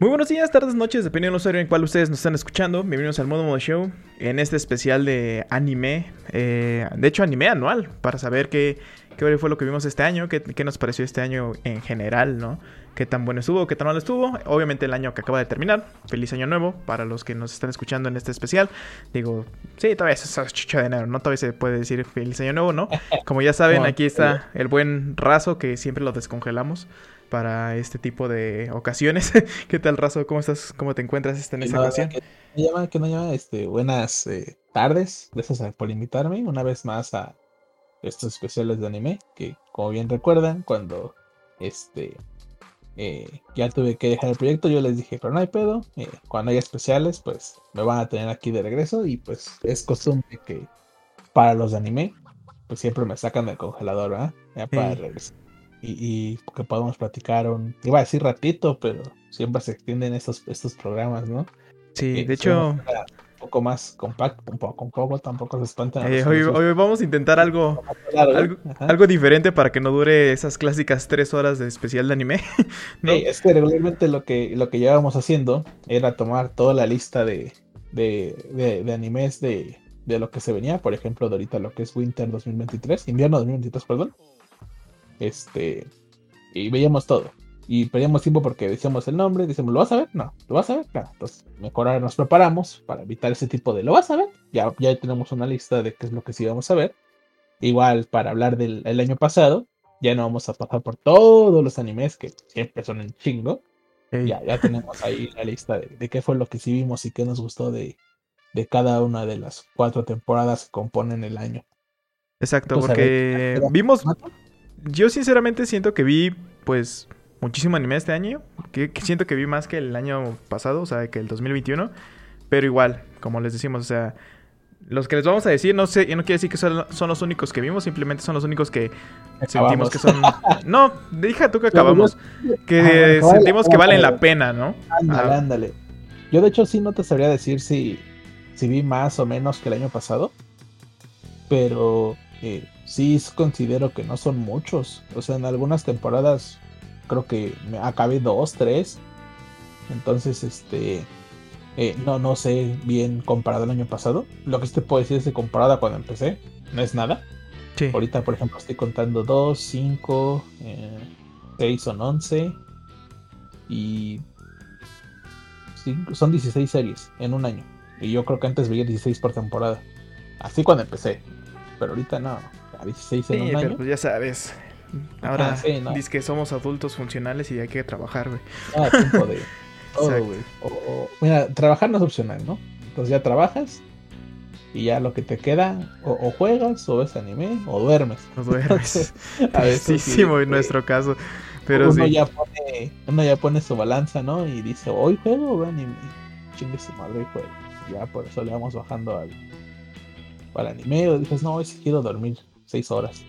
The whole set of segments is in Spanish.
Muy buenos días, tardes, noches, dependiendo del usuario en cual ustedes nos están escuchando. Bienvenidos al Modo Modo Show, en este especial de anime, eh, de hecho anime anual, para saber qué, qué fue lo que vimos este año, qué, qué, nos pareció este año en general, ¿no? Qué tan bueno estuvo, qué tan mal estuvo. Obviamente el año que acaba de terminar. Feliz año nuevo para los que nos están escuchando en este especial. Digo, sí, todavía es 8 de enero, ¿no? Todavía se puede decir feliz año nuevo, ¿no? Como ya saben, aquí está el buen raso que siempre lo descongelamos para este tipo de ocasiones. ¿Qué tal, Razo? ¿Cómo estás? ¿Cómo te encuentras en esta ocasión? Que llama, que me llama, este, buenas eh, tardes. Gracias por invitarme una vez más a estos especiales de anime. Que, como bien recuerdan, cuando este eh, ya tuve que dejar el proyecto, yo les dije, pero no hay pedo. Eh, cuando haya especiales, pues me van a tener aquí de regreso. Y pues es costumbre que para los de anime, pues siempre me sacan del congelador, ¿verdad? Ya para regresar y, y, que podamos platicar un, iba a decir ratito, pero siempre se extienden estos, estos programas, ¿no? Sí, eh, de hecho... Un poco más compacto, un poco, un poco tampoco se espantan. Eh, hoy, hoy, vamos a intentar algo, algo, algo, diferente para que no dure esas clásicas tres horas de especial de anime. ¿no? Es que regularmente lo que, lo que llevábamos haciendo era tomar toda la lista de, de, de, de animes de, de lo que se venía, por ejemplo, de ahorita lo que es Winter 2023, invierno 2023, perdón este, y veíamos todo. Y perdíamos tiempo porque decíamos el nombre, decíamos, ¿lo vas a ver? No, ¿lo vas a ver? Claro. Entonces, mejor ahora nos preparamos para evitar ese tipo de, ¿lo vas a ver? Ya, ya tenemos una lista de qué es lo que sí vamos a ver. Igual, para hablar del el año pasado, ya no vamos a pasar por todos los animes que siempre son en chingo. Ya, ya tenemos ahí la lista de, de, qué fue lo que sí vimos y qué nos gustó de, de cada una de las cuatro temporadas que componen el año. Exacto, Entonces, porque ver, vimos, yo sinceramente siento que vi, pues, muchísimo anime este año. Que, que, siento que vi más que el año pasado, o sea, que el 2021. Pero igual, como les decimos, o sea, los que les vamos a decir, no sé, no quiere decir que son, son los únicos que vimos, simplemente son los únicos que acabamos. sentimos que son. No, deja tú que acabamos. Que ah, sentimos vale, que valen la pena, ¿no? Ándale, ah. ándale. Yo, de hecho, sí no te sabría decir si, si vi más o menos que el año pasado. Pero eh, sí considero que no son muchos. O sea, en algunas temporadas creo que me acabé dos, tres. Entonces, este, eh, no, no sé bien comparado al año pasado. Lo que te puedo decir es de comparada cuando empecé, no es nada. Sí. Ahorita, por ejemplo, estoy contando dos, cinco, eh, seis son once. Y cinco, son 16 series en un año. Y yo creo que antes veía 16 por temporada. Así cuando empecé. Pero ahorita no a 16 en sí, un pero año. pues ya sabes. Ahora ah, sí, no. dices que somos adultos funcionales y hay que trabajar, güey. Ah, tiempo de todo, güey. O, o, mira, trabajar no es opcional, ¿no? Entonces ya trabajas y ya lo que te queda, o, o juegas, o ves anime, o duermes. O duermes. a veces sí, en nuestro caso. Pero uno sí. ya pone, uno ya pone su balanza, ¿no? Y dice, hoy juego o anime. Chingue su madre, juego. Ya por eso le vamos bajando al, al anime. O dices, no, hoy sí quiero dormir seis horas.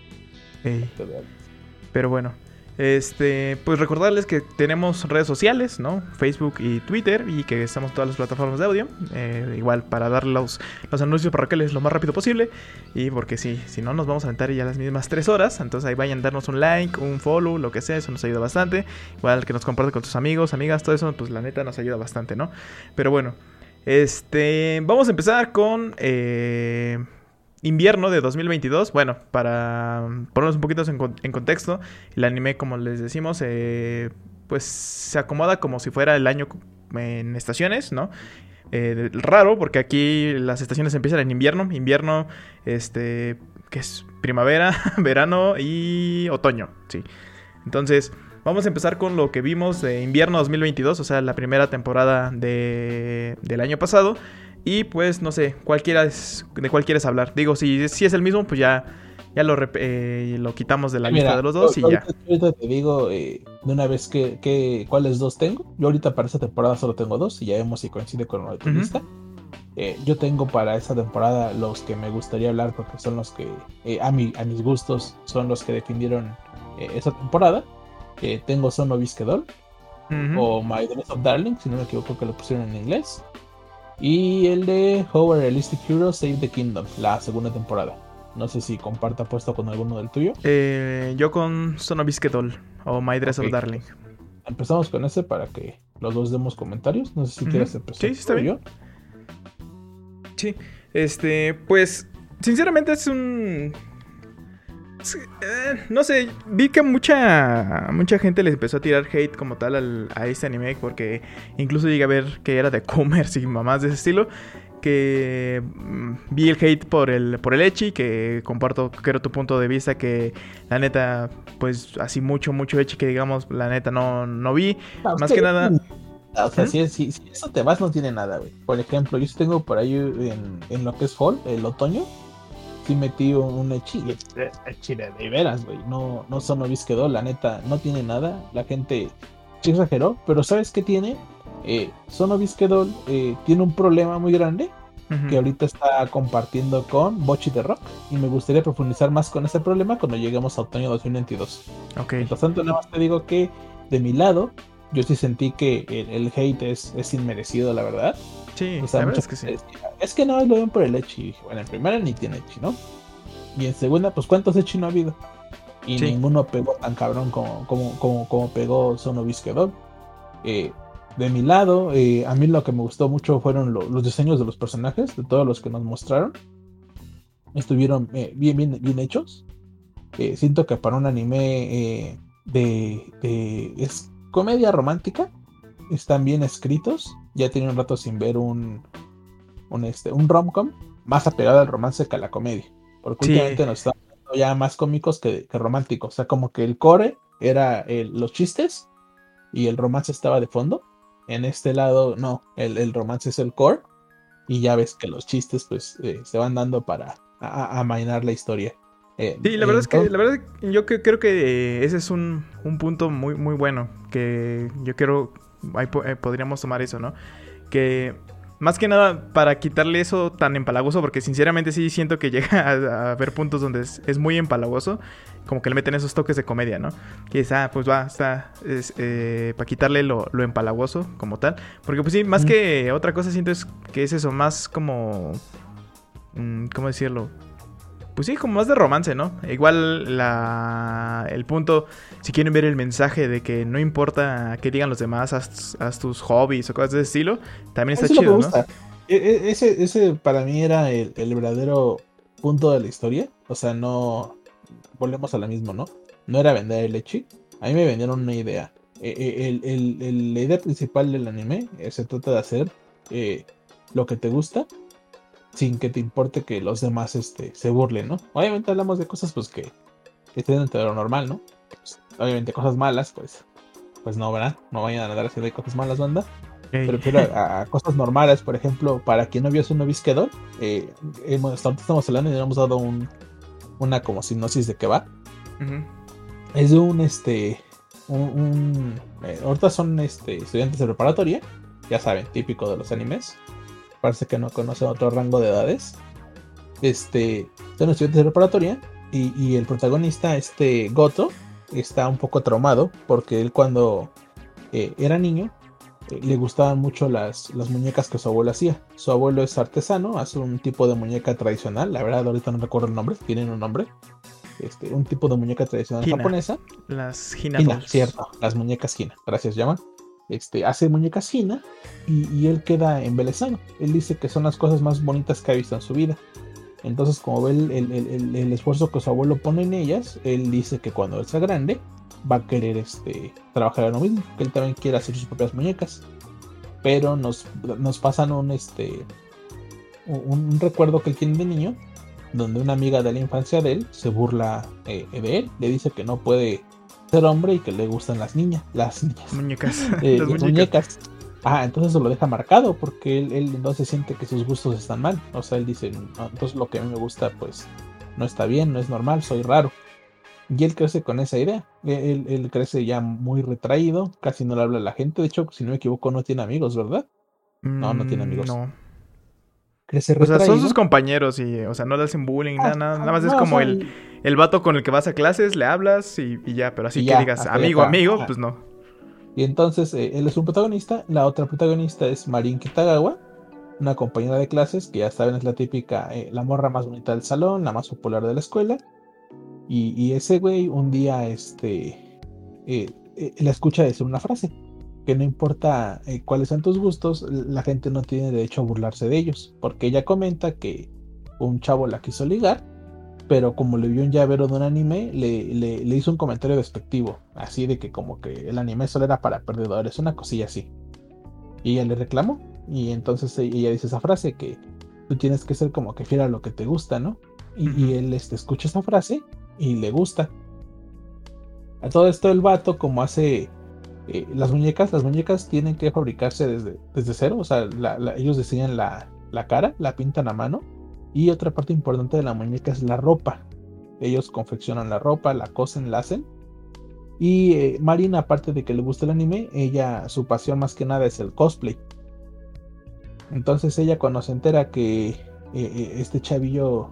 Pero bueno, este, pues recordarles que tenemos redes sociales, ¿no? Facebook y Twitter y que estamos en todas las plataformas de audio. Eh, igual para dar los, los anuncios parroquiales lo más rápido posible. Y porque sí, si no nos vamos a aventar ya las mismas tres horas. Entonces ahí vayan a darnos un like, un follow, lo que sea, eso nos ayuda bastante. Igual que nos comparte con tus amigos, amigas, todo eso, pues la neta nos ayuda bastante, ¿no? Pero bueno, este, vamos a empezar con... Eh, invierno de 2022. Bueno, para ponernos un poquito en, contexto, el anime, como les decimos, eh, pues se acomoda como si fuera el año en estaciones, ¿no? Eh, raro, porque aquí las estaciones empiezan en invierno, invierno, este, que es primavera, verano y otoño, sí. Entonces, vamos a empezar con lo que vimos de invierno 2022, o sea, la primera temporada de, del año pasado. Y pues, no sé, cualquiera es, de cuál quieres hablar. Digo, si, si es el mismo, pues ya, ya lo, eh, lo quitamos de la Mira, lista de los dos y ahorita, ya. Ahorita te digo eh, de una vez que, que, cuáles dos tengo. Yo ahorita para esta temporada solo tengo dos y ya vemos si coincide con la uh -huh. lista. Eh, yo tengo para esta temporada los que me gustaría hablar porque son los que eh, a, mi, a mis gustos son los que definieron esa temporada. tengo Sono Bisquedol uh -huh. o My Dress of Darling, si no me equivoco que lo pusieron en inglés. Y el de How Realistic Hero Save the Kingdom, la segunda temporada. No sé si comparta puesto con alguno del tuyo. Eh, yo con Sonobisque Doll o My Dress okay. of Darling. Empezamos con ese para que los dos demos comentarios. No sé si quieres empezar. Sí, sí, está bien. Sí, este, pues, sinceramente es un... Eh, no sé, vi que mucha mucha gente les empezó a tirar hate como tal a este anime porque incluso llegué a ver que era de commerce y mamás de ese estilo que mm, vi el hate por el por el Echi, que comparto creo tu punto de vista que la neta pues así mucho mucho Echi que digamos la neta no no vi, más que nada o sea, si, si, eso te vas no tiene nada, güey. Por ejemplo, yo tengo por ahí en, en lo que es fall, el otoño, sí metí un Echi, Echi de, veras, güey. No, no solo quedó, la neta, no tiene nada. La gente sí exageró, pero ¿sabes qué tiene? eh, Sono eh, tiene un problema muy grande que ahorita está compartiendo con Bochi de Rock y me gustaría profundizar más con ese problema cuando lleguemos a otoño 2022. Ok. Mientras tanto, nada más te digo que de mi lado, yo sí sentí que el, hate es, es, inmerecido, la verdad. Sí, es que sí. Es, que no lo ven por el Echi. Bueno, en primera ni tiene Echi, ¿no? Y en segunda, pues ¿cuántos Echi no ha habido? Y ninguno pegó tan cabrón como, como, como, como pegó Sono Eh, de mi lado, eh, a mí lo que me gustó mucho fueron los diseños de los personajes, de todos los que nos mostraron. Estuvieron eh, bien, bien, bien hechos. Siento que para un anime de, es comedia romántica, están bien escritos. Ya tenía un rato sin ver un, un, este, un rom-com más apegado al romance que a la comedia. Porque últimamente nos están ya más cómicos que, románticos. O sea, como que el core era los chistes y el romance estaba de fondo. En este lado, no, el, romance es el core. Y ya ves que los chistes, pues, eh, se van dando para amainar la historia. Eh, sí, la verdad es que, la verdad, yo creo que ese es un, punto muy, muy bueno. Que yo quiero, ahí eh, podríamos tomar eso, ¿no? Que más que nada para quitarle eso tan empalagoso, porque sinceramente sí siento que llega a, haber puntos donde es, muy empalagoso, como que le meten esos toques de comedia, ¿no? Que es, ah, pues va, está, eh, para quitarle lo, empalagoso como tal. Porque pues sí, más que otra cosa siento es que es eso, más como... Mm, ¿Cómo decirlo? Pues sí, como más de romance, ¿no? Igual la, el punto, si quieren ver el mensaje de que no importa qué digan los demás, haz, tus hobbies o cosas de ese estilo, también está chido, ¿no? E, e, ese, ese para mí era el, verdadero punto de la historia. O sea, no. Volvemos a lo mismo, ¿no? No era vender el leche. A mí me vendieron una idea. E, la idea principal del anime eh, se trata de hacer eh, lo que te gusta sin que te importe que los demás este, se burlen, ¿no? Obviamente hablamos de cosas pues que, estén dentro de lo normal, ¿no? Pues, obviamente cosas malas, pues, pues no, ¿verdad? No vayan a nadar haciendo cosas malas, banda. Pero a, cosas normales, por ejemplo, para quien no vio su novisquedor, eh, hemos, estamos hablando y le hemos dado un, una como sinopsis de qué va. Es de un, este, un, eh, ahorita son este, estudiantes de preparatoria, ya saben, típico de los animes parece que no conoce otro rango de edades. Este, son estudiantes de preparatoria y, el protagonista, este Goto, está un poco traumado porque él cuando eh, era niño eh, le gustaban mucho las, las, muñecas que su abuelo hacía. Su abuelo es artesano, hace un tipo de muñeca tradicional, la verdad ahorita no recuerdo el nombre, tienen un nombre. Este, un tipo de muñeca tradicional japonesa. Las Hina, cierto, las muñecas Hina, gracias, llaman este, hace muñecas y, él queda embelesado. Él dice que son las cosas más bonitas que ha visto en su vida. Entonces, como ve el, esfuerzo que su abuelo pone en ellas, él dice que cuando él sea grande va a querer este, trabajar en lo mismo, que él también quiere hacer sus propias muñecas. Pero nos, nos pasan un, este, un, recuerdo que él tiene de niño, donde una amiga de la infancia de él se burla eh, de él, le dice que no puede ser hombre y que le gustan las niñas, las niñas. Muñecas. Eh, las muñecas. Ah, entonces lo deja marcado porque él, él, no se siente que sus gustos están mal. O sea, él dice, entonces lo que a mí me gusta pues no está bien, no es normal, soy raro. Y él crece con esa idea. Él, él crece ya muy retraído, casi no le habla a la gente. De hecho, si no me equivoco, no tiene amigos, ¿verdad? no, no tiene amigos. No. Crece retraído. O sea, son sus compañeros y, o sea, no le hacen bullying, ah, nada, nada, más es como el el vato con el que vas a clases, le hablas y, ya, pero así que digas amigo, amigo, pues no. Y entonces eh, él es un protagonista, la otra protagonista es Marin Kitagawa, una compañera de clases que ya saben es la típica, eh, la morra más bonita del salón, la más popular de la escuela. Y, ese güey un día este, eh, la escucha decir una frase. que no importa cuáles son tus gustos, la gente no tiene derecho a burlarse de ellos, porque ella comenta que un chavo la quiso ligar, pero como le vio un llavero de un anime, le, le, hizo un comentario despectivo, así de que como que el anime solo era para perdedores, una cosilla así. Y ella le reclamó, y entonces e, ella dice esa frase que tú tienes que ser como que fiel a lo que te gusta, ¿no? Y, él este, escucha esa frase y le gusta. A todo esto el vato, como hace eh, las muñecas, las muñecas tienen que fabricarse desde, desde cero, o sea, ellos diseñan la, la, cara, la pintan a mano, y otra parte importante de la muñeca es la ropa. Ellos confeccionan la ropa, la cosen, la hacen. Y eh, Marina, aparte de que le gusta el anime, ella, su pasión más que nada es el cosplay. Entonces ella cuando se entera que eh, este chavillo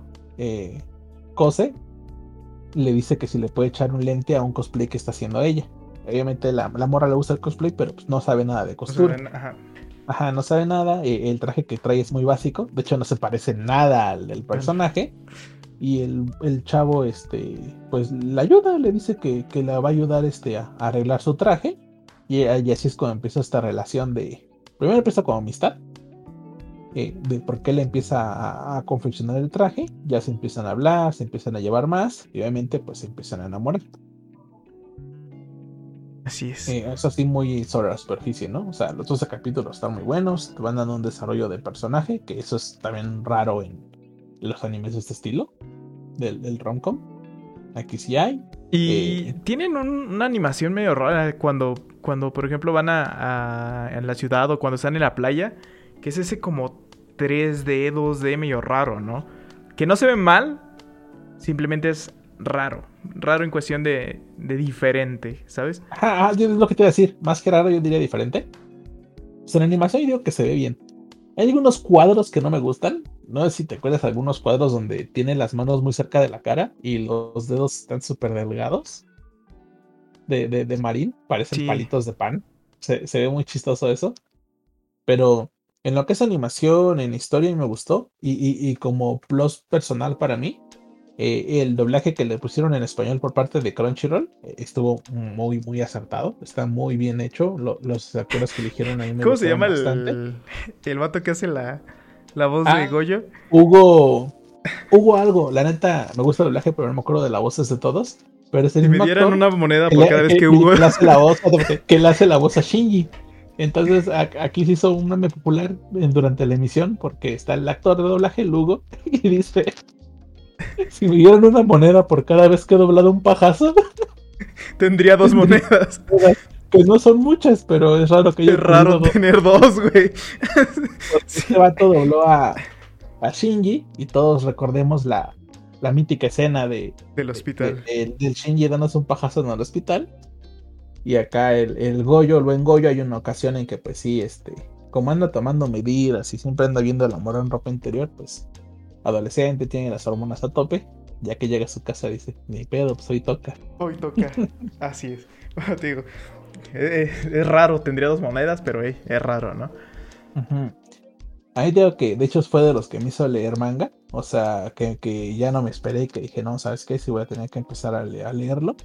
cose, le dice que si le puede echar un lente a un cosplay que está haciendo ella. Obviamente la, la morra le gusta el cosplay, pero pues no sabe nada de costura. ajá. No sabe nada. Eh, el traje que trae es muy básico. De hecho, no se parece nada al del personaje. Y el, chavo, este, pues la ayuda, le dice que, que la va a ayudar este, a, arreglar su traje. Y, así es cuando empieza esta relación de. Primero empieza como amistad. Eh, de por qué le empieza a, a, confeccionar el traje. Ya se empiezan a hablar, se empiezan a llevar más. Y obviamente, pues se empiezan a enamorar. Así es. Eh, es así muy sobre la superficie, ¿no? O sea, los 12 capítulos están muy buenos, te van dando un desarrollo de personaje, que eso es también raro en los animes de este estilo, del, del romcom. Aquí sí hay. Y eh, tienen una animación medio rara cuando, cuando por ejemplo, van a, a, la ciudad o cuando están en la playa, que es ese como 3D, 2D medio raro, ¿no? Que no se ve mal, simplemente es raro. Raro en cuestión de, de diferente, ¿sabes? Ah, es lo que te iba a decir. Más que raro, yo diría diferente. Pues en animación yo digo que se ve bien. Hay algunos cuadros que no me gustan. No sé si te acuerdas algunos cuadros donde tiene las manos muy cerca de la cara y los dedos están súper delgados. De, de, marín, parecen palitos de pan. Se, ve muy chistoso eso. Pero en lo que es animación, en historia, me gustó. Y, y como plus personal para mí, eh, el doblaje que le pusieron en español por parte de Crunchyroll eh, estuvo muy, muy acertado. Está muy bien hecho. los actores que eligieron ahí me ¿Cómo se llama el, el vato que hace la, la voz de ah, Goyo? Hugo. Hugo algo. La neta, me gusta el doblaje, pero no me acuerdo de las voces de todos. Pero si me dieran una moneda por cada vez que, Hugo. Que le hace la voz, que le hace la voz a Shinji. Entonces aquí se hizo un meme popular durante la emisión porque está el actor de doblaje, Hugo, y dice si me dieran una moneda por cada vez que he doblado un pajazo, tendría dos monedas. Que no son muchas, pero es raro que yo. Es raro tener dos, güey. Este vato dobló a, a Shinji y todos recordemos la, la mítica escena de, del hospital. del Shinji dándose un pajazo en el hospital. Y acá el, el Goyo, el buen Goyo, hay una ocasión en que, pues sí, este, como anda tomando medidas y siempre anda viendo el amor en ropa interior, pues adolescente, tiene las hormonas a tope. Ya que llega a su casa dice, ni pedo, pues hoy toca. Hoy toca, así es. te digo, eh, eh, es, raro, tendría dos monedas, pero es raro, ¿no? Ahí digo que, de hecho, fue de los que me hizo leer manga. O sea, que, ya no me esperé y que dije, no, ¿sabes qué? Si voy a tener que empezar a, leerlo.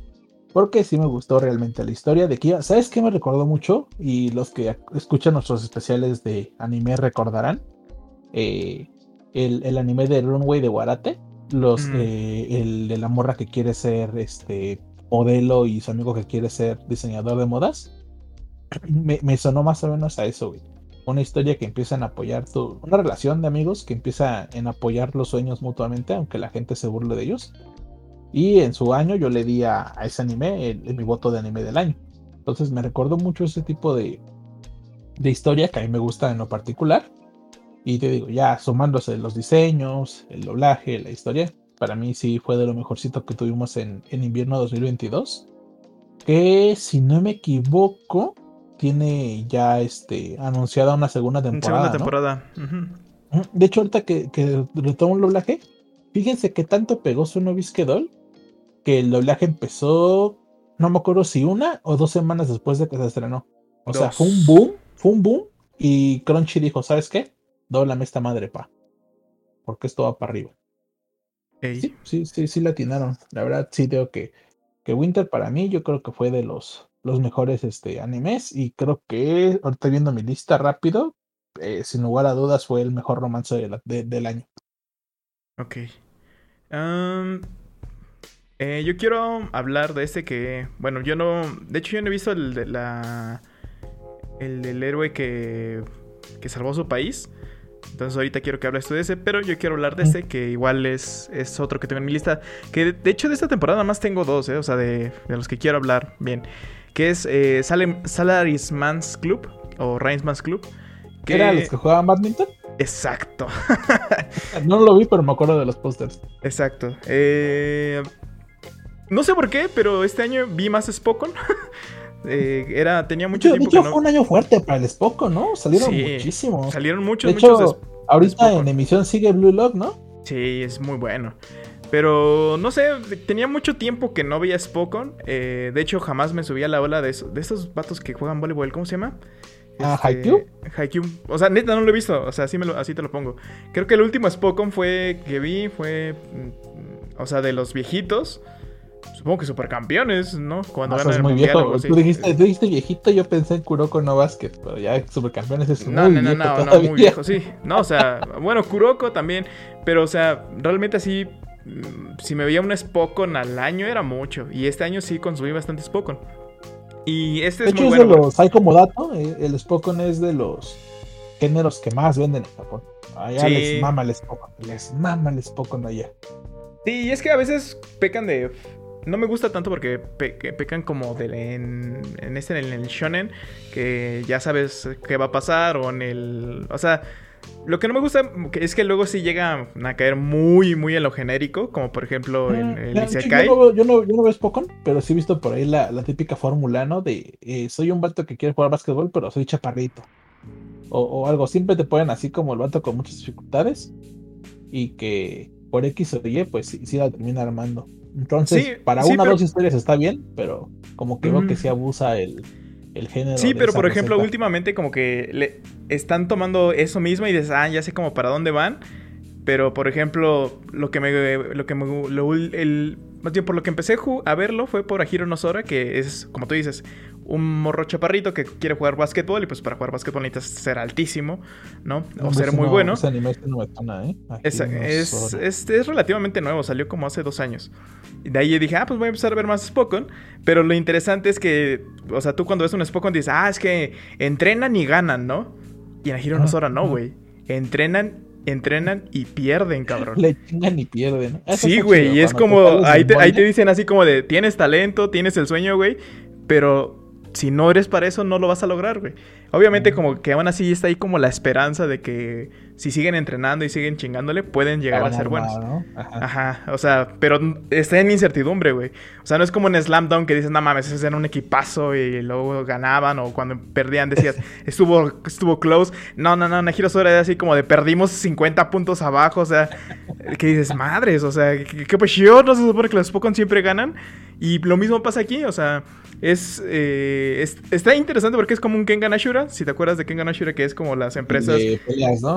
Porque sí me gustó realmente la historia de Kia. ¿Sabes qué me recordó mucho? Y los que escuchan nuestros especiales de anime recordarán. Eh, el, anime de Runway de Warate, los, mm. eh, el de la morra que quiere ser este modelo y su amigo que quiere ser diseñador de modas, me, sonó más o menos a eso, Una historia que empieza a apoyar tu. Una relación de amigos que empieza en apoyar los sueños mutuamente, aunque la gente se burle de ellos. Y en su año yo le di a, ese anime mi voto de anime del año. Entonces me recordó mucho ese tipo de, de historia que a mí me gusta en lo particular. Y te digo, ya sumándose los diseños, el doblaje, la historia, para mí sí fue de lo mejorcito que tuvimos en, en invierno 2022. Que si no me equivoco, tiene ya este anunciada una segunda temporada. Segunda temporada. De hecho, ahorita que, que retomo el doblaje, fíjense que tanto pegó su Novisquedol que el doblaje empezó, no me acuerdo si una o dos semanas después de que se estrenó. O sea, fue un boom, fue un boom. Y Crunchy dijo, ¿sabes qué? Dóblame esta madre, pa. Porque esto va para arriba. Sí, sí, sí, sí, la atinaron. La verdad, sí tengo que, que Winter para mí, yo creo que fue de los los mejores este, animes y creo que, ahorita viendo mi lista rápido, eh, sin lugar a dudas fue el mejor romance del año. Ok. Eh, yo quiero hablar de este que, bueno, yo no, de hecho yo no he visto el de la, el del héroe que, que salvó su país. Entonces ahorita quiero que hables tú de ese, pero yo quiero hablar de este, que igual es, es otro que tengo en mi lista. Que de, hecho de esta temporada nada más tengo dos, ¿eh? o sea, de, de los que quiero hablar bien. Que es eh, Salaries Man's Club o Rainsman's Club. Que... ¿Era los que jugaban badminton? Exacto. no lo vi, pero me acuerdo de los pósters. Exacto. Eh, no sé por qué, pero este año vi más Spokon. Eh, era, tenía mucho tiempo. De hecho, fue un año fuerte para el Spokon, ¿no? Salieron muchísimos. Salieron muchos, de hecho, Ahorita en emisión sigue Blue Lock, ¿no? Sí, es muy bueno. Pero no sé, tenía mucho tiempo que no veía Spokon. Eh, de hecho, jamás me subía a la ola de, de esos vatos que juegan voleibol. ¿Cómo se llama? Ah, este, Haikyuu. O sea, neta, no lo he visto. O sea, así, me lo, así te lo pongo. Creo que el último Spokon fue que vi fue. Mm, o sea, de los viejitos. Supongo que supercampeones, ¿no? Cuando ganan el muy viejo. Tú dijiste, tú dijiste, viejito, yo pensé en Kuroko no Basket, pero ya supercampeones es no, muy no, no, no, no, muy viejo, sí. No, o sea, bueno, Kuroko también, pero o sea, realmente así mm, si me veía un Spokon al año era mucho y este año sí consumí bastante Spokon. Y este de es hecho, muy es de los, hay como dato, eh, el Spokon es de los géneros que más venden en Japón. Allá les mama el Spokon, les mama el Spokon allá. Sí, y es que a veces pecan de no me gusta tanto porque pecan como de, en, en, este, en el shonen, que ya sabes qué va a pasar, o en el... O sea, lo que no me gusta es que luego sí llega a caer muy, muy en lo genérico, como por ejemplo en el Isekai. Yo no, yo, no, yo no veo Spokon, pero sí he visto por ahí la, típica fórmula, ¿no? De eh, soy un vato que quiere jugar básquetbol, pero soy chaparrito. O, o, algo, siempre te ponen así como el vato con muchas dificultades y que por X o Y, pues sí, sí la termina armando. Entonces, para una o dos historias está bien, pero como que veo que se abusa el, el género. Sí, pero por ejemplo, últimamente como que le están tomando eso mismo y dices, ah, ya sé como para dónde van. Pero, por ejemplo, lo que me. Lo que me lo, el, más bien por lo que empecé a verlo fue por Ahiro Nosora, que es, como tú dices, un morro chaparrito que quiere jugar básquetbol y pues para jugar básquetbol necesitas ser altísimo, ¿no? O ser muy bueno. Ese anime no me ¿eh? Es, es, es, es, relativamente nuevo, salió como hace dos años. De ahí dije, ah, pues voy a empezar a ver más Spokon. Pero lo interesante es que, o sea, tú cuando ves un Spokon dices, ah, es que entrenan y ganan, ¿no? Y en Hiro Nosora no, güey. Entrenan entrenan y pierden, cabrón. Le chingan y pierden. sí, güey, y es como, ahí te, ahí te, dicen así como de, tienes talento, tienes el sueño, güey, pero si no eres para eso, no lo vas a lograr, güey. Obviamente, como que aún así está ahí como la esperanza de que si siguen entrenando y siguen chingándole, pueden llegar a ser buenos. Ajá. O sea, pero está en incertidumbre, güey. O sea, no es como en Slam Dunk que dices, no mames, ese era un equipazo y luego ganaban, o cuando perdían decías, estuvo, estuvo close. No, no, no, Najiro Sora era así como de perdimos 50 puntos abajo, o sea, que dices, madres, o sea, ¿qué, pues yo no se supone que los Pokémon siempre ganan. Y lo mismo pasa aquí, o sea, eh, es, está interesante porque es como un Kengan Ashura, si te acuerdas de Kengan Ashura, que es como las empresas.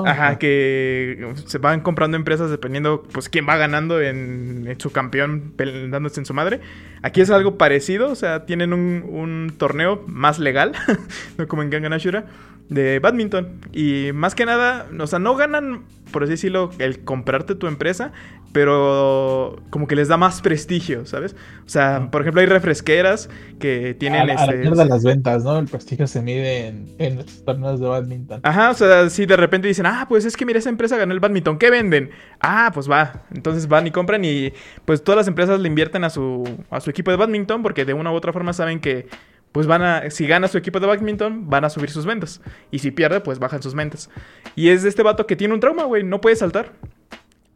Ajá, que se van comprando empresas dependiendo, pues, quién va ganando en, su campeón, dándose en su madre. Aquí es algo parecido, o sea, tienen un, torneo más legal, no como en Kengan Ashura, de badminton. Y más que nada, o sea, no ganan, por así decirlo, el comprarte tu empresa, pero como que les da más prestigio, ¿sabes? O sea, por ejemplo, hay refresqueras que tienen... A, este, a las ventas, ¿no? El prestigio se mide en, los torneos de badminton. Ajá, o sea, si de repente dicen, ah, pues es que mira, esa empresa ganó el badminton, ¿qué venden? Ah, pues va. Entonces van y compran y pues todas las empresas le invierten a su, a su equipo de badminton porque de una u otra forma saben que pues van a, si gana su equipo de badminton, van a subir sus ventas. Y si pierde, pues bajan sus ventas. Y es de este vato que tiene un trauma, güey, no puede saltar.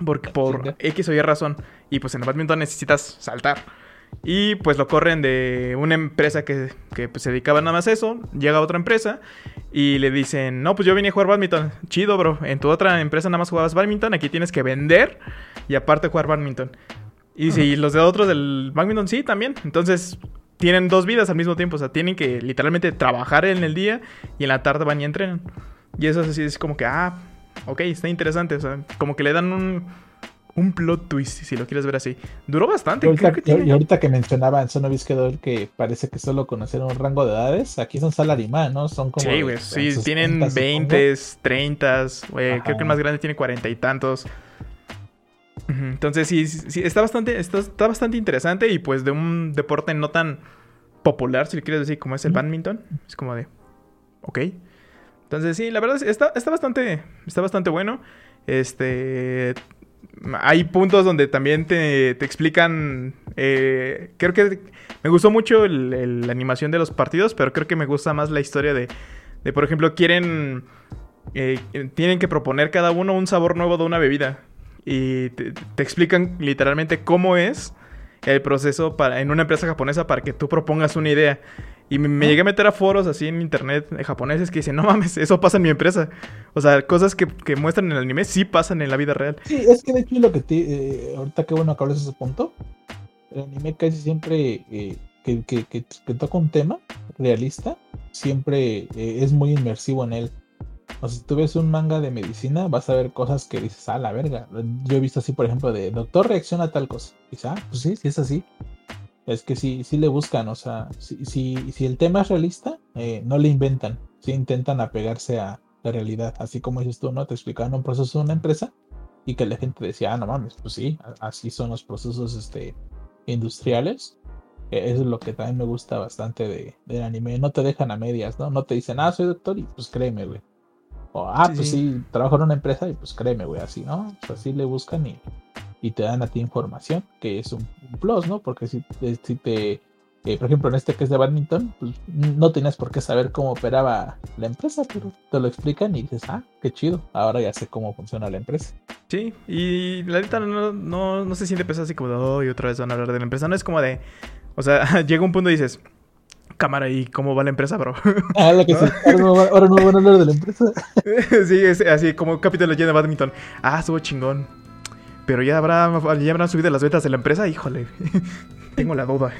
Porque por X o Y razón. Y pues en el badminton necesitas saltar. Y pues lo corren de una empresa que, pues, se dedicaba nada más a eso. Llega otra empresa y le dicen, no, pues yo vine a jugar badminton. Chido, bro. En tu otra empresa nada más jugabas badminton. Aquí tienes que vender y aparte jugar badminton. Y si los de otros del badminton sí, también. Entonces tienen dos vidas al mismo tiempo. O sea, tienen que literalmente trabajar en el día y en la tarde van y entrenan. Y eso así es como que, ah, ok, está interesante. O sea, como que le dan un, un plot twist, si lo quieres ver así. Duró bastante. Y ahorita, que, y ahorita que mencionaba en Sonovisquedor que parece que solo conocer un rango de edades, aquí son salarimán, ¿no? Son como. Sí, güey, sí, tienen 20, 30, creo que el más grande tiene cuarenta y tantos. Entonces sí, sí está bastante, está, está, bastante interesante y pues de un deporte no tan popular, si le quieres decir, como es el badminton. Es como de, ok. Entonces sí, la verdad está, está bastante, está bastante bueno. Este, hay puntos donde también te, explican. Eh, creo que me gustó mucho la animación de los partidos, pero creo que me gusta más la historia de, de por ejemplo, quieren. Eh, tienen que proponer cada uno un sabor nuevo de una bebida. Y te, explican literalmente cómo es el proceso para, en una empresa japonesa para que tú propongas una idea. Y me, llegué a meter a foros así en internet de japoneses que dicen, no mames, eso pasa en mi empresa. O sea, cosas que, muestran en el anime sí pasan en la vida real. Sí, es que de hecho lo que te... Eh, ahorita que bueno que hablas ese punto. El anime casi siempre eh, que, que, toca un tema realista, siempre eh, es muy inmersivo en él. O sea, si tú ves un manga de medicina, vas a ver cosas que dices, ah, la verga. Yo he visto así, por ejemplo, de doctor reacciona a tal cosa. Dices, ah, pues sí, sí es así es que sí, sí le buscan, o sea, si, si, el tema es realista, eh, no le inventan, sí intentan apegarse a la realidad, así como dices tú, ¿no? Te explicaban un proceso de una empresa y que la gente decía, ah, no mames, pues sí, así son los procesos este, industriales. E, eso es lo que también me gusta bastante de, del anime, no te dejan a medias, ¿no? No te dicen, ah, soy doctor y pues créeme, güey. O, ah, pues sí. trabajo en una empresa y pues créeme, güey, así, ¿no? Pues así le buscan y y te dan a ti información, que es un, plus, ¿no? Porque si, eh, si te, eh, por ejemplo, en este que es de badminton, pues no tienes por qué saber cómo operaba la empresa, pero te lo explican y dices, ah, qué chido, ahora ya sé cómo funciona la empresa. Sí, y la neta no, no, no se siente pesado así como de, oh, y otra vez van a hablar de la empresa, no es como de, o sea, llega un punto y dices, cámara, ¿y cómo va la empresa, bro? Ah, la que sí, ahora no, van a hablar de la empresa. sí, es así como un capítulo lleno de badminton. Ah, estuvo chingón. Pero ya, habrá, ya habrán subido las ventas de la empresa. Híjole, tengo la duda.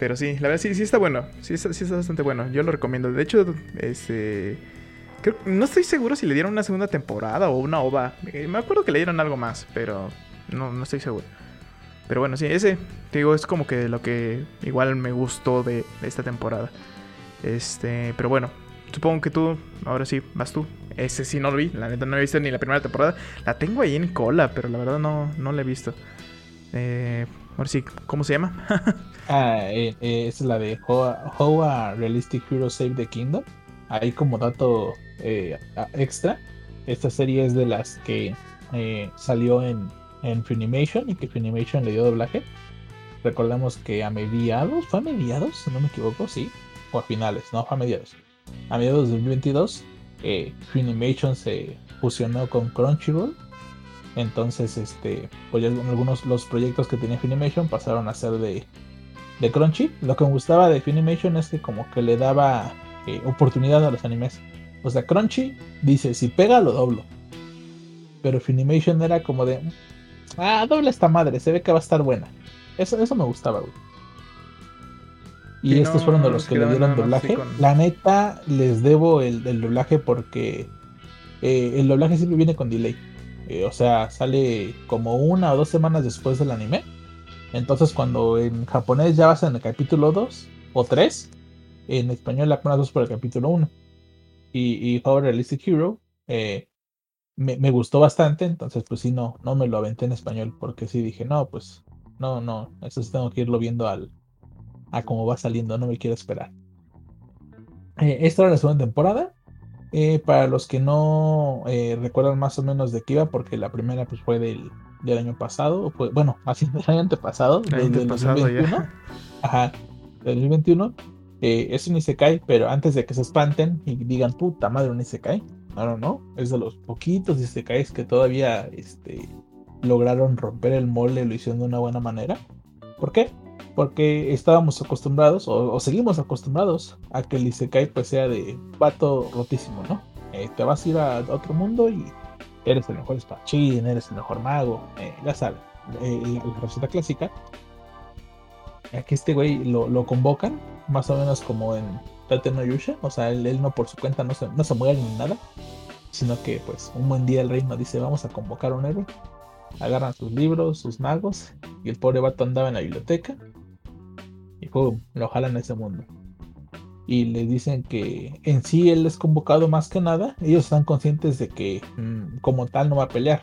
Pero sí, la verdad sí, sí está bueno. Sí está, sí está bastante bueno. Yo lo recomiendo. De hecho, este... no estoy seguro si le dieron una segunda temporada o una ova. Eh, me acuerdo que le dieron algo más, pero no, no estoy seguro. Pero bueno, sí, ese, te digo, es como que lo que igual me gustó de, esta temporada. Este, pero bueno, supongo que tú, ahora sí, vas tú. Ese sí no lo vi, la neta no he visto ni la primera temporada. La tengo ahí en cola, pero la verdad no, no la he visto. Eh, ahora sí, ¿cómo se llama? ah, eh, eh, es la de How, a Realistic Hero Save the Kingdom. Ahí como dato eh, extra, esta serie es de las que salió en, en Funimation y que Funimation le dio doblaje. Recordemos que a mediados, ¿fue a mediados? Si no me equivoco, sí. O a finales, no, fue a mediados. A mediados de 2022 eh, Funimation se fusionó con Crunchyroll. Entonces, este, pues algunos los proyectos que tenía Funimation pasaron a ser de, de Crunchy. Lo que me gustaba de Funimation es que como que le daba eh, oportunidad a los animes. O sea, Crunchy dice, si pega lo doblo. Pero Funimation era como de, ah, doble esta madre, se ve que va a estar buena. Eso, eso me gustaba, güey. Y estos fueron de los que le dieron doblaje. La neta, les debo el, doblaje porque eh, el doblaje siempre viene con delay. Eh, o sea, sale como una o dos semanas después del anime. Entonces, cuando en japonés ya vas en el capítulo 2 o 3, en español apenas vas por el capítulo 1. Y, y Power Realistic Hero eh, me, me, gustó bastante. Entonces, pues sí, no, no me lo aventé en español. Porque sí dije, no, pues no, no. Eso sí tengo que irlo viendo al, a cómo va saliendo, no me quiero esperar. Eh, esta era la segunda temporada. Eh, para los que no eh, recuerdan más o menos de qué iba, porque la primera pues fue del, del año pasado, fue, bueno, así del año antepasado, del, del 2021. Ajá, del 2021. es un Isekai, pero antes de que se espanten y digan, puta madre, un Isekai. No, no. Es de los poquitos Isekais que todavía este, lograron romper el molde, lo hicieron de una buena manera. ¿Por qué? porque estábamos acostumbrados o, seguimos acostumbrados a que el Isekai pues sea de pato rotísimo, ¿no? Eh, te vas a ir a otro mundo y eres el mejor espadachín, eres el mejor mago, eh, ya sabes, eh, la, receta clásica. Aquí este güey lo, convocan, más o menos como en Tate no Yusha, o sea, él, no por su cuenta no se, no se muere ni nada, sino que pues un buen día el reino dice vamos a convocar a un héroe agarran sus libros, sus magos, y el pobre vato andaba en la biblioteca, y ¡pum! lo jalan a ese mundo. Y le dicen que en sí él es convocado más que nada, ellos están conscientes de que mm, como tal no va a pelear,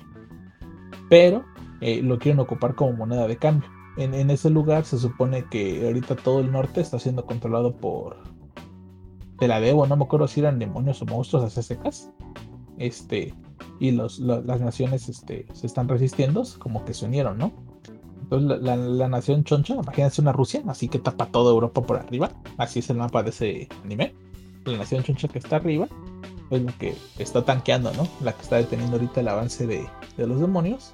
pero eh, lo quieren ocupar como moneda de cambio. En, en, ese lugar se supone que ahorita todo el norte está siendo controlado por... Te la debo, no me acuerdo si eran demonios o monstruos secas Este, y los, las naciones este, se están resistiendo, como que se unieron, ¿no? Entonces la, la, nación choncha, imagínense una Rusia, así que tapa toda Europa por arriba, así es el mapa de ese anime. La nación choncha que está arriba es la que está tanqueando, ¿no? La que está deteniendo ahorita el avance de, de los demonios,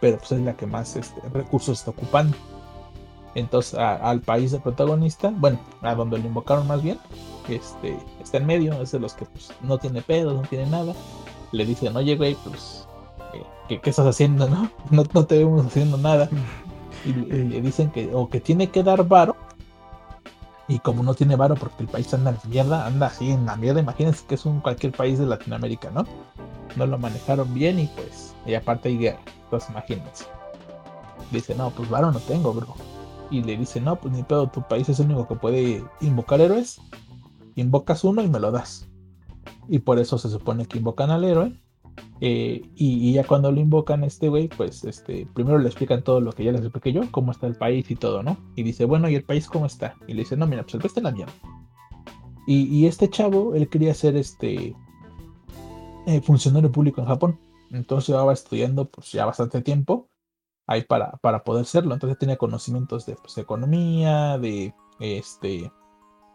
pero pues es la que más este, recursos está ocupando. Entonces al país de protagonista, bueno, a donde lo invocaron más bien, este, está en medio, es de los que pues, no tiene pedos, no tiene nada, le dicen, oye, güey, pues, eh, ¿qué, estás haciendo, no? no? No te vemos haciendo nada. Y le, dicen que, o que tiene que dar varo, y como no tiene varo porque el país anda en mierda, anda así en la mierda, imagínense que es un cualquier país de Latinoamérica, ¿no? No lo manejaron bien y pues, y aparte hay guerra, entonces imagínense. Dice, no, pues varo no tengo, bro. Y le dice, no, pues ni pedo, tu país es el único que puede invocar héroes. Invocas uno y me lo das y por eso se supone que invocan al héroe. Eh, y, ya cuando lo invocan este güey, pues este, primero le explican todo lo que ya les expliqué yo, cómo está el país y todo, ¿no? Y dice, bueno, ¿y el país cómo está? Y le dice, no, mira, pues el país en la mierda. Y, este chavo, él quería ser este eh, funcionario público en Japón. Entonces llevaba estudiando pues ya bastante tiempo ahí para, para poder serlo. Entonces tenía conocimientos de pues, economía, de este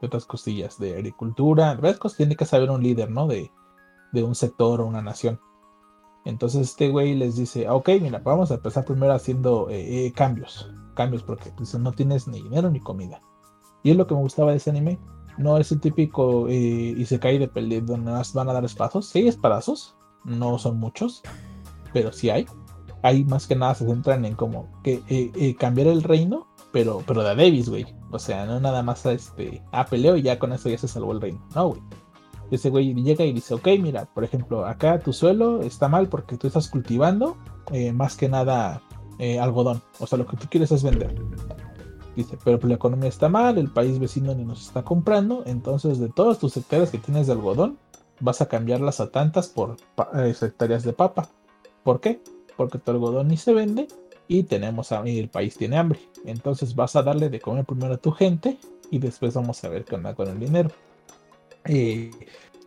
de otras cosillas, de agricultura, de cosas tiene que saber un líder, ¿no? De, de un sector o una nación. Entonces este güey les dice, ah, ok, mira, vamos a empezar primero haciendo eh, eh, cambios, cambios porque pues, no tienes ni dinero ni comida. Y es lo que me gustaba de ese anime. No es el típico eh, y se cae de pelea donde van a dar espadazos. Sí espadazos, no son muchos, pero sí hay. Ahí más que nada se centran en como que cambiar el reino pero, pero de Davis, güey. O sea, no nada más este, ah, peleo y ya con eso ya se salvó el reino. No, güey. Ese güey llega y dice, ok, mira, por ejemplo, acá tu suelo está mal porque tú estás cultivando eh, más que nada eh, algodón. O sea, lo que tú quieres es vender. Dice, pero pues la economía está mal, el país vecino ni nos está comprando, entonces de todas tus hectáreas que tienes de algodón, vas a cambiarlas a tantas por hectáreas de papa. ¿Por qué? Porque tu algodón ni se vende y tenemos a, el país tiene hambre. Entonces vas a darle de comer primero a tu gente y después vamos a ver qué onda con el dinero. Eh,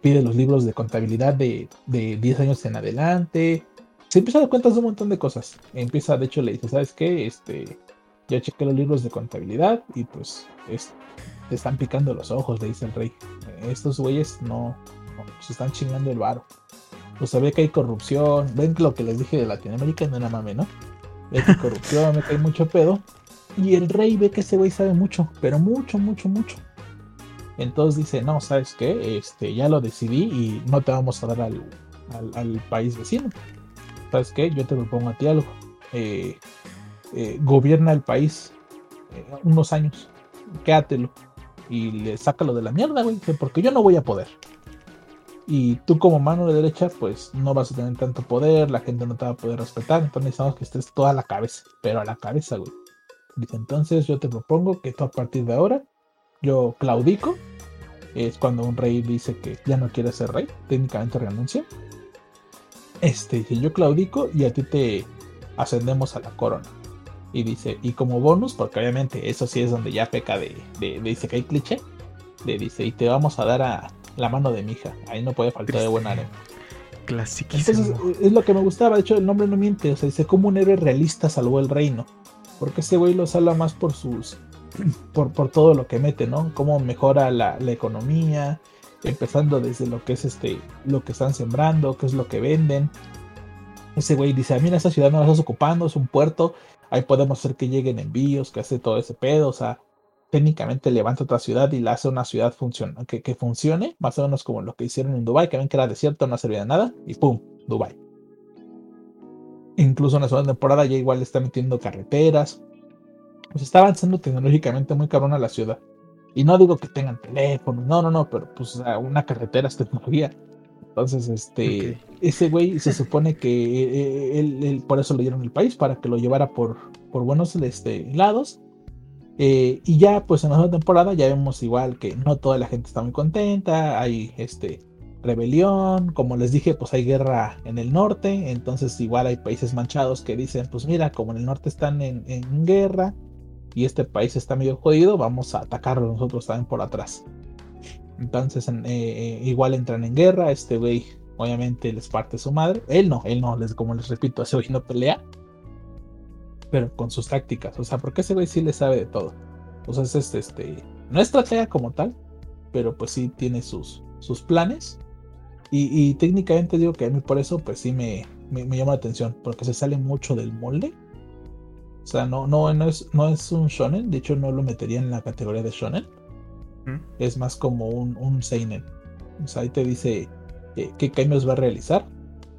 pide los libros de contabilidad de, de 10 años en adelante. Se empieza a dar cuenta de un montón de cosas. Empieza, de hecho, le dice, ¿sabes qué? Este, ya chequé los libros de contabilidad y pues te están picando los ojos, le dice el rey. Estos güeyes no, se están chingando el varo. Pues se ve que hay corrupción. Ven lo que les dije de Latinoamérica, no era mame, ¿no? ve que corrupción, me cae mucho pedo. Y el rey ve que ese güey sabe mucho, pero mucho, mucho, mucho. Entonces dice, no, ¿sabes qué? Este, ya lo decidí y no te vamos a dar al, al, país vecino. ¿Sabes qué? Yo te propongo a ti algo. Eh, eh, gobierna el país eh, unos años. Quédatelo. Y le sácalo de la mierda, güey. Porque yo no voy a poder. Y tú como mano de derecha, pues no vas a tener tanto poder, la gente no te va a poder respetar, entonces necesitamos que estés toda la cabeza, pero a la cabeza, güey. Dice, entonces yo te propongo que tú a partir de ahora, yo claudico, es cuando un rey dice que ya no quiere ser rey, técnicamente renuncia. Este, dice, yo claudico y a ti te ascendemos a la corona. Y dice, y como bonus, porque obviamente eso sí es donde ya peca de, de, dice que hay cliché, le dice, y te vamos a dar a, la mano de mi hija. Ahí no puede faltar de buen. Clasiquísimo. Entonces, es lo que me gustaba. De hecho, el nombre no miente. O sea, dice como un héroe realista salvó el reino. Porque ese güey lo salva más por sus. Por, por todo lo que mete, ¿no? Cómo mejora la, economía. Empezando desde lo que es este. Lo que están sembrando, qué es lo que venden. Ese güey dice: Mira, esta ciudad no la estás ocupando, es un puerto. Ahí podemos hacer que lleguen envíos, que hace todo ese pedo. O sea, técnicamente levanta otra ciudad y la hace una ciudad que, que, funcione, más o menos como lo que hicieron en Dubai, que ven que era desierto, no servía de nada, y ¡pum! Dubai. Incluso en la segunda temporada ya igual está metiendo carreteras. Pues está avanzando tecnológicamente muy cabrona la ciudad. Y no digo que tengan teléfonos, no, no, no, pero pues una carretera es tecnología. Entonces, este, ese güey se supone que eh, él, por eso le dieron el país, para que lo llevara por, por buenos este, lados. Eh, y ya, pues en la segunda temporada ya vemos igual que no toda la gente está muy contenta, hay este rebelión, como les dije, pues hay guerra en el norte, entonces igual hay países manchados que dicen, pues mira, como en el norte están en, guerra y este país está medio jodido, vamos a atacarlo nosotros también por atrás. Entonces eh, igual entran en guerra, este güey obviamente les parte su madre, él no, él no, les, como les repito, ese güey no pelea, pero con sus tácticas, o sea, porque ese güey sí le sabe de todo. O sea, es este, este, no estrategia como tal, pero pues sí tiene sus, sus planes y, técnicamente digo que a mí por eso, pues sí me, me, llama la atención, porque se sale mucho del molde. O sea, no, no, no, es, no es un shonen, de hecho no lo metería en la categoría de shonen. Es más como un, un seinen. O sea, ahí te dice eh, qué cambios va a realizar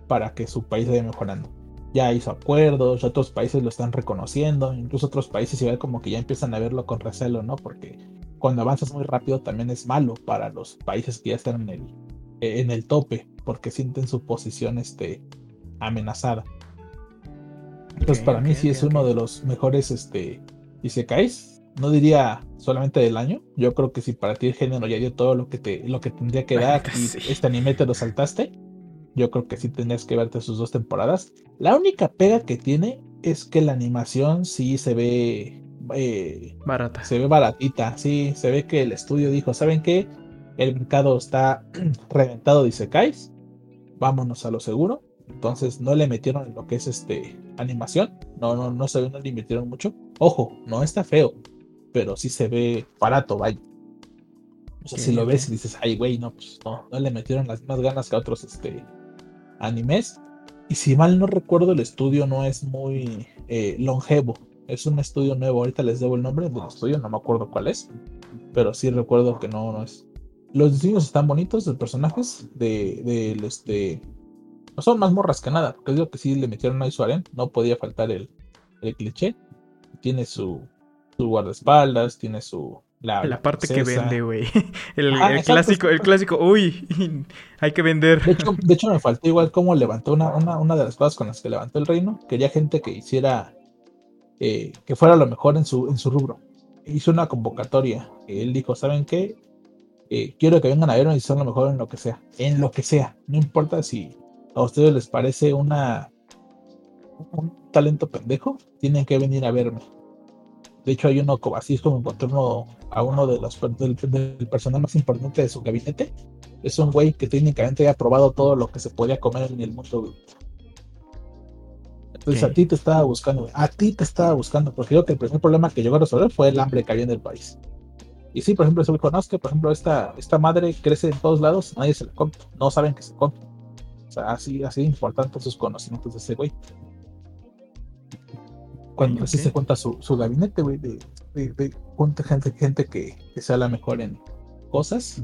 para que su país vaya mejorando. Ya hizo acuerdos, otros países lo están reconociendo, incluso otros países igual como que ya empiezan a verlo con recelo, ¿no? Porque cuando avanzas muy rápido también es malo para los países que ya están en el, eh, en el tope porque sienten su posición este, amenazada. Entonces para mí sí es uno de los mejores este, caes No diría solamente del año. Yo creo que si para ti el género ya dio todo lo que te lo que tendría que dar y este anime te lo saltaste, yo creo que sí tendrías que verte sus dos temporadas. La única pega que tiene es que la animación sí se ve eh, barata. Se ve baratita, sí, se ve que el estudio dijo, ¿saben qué? el mercado está reventado, dice Kais, vámonos a lo seguro. Entonces no le metieron en lo que es este animación, no, no, no se ve, no le invirtieron mucho. Ojo, no está feo, pero sí se ve barato, vaya. O sea, si lo ves y dices, ay, güey, no, pues no, no le metieron las mismas ganas que a otros este, animes. Y si mal no recuerdo, el estudio no es muy eh, longevo. Es un estudio nuevo. Ahorita les debo el nombre del estudio, no me acuerdo cuál es. Pero sí recuerdo que no, no es, los diseños están bonitos de personajes, de, este... No son más morras que nada, porque digo que sí le metieron a Aren, no podía faltar el, el cliché. Tiene su, su guardaespaldas, tiene su, la, parte que vende, güey. El, clásico, el clásico, uy, hay que vender. De hecho, de hecho, me faltó igual cómo levantó una, una, una, de las cosas con las que levantó el reino. Quería gente que hiciera, eh, que fuera lo mejor en su, en su rubro. Hizo una convocatoria. Él dijo, ¿saben qué? Eh, quiero que vengan a verme y son lo mejor en lo que sea. En lo que sea. No importa si a ustedes les parece una un talento pendejo, tienen que venir a verme. De hecho, hay uno así es como encontré uno, a uno de los del, personal más importante de su gabinete. Es un güey que técnicamente ha probado todo lo que se podía comer en el mundo. Entonces a ti te estaba buscando, a ti te estaba buscando, porque creo que el primer problema que llegó a resolver fue el hambre que había en el país. Y sí, por ejemplo, me conozco, por ejemplo, esta, esta madre crece en todos lados, nadie se la come, no saben que se come. O sea, así, así importantes sus conocimientos de ese güey. Cuando así se cuenta su, su gabinete, güey, de, de, gente, gente que, que, sea la mejor en cosas.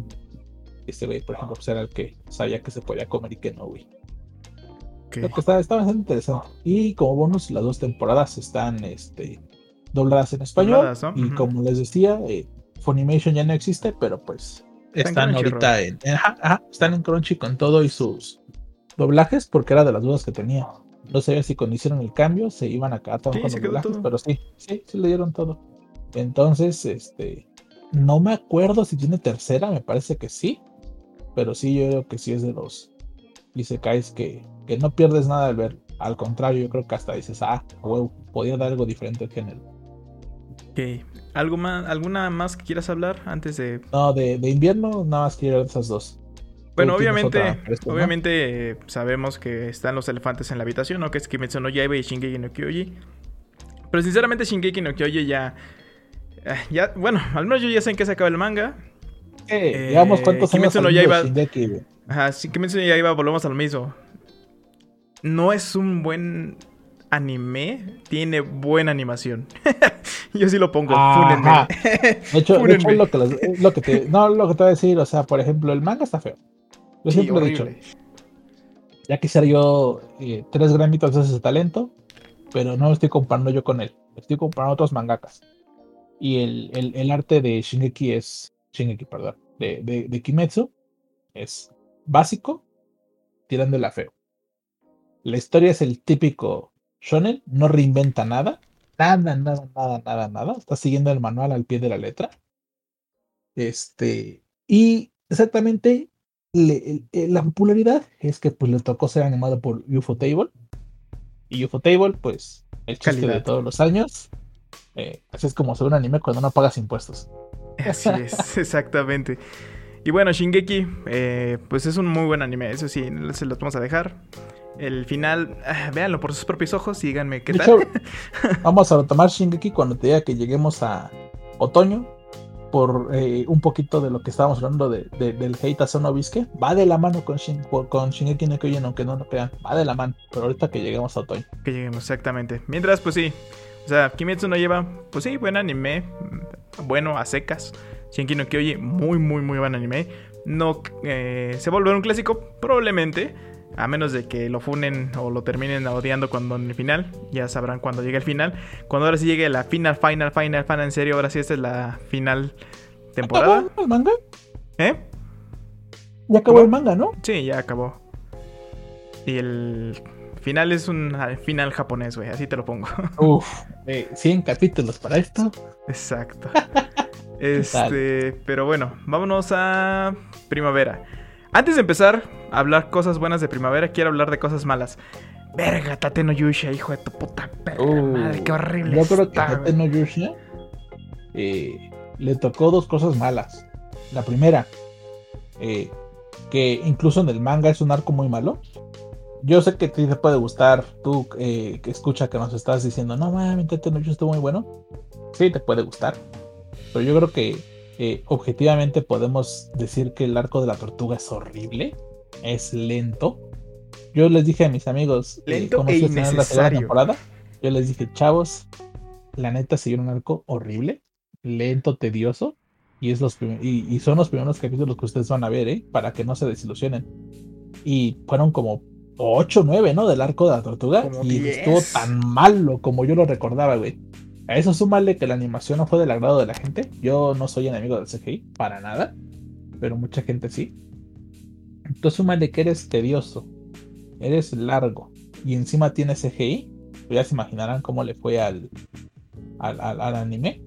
Este güey, por ejemplo, pues era el que sabía que se podía comer y que no, güey. Creo que está, bastante interesante. Y como bonus, las dos temporadas están este, dobladas en español. Y como les decía, eh, Funimation ya no existe, pero pues están ahorita en, están en Crunchy con todo y sus doblajes, porque era de las dudas que tenía. No sabía si cuando hicieron el cambio se iban a acabar con los doblajes, pero sí, sí, sí le dieron todo. Entonces, este, no me acuerdo si tiene tercera, me parece que sí, pero sí, yo creo que sí es de los Isekais que, que no pierdes nada al ver. Al contrario, yo creo que hasta dices, ah, huevo, podía dar algo diferente al género. Ok, ¿Algo más, ¿Alguna más que quieras hablar antes de.? No, de, invierno, nada más quiero esas dos. Bueno, obviamente, obviamente sabemos que están los elefantes en la habitación, ¿no? Que es Kimetsu no Yaiba y Shingeki no Kyoji. Pero sinceramente Shingeki no Kyoji ya... Eh, ya bueno, al menos yo ya sé en qué se acaba el manga. Eh, digamos cuántos Kimetsu no Yaiba... Ajá, sí, Kimetsu no Yaiba, volvemos al mismo. No es un buen anime tiene buena animación. Yo sí lo pongo. De hecho, de hecho lo, que lo que te, no lo que te voy a decir, o sea, por ejemplo, el manga está feo. Yo siempre he dicho, ya quisiera yo eh, tres gramitos de ese talento, pero no lo estoy comparando yo con él. Estoy comparando otros mangakas. Y el, el, el arte de Shingeki es. Shingeki, perdón. De, de, de Kimetsu es básico, tirándola feo. La historia es el típico shonen, no reinventa nada, nada, nada, nada, nada, nada. Está siguiendo el manual al pie de la letra. Este, y exactamente la popularidad es que pues le tocó ser animado por UFO Table. Y UFO Table, pues, el chiste de todos los años. Eh, así es como ve un anime cuando no pagas impuestos. Así es, exactamente. Y bueno, Shingeki, eh, pues es un muy buen anime, eso sí, se lo vamos a dejar. El final, ah, véanlo por sus propios ojos y díganme qué tal. vamos a retomar Shingeki cuando te diga que lleguemos a otoño. Por eh, un poquito de lo que estábamos hablando de, del hate a. Va de la mano con, con Shingeki no Kyojin, aunque no lo crean. Va de la mano. Pero ahorita que lleguemos a otoño. Que lleguemos, exactamente. Mientras, pues sí. O sea, Kimetsu no lleva, pues sí, buen anime. Bueno, a secas. Shingeki no Kyojin, muy, muy, muy buen anime. No eh, se volverá un clásico, probablemente. A menos de que lo funen o lo terminen odiando cuando en el final. Ya sabrán cuando llegue el final. Cuando ahora sí llegue la final, final, final, final. En serio, ahora sí esta es la final temporada. ¿Acabó el manga? ¿Eh? Ya acabó el manga, ¿no? Sí, ya acabó. Y el final es un final japonés, güey. Así te lo pongo. Uf, 100 capítulos para esto. Exacto. este, pero bueno, vámonos a primavera. Antes de empezar a hablar cosas buenas de primavera, quiero hablar de cosas malas. Verga, Tate no Yusha, hijo de tu puta perra uh, madre, qué horrible. Yo creo que Tate no Yusha eh, le tocó dos cosas malas. La primera, eh, que incluso en el manga es un arco muy malo. Yo sé que a ti te puede gustar, tú eh, que escucha que nos estás diciendo, no mames, Tate no Yusha estuvo muy bueno. Sí, te puede gustar. Pero yo creo que eh, objetivamente podemos decir que el arco de la tortuga es horrible, es lento. Yo les dije a mis amigos, eh, lento e la temporada, yo les dije, chavos, la neta siguió un arco horrible, lento, tedioso, y, es los y, son los primeros capítulos que ustedes van a ver, ¿eh? para que no se desilusionen. Y fueron como 8 o 9, ¿no? Del arco de la tortuga. y estuvo tan malo como yo lo recordaba, güey. A eso súmale que la animación no fue del agrado de la gente. Yo no soy enemigo del CGI, para nada. Pero mucha gente sí. Entonces súmale que eres tedioso. Eres largo. Y encima tienes CGI. Pues ya se imaginarán cómo le fue al, al, anime.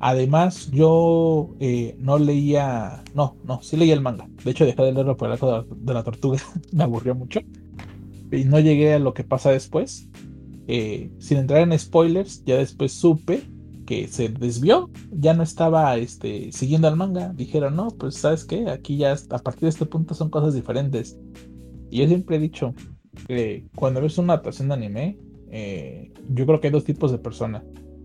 Además, yo eh, no leía. No, no, sí leía el manga. De hecho, dejé de leerlo por el arco de la tortuga. Me aburrió mucho. Y no llegué a lo que pasa después. Eh, sin entrar en spoilers, ya después supe que se desvió, ya no estaba este, siguiendo al manga. Dijeron, no, pues sabes qué, aquí ya a partir de este punto son cosas diferentes. Y yo siempre he dicho, que cuando ves una adaptación de anime, eh, yo creo que hay dos tipos de personas,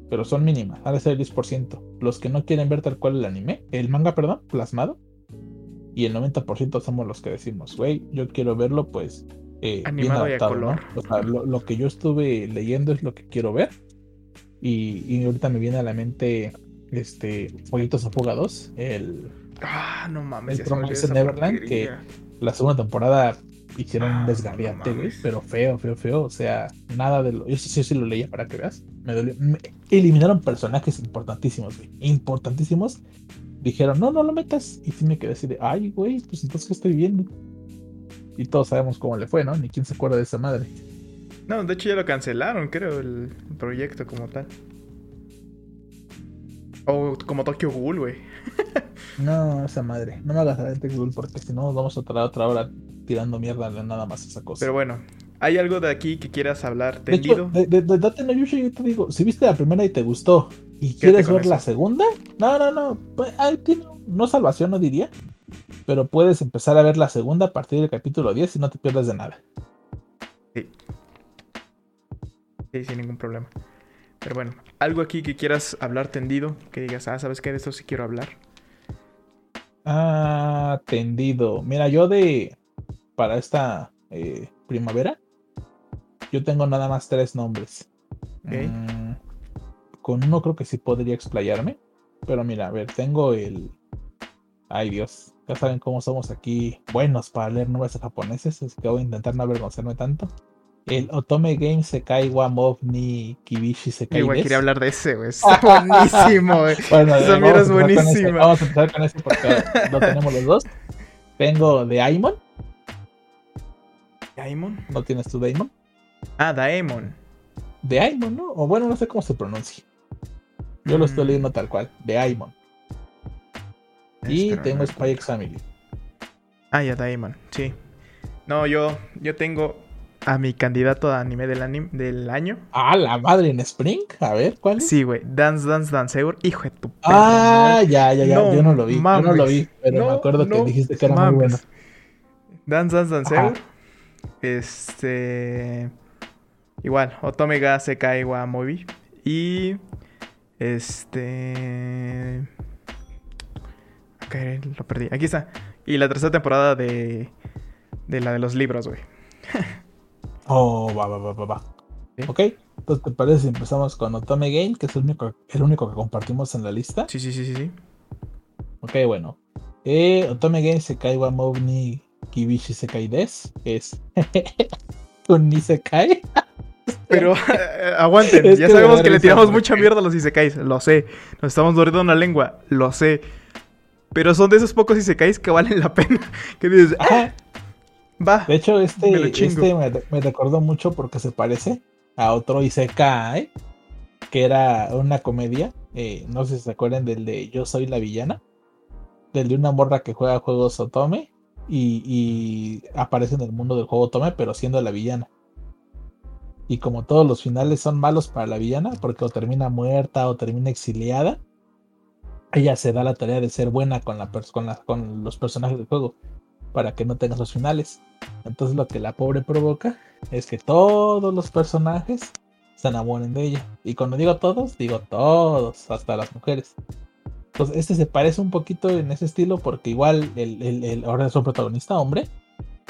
pero son mínimas, ha de ser el 10%. Los que no quieren ver tal cual el anime, el manga, perdón, plasmado, y el 90% somos los que decimos, güey, yo quiero verlo pues eh, Animado y a color. lo, que yo estuve leyendo es lo que quiero ver. Y, ahorita me viene a la mente este Fueguitos a Fuga 2, el, ah, no mames, el Neverland, que la segunda temporada hicieron un ah, desgarriate, güey, pero feo, feo, feo. O sea, nada de lo. Yo sí, sí, lo leía para que veas. Me dolió. eliminaron personajes importantísimos, güey. Importantísimos. Dijeron, no, no lo metas. Y sí me quedé así de, ay, güey, pues entonces, ¿qué estoy viendo? Y todos sabemos cómo le fue, ¿no? Ni quién se acuerda de esa madre. No, de hecho ya lo cancelaron, creo, el proyecto como tal. O como Tokyo Ghoul, güey. no, esa madre. No me hagas la Tokyo Ghoul porque si no nos vamos a traer otra hora tirando mierda de nada más esa cosa. Pero bueno, ¿hay algo de aquí que quieras hablar tendido? De, de, de, Date no Yusha, yo te digo, si viste la primera y te gustó y quieres ver la segunda, no, no, no. Pues, tiene, no salvación, no diría pero puedes empezar a ver la segunda a partir del capítulo 10 y no te pierdas de nada. Sí. Sí, sin ningún problema. Pero bueno, algo aquí que quieras hablar tendido, que digas, ah, ¿sabes qué? De esto sí quiero hablar. Ah, tendido. Mira, yo de. Para esta eh, primavera, yo tengo nada más tres nombres. Mm, con uno creo que sí podría explayarme. Pero mira, a ver, tengo el. Ay Dios. Ya saben cómo somos aquí buenos para leer nombres japoneses, así que voy a intentar no avergonzarme tanto. El Otome Game Sekai wa Mob ni Kibishi Sekai. Igual quería hablar de ese, güey. Está buenísimo, güey. bueno, Esa mierda es buenísima. Vamos a empezar con ese porque lo tenemos los dos. Tengo de Aimon. ¿Daemon? ¿No tienes tu Daemon? Ah, Daemon. Daemon, ¿no? O bueno, no sé cómo se pronuncia. Yo lo estoy Mm. leyendo tal cual, Daemon. Y Espera, tengo no. Spy X Family. Ah, ya, Daemon, sí. No, yo, yo tengo a mi candidato a anime del, anim- del año. Ah, la madre en Spring. A ver, ¿cuál es? Sí, güey. Dance Dance Danceur. Hijo de tu Ah, ya, ya, ya. No yo no lo vi. Yo no lo vi, pero No, me acuerdo que dijiste que era mames. muy bueno. Dance Dance Danceur. Este. Igual, Otome ga Sekai wa Movie. Y. Este. Lo perdí. Aquí está. Y la tercera temporada de. De la de los libros, güey. Oh, va, va, va, va, va. Sí. Ok, entonces te parece si empezamos con Otome Game, que es el único, el único que compartimos en la lista. Sí, sí, sí, sí. sí. Ok, bueno. Eh, Otome Game Sekai wa Mou ni Kibishi Sekai des. Es un Isekai. Pero eh, aguanten, ya sabemos que le tiramos mucha mierda a los isekais, lo sé. Nos estamos doliendo una lengua, lo sé. Pero son de esos pocos isekais que valen la pena. Que dices, ah, va. De hecho, este, Me este me, me recordó mucho porque se parece a otro Isekai, que era una comedia. eh, no sé si se acuerdan del de Yo soy la villana. Del de una morra que juega juegos Otome y, y aparece en el mundo del juego Otome, pero siendo la villana. Y como todos los finales son malos para la villana, porque o termina muerta o termina exiliada, ella se da la tarea de ser buena con, la con, con los personajes del juego para que no tengas los finales. Entonces lo que la pobre provoca es que todos los personajes se enamoren de ella. Y cuando digo todos, digo todos, hasta las mujeres. Entonces este se parece un poquito en ese estilo porque igual el, el, ahora es un protagonista hombre.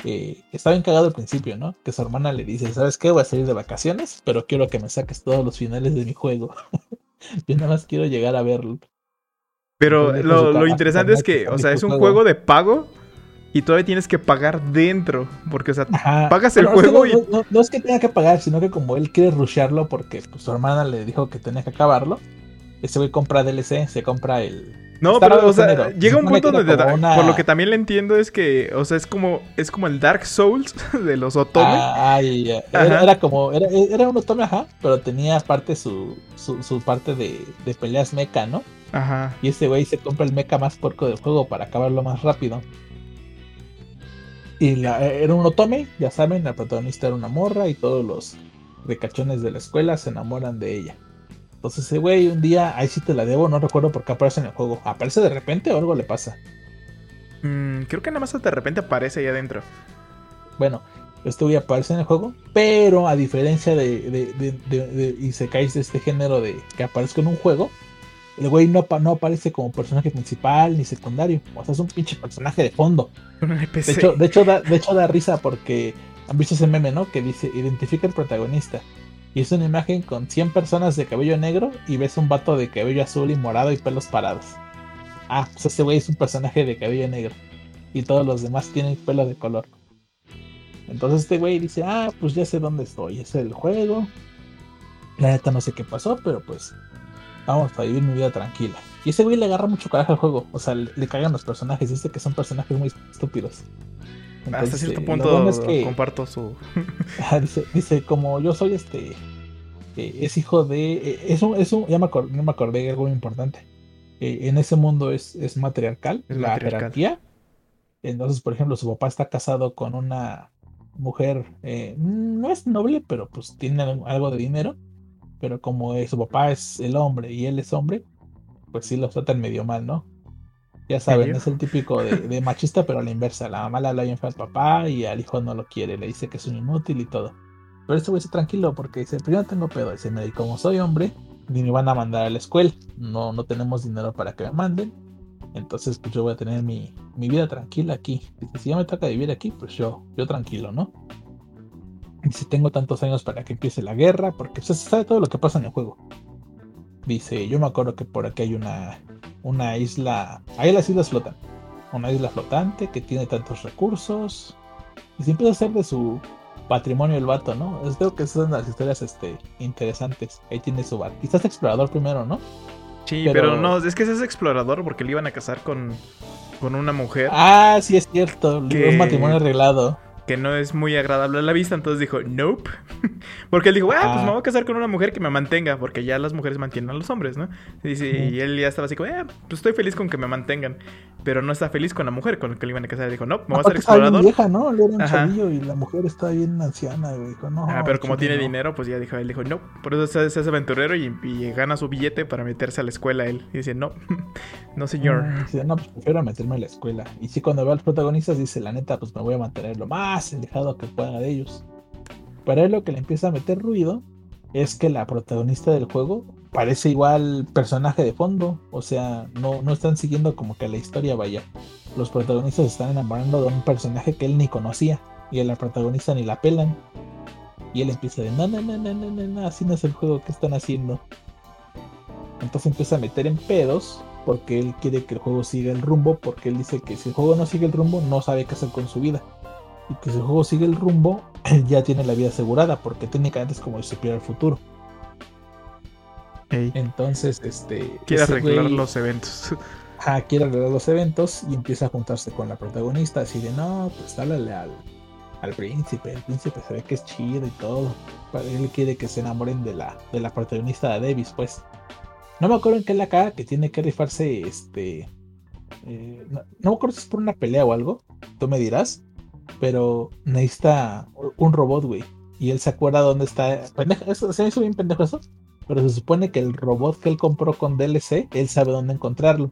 eh, está bien cagado al principio, ¿no? Que su hermana le dice, ¿sabes qué? Voy a salir de vacaciones, pero quiero que me saques todos los finales de mi juego. Yo nada más quiero llegar a verlo. Pero lo, cara- interesante es que, o sea, es un juego. de pago y todavía tienes que pagar dentro. Porque, o sea, Ajá. Pagas el es que juego no, y- no- no es que tenga que pagar, sino que como él quiere rushearlo porque pues, su hermana le dijo que tenía que acabarlo, ese güey compra DLC, se compra el... no, pero, o sea, llega un punto donde, una- por lo que también le entiendo es que, o sea, es como, es como el Dark Souls de los Otome. Ah. Ajá. Era, era como, era, era un otome, ajá, pero tenía aparte su, su, su parte de, de peleas mecha, ¿no? Ajá. Y ese güey se compra el mecha más puerco del juego para acabarlo más rápido. Y la, era un otome, ya saben, la protagonista era una morra y todos los ricachones de la escuela se enamoran de ella. Entonces ese güey un día, ahí sí te la debo, no recuerdo por qué aparece en el juego. ¿Aparece de repente o algo le pasa? Mm, creo que nada más de repente aparece ahí adentro. Bueno, este güey aparece en el juego, pero a diferencia de, de, de, de- de isekais de este género de que aparezca en un juego, el güey no, apa- no aparece como personaje principal ni secundario. O sea, es un pinche personaje de fondo. De hecho, de hecho, da, de hecho da risa porque han visto ese meme, ¿no? Que dice, identifica el protagonista. Y es una imagen con 100 personas de cabello negro y ves un vato de cabello azul y morado y pelos parados. Ah, pues ese güey es un personaje de cabello negro. Y todos los demás tienen pelo de color. Entonces este güey dice, ah, pues ya sé dónde estoy, es el juego. La neta no sé qué pasó, pero pues vamos a vivir mi vida tranquila. Y ese güey le agarra mucho coraje al juego. O sea, le, le cagan los personajes. Dice que son personajes muy estúpidos. Hasta Entonces, cierto eh, punto bueno es que- comparto su... Dice, dice, como yo soy este, eh, es hijo de, eh, es un, es un, ya me acordé, no me acordé de algo muy importante. Eh, en ese mundo es, es matriarcal, Es la matriarcal. jerarquía. Entonces, por ejemplo, su papá está casado con una mujer, eh, no es noble, pero pues tiene algo de dinero. Pero como su papá es el hombre y él es hombre, pues sí lo tratan medio mal, ¿no? Ya saben, serio? es el típico de, de machista, pero a la inversa. La mamá le habla bien feo al papá y al hijo no lo quiere, le dice que es un inútil y todo. Pero este güey está tranquilo porque dice, primero tengo pedo, dice, "mira, y como soy hombre, ni me van a mandar a la escuela, no, no tenemos dinero para que me manden, entonces pues yo voy a tener mi, mi vida tranquila aquí. Dice, si ya me toca vivir aquí, pues yo, yo tranquilo, ¿no? Dice, tengo tantos años para que empiece la guerra, porque pues, se sabe todo lo que pasa en el juego. Dice, yo me acuerdo que por aquí hay una, una isla, ahí las islas flotan, una isla flotante que tiene tantos recursos, y se empieza a hacer de su patrimonio el vato, ¿no? Es creo que esas son las historias este, interesantes. Ahí tiene su bar. Quizás explorador primero, ¿no? Sí, Pero- pero... no, es que ese es explorador porque le iban a casar con, con una mujer. Ah, sí es cierto. Que- Un matrimonio arreglado. Que no es muy agradable a la vista, entonces dijo, nope. porque él dijo, ah, pues me voy a casar con una mujer que me mantenga, porque ya las mujeres mantienen a los hombres, ¿no? Y, y él ya estaba así como, ah, pues estoy feliz con que me mantengan, pero no está feliz con la mujer con la que le iban a casar. Dijo, no, me voy a hacer explorador. vieja, ¿no? Él era un chavillo y la mujer está bien anciana, güey. Dijo, no, ah, pero como tiene dinero, pues ya dijo, él dijo, no, por eso se, hace aventurero y, gana su billete para meterse a la escuela él. Y dice, no, no señor. Ah, dice, no, pues prefiero meterme a la escuela. Y sí, cuando ve a los protagonistas dice, la neta, pues me voy a mantener lo más alejado que pueda de ellos. Para él lo que le empieza a meter ruido es que la protagonista del juego parece igual personaje de fondo. O sea, no, no están siguiendo como que la historia vaya. Los protagonistas están enamorando de un personaje que él ni conocía. Y a la protagonista ni la pelan. Y él empieza de no, no, no, no, no, no, así no es el juego que están haciendo. Entonces empieza a meter en pedos porque él quiere que el juego siga el rumbo, porque él dice que si el juego no sigue el rumbo, no sabe qué hacer con su vida y que si el juego sigue el rumbo, ya tiene la vida asegurada, porque técnicamente es como si el futuro. Entonces, este. Quiere arreglar los eventos. Ah, quiere arreglar los eventos y empieza a juntarse con la protagonista, así de no, pues háblale al, al príncipe, el príncipe se ve que es chido y todo. Él quiere que se enamoren de la, de la protagonista de Davis, pues. No me acuerdo en qué es la cara que tiene que rifarse este. Eh, no, no, me acuerdo si es por una pelea o algo. Tú me dirás pero necesita un robot, güey. Y él se acuerda dónde está. eso, se me hizo bien pendejo eso. Pero se supone que el robot que él compró con DLC, él sabe dónde encontrarlo.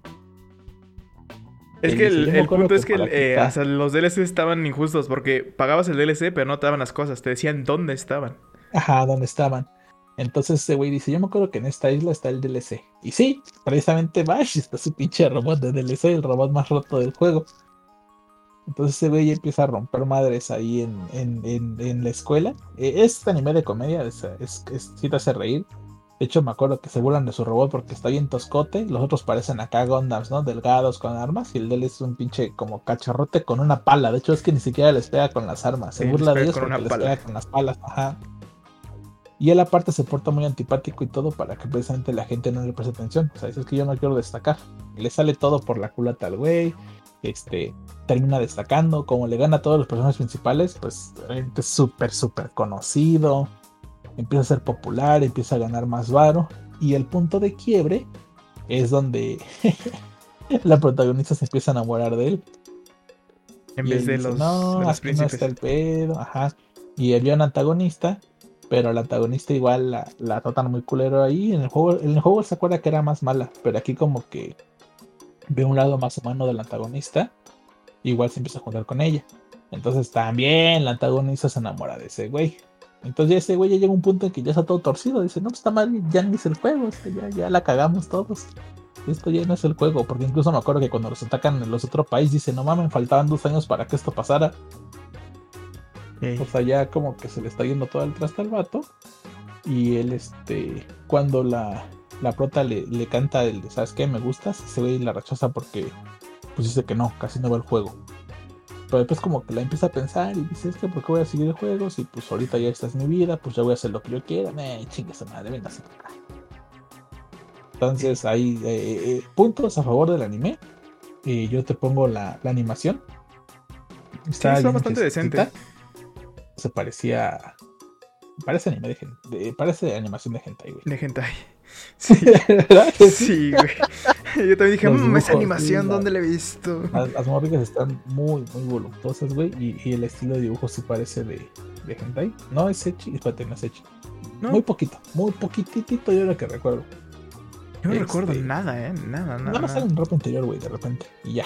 Es que el, punto es que eh, los DLC estaban injustos porque pagabas el DLC, pero no te daban las cosas, te decían dónde estaban. Ajá, dónde estaban. Entonces ese güey dice, yo me acuerdo que en esta isla está el DLC. Y sí, precisamente Bash está su pinche robot de DLC, el robot más roto del juego. Entonces ese güey empieza a romper madres ahí en, la escuela. E, este anime de comedia, es, es, sí te hace reír. De hecho, me acuerdo que se burlan de su robot porque está bien toscote. Los otros parecen acá Gundams, ¿no? Delgados con armas. Y el de él es un pinche como cacharrote con una pala. De hecho, es que ni siquiera les pega con las armas. Se burla de ellos porque les pega con las palas. Ajá. Y él aparte se porta muy antipático y todo para que precisamente la gente no le preste atención. O sea, es que yo no quiero destacar. Le sale todo por la culata al güey este, termina destacando, como le gana a todos los personajes principales, pues es súper, súper conocido, empieza a ser popular, empieza a ganar más varo, y el punto de quiebre es donde la protagonista se empieza a enamorar de él. En vez de los, no, de príncipes. No está el pedo, ajá. Y había un antagonista, pero el antagonista igual la, la tratan muy culero ahí. En el juego, en el juego se acuerda que era más mala, pero aquí como que ve un lado más humano del antagonista, igual se empieza a juntar con ella. Entonces también el antagonista se enamora de ese güey. Entonces ya ese güey ya llega a un punto en que ya está todo torcido. Dice, no, pues está mal, ya ni es el juego, ya, ya la cagamos todos. Esto ya no es el juego, porque incluso me acuerdo que cuando los atacan en los otros países, dice, no mames, faltaban dos años para que esto pasara. O sea, ya como que se le está yendo todo el traste al vato. Y él, este, cuando la, la prota le, le canta el de, ¿sabes qué? Me gustas. Se ve y la rechaza porque pues dice que no, casi no va el juego. Pero después como que la empieza a pensar y dice, es que ¿por qué voy a seguir el juego? Si pues ahorita ya esta es mi vida, pues ya voy a hacer lo que yo quiera. Eh, chingue esa madre, venga, Entonces hay eh, eh, puntos a favor del anime. Y yo te pongo la, la animación. Está, bastante decente. Se parecía... Parece anime de, parece animación de hentai, güey. De hentai. Sí, sí, güey. Yo también dije, mmm, esa animación, ¿dónde la he visto? Las, las están muy, muy voluptuosas, güey. Y, el estilo de dibujo sí parece de, de hentai. No es Echi, espérate, no es Echi. Muy poquito, muy poquitito yo lo que recuerdo. Yo no recuerdo este, nada, eh. Nada, nada. Nada más sale en ropa interior, güey, de repente. Y ya.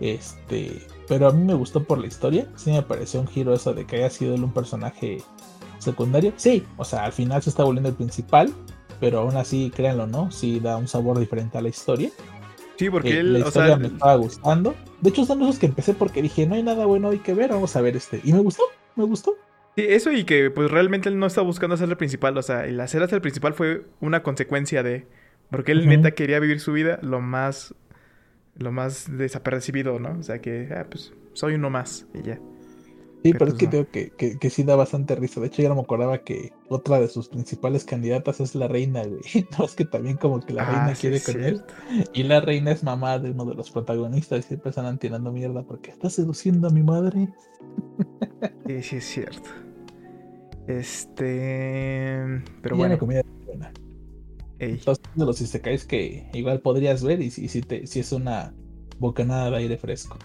Este. Pero a mí me gustó por la historia. Sí me pareció un giro eso de que haya sido él un personaje secundario. Sí, o sea, al final se está volviendo el principal pero aún así, créanlo, ¿no? Sí da un sabor diferente a la historia. Sí, porque eh, la historia me estaba gustando. De hecho, son esos que empecé porque dije, no hay nada bueno hay que ver, vamos a ver este. Y me gustó, me gustó. Sí, eso y que pues realmente él no está buscando hacer el principal, o sea, el hacer el principal fue una consecuencia de... Porque él neta quería vivir su vida lo más... Lo más desapercibido, ¿no? O sea que, ah, pues soy uno más y ya. Sí, pero es que creo que, que, sí da bastante risa. De hecho, ya no me acordaba que otra de sus principales candidatas es la reina, güey. No, es que también como que la reina ah, quiere con él. Y la reina es mamá de uno de los protagonistas y siempre están tirando mierda porque está seduciendo a mi madre. sí, sí, es cierto. Este. Pero Y bueno. la comida es buena. ey. Entonces, de los isekais que igual podrías ver y si, si, te, si es una bocanada de aire fresco.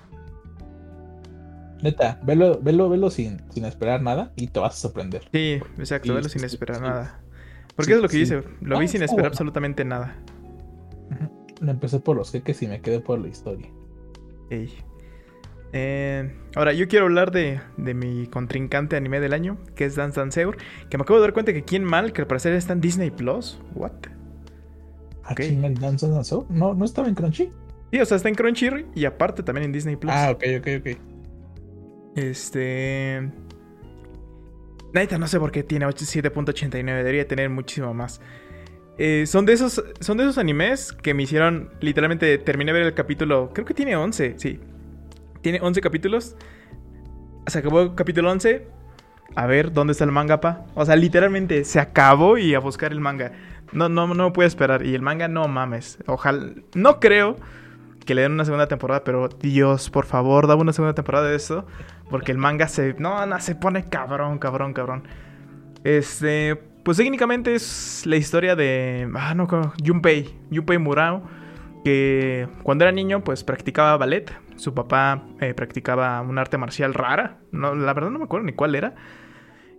Neta, velo, velo, velo sin, sin esperar nada y te vas a sorprender. Sí, exacto, Sí, verlo sí, sin esperar sí. nada. Porque Sí, es lo que sí. dice, lo vi Ah, sin esperar bueno. absolutamente nada. Lo empecé por los jeques y me quedé por la historia. Ey. Eh, ahora, yo quiero hablar de, de mi contrincante anime del año, que es Dance Dance Eur, que me acabo de dar cuenta que quién mal, que al parecer está en Disney Plus. ¿What? Ah, Ok. chinga, el Dance Dance Show. No, no estaba en Crunchy. Sí, o sea, está en Crunchyroll y aparte también en Disney Plus. Ah, ok, ok, ok. Este. Neta, no sé por qué tiene 8 7.89. Debería tener muchísimo más. Eh, son, de esos, son de esos animes que me hicieron. Literalmente terminé de ver el capítulo. Creo que tiene 11, sí. Tiene 11 capítulos. Se acabó el capítulo 11. A ver, ¿dónde está el manga, pa? O sea, literalmente se acabó y a buscar el manga. No, no, no puedo esperar. Y el manga, no mames. Ojalá. No creo que le den una segunda temporada, pero Dios, por favor, dame una segunda temporada de esto. Porque el manga se. No, no, se pone cabrón, cabrón, cabrón. Este. Pues técnicamente es la historia de. Ah, no. Junpei. Junpei Murao. Que cuando era niño, pues practicaba ballet. Su papá eh, practicaba un arte marcial rara. No, la verdad no me acuerdo ni cuál era.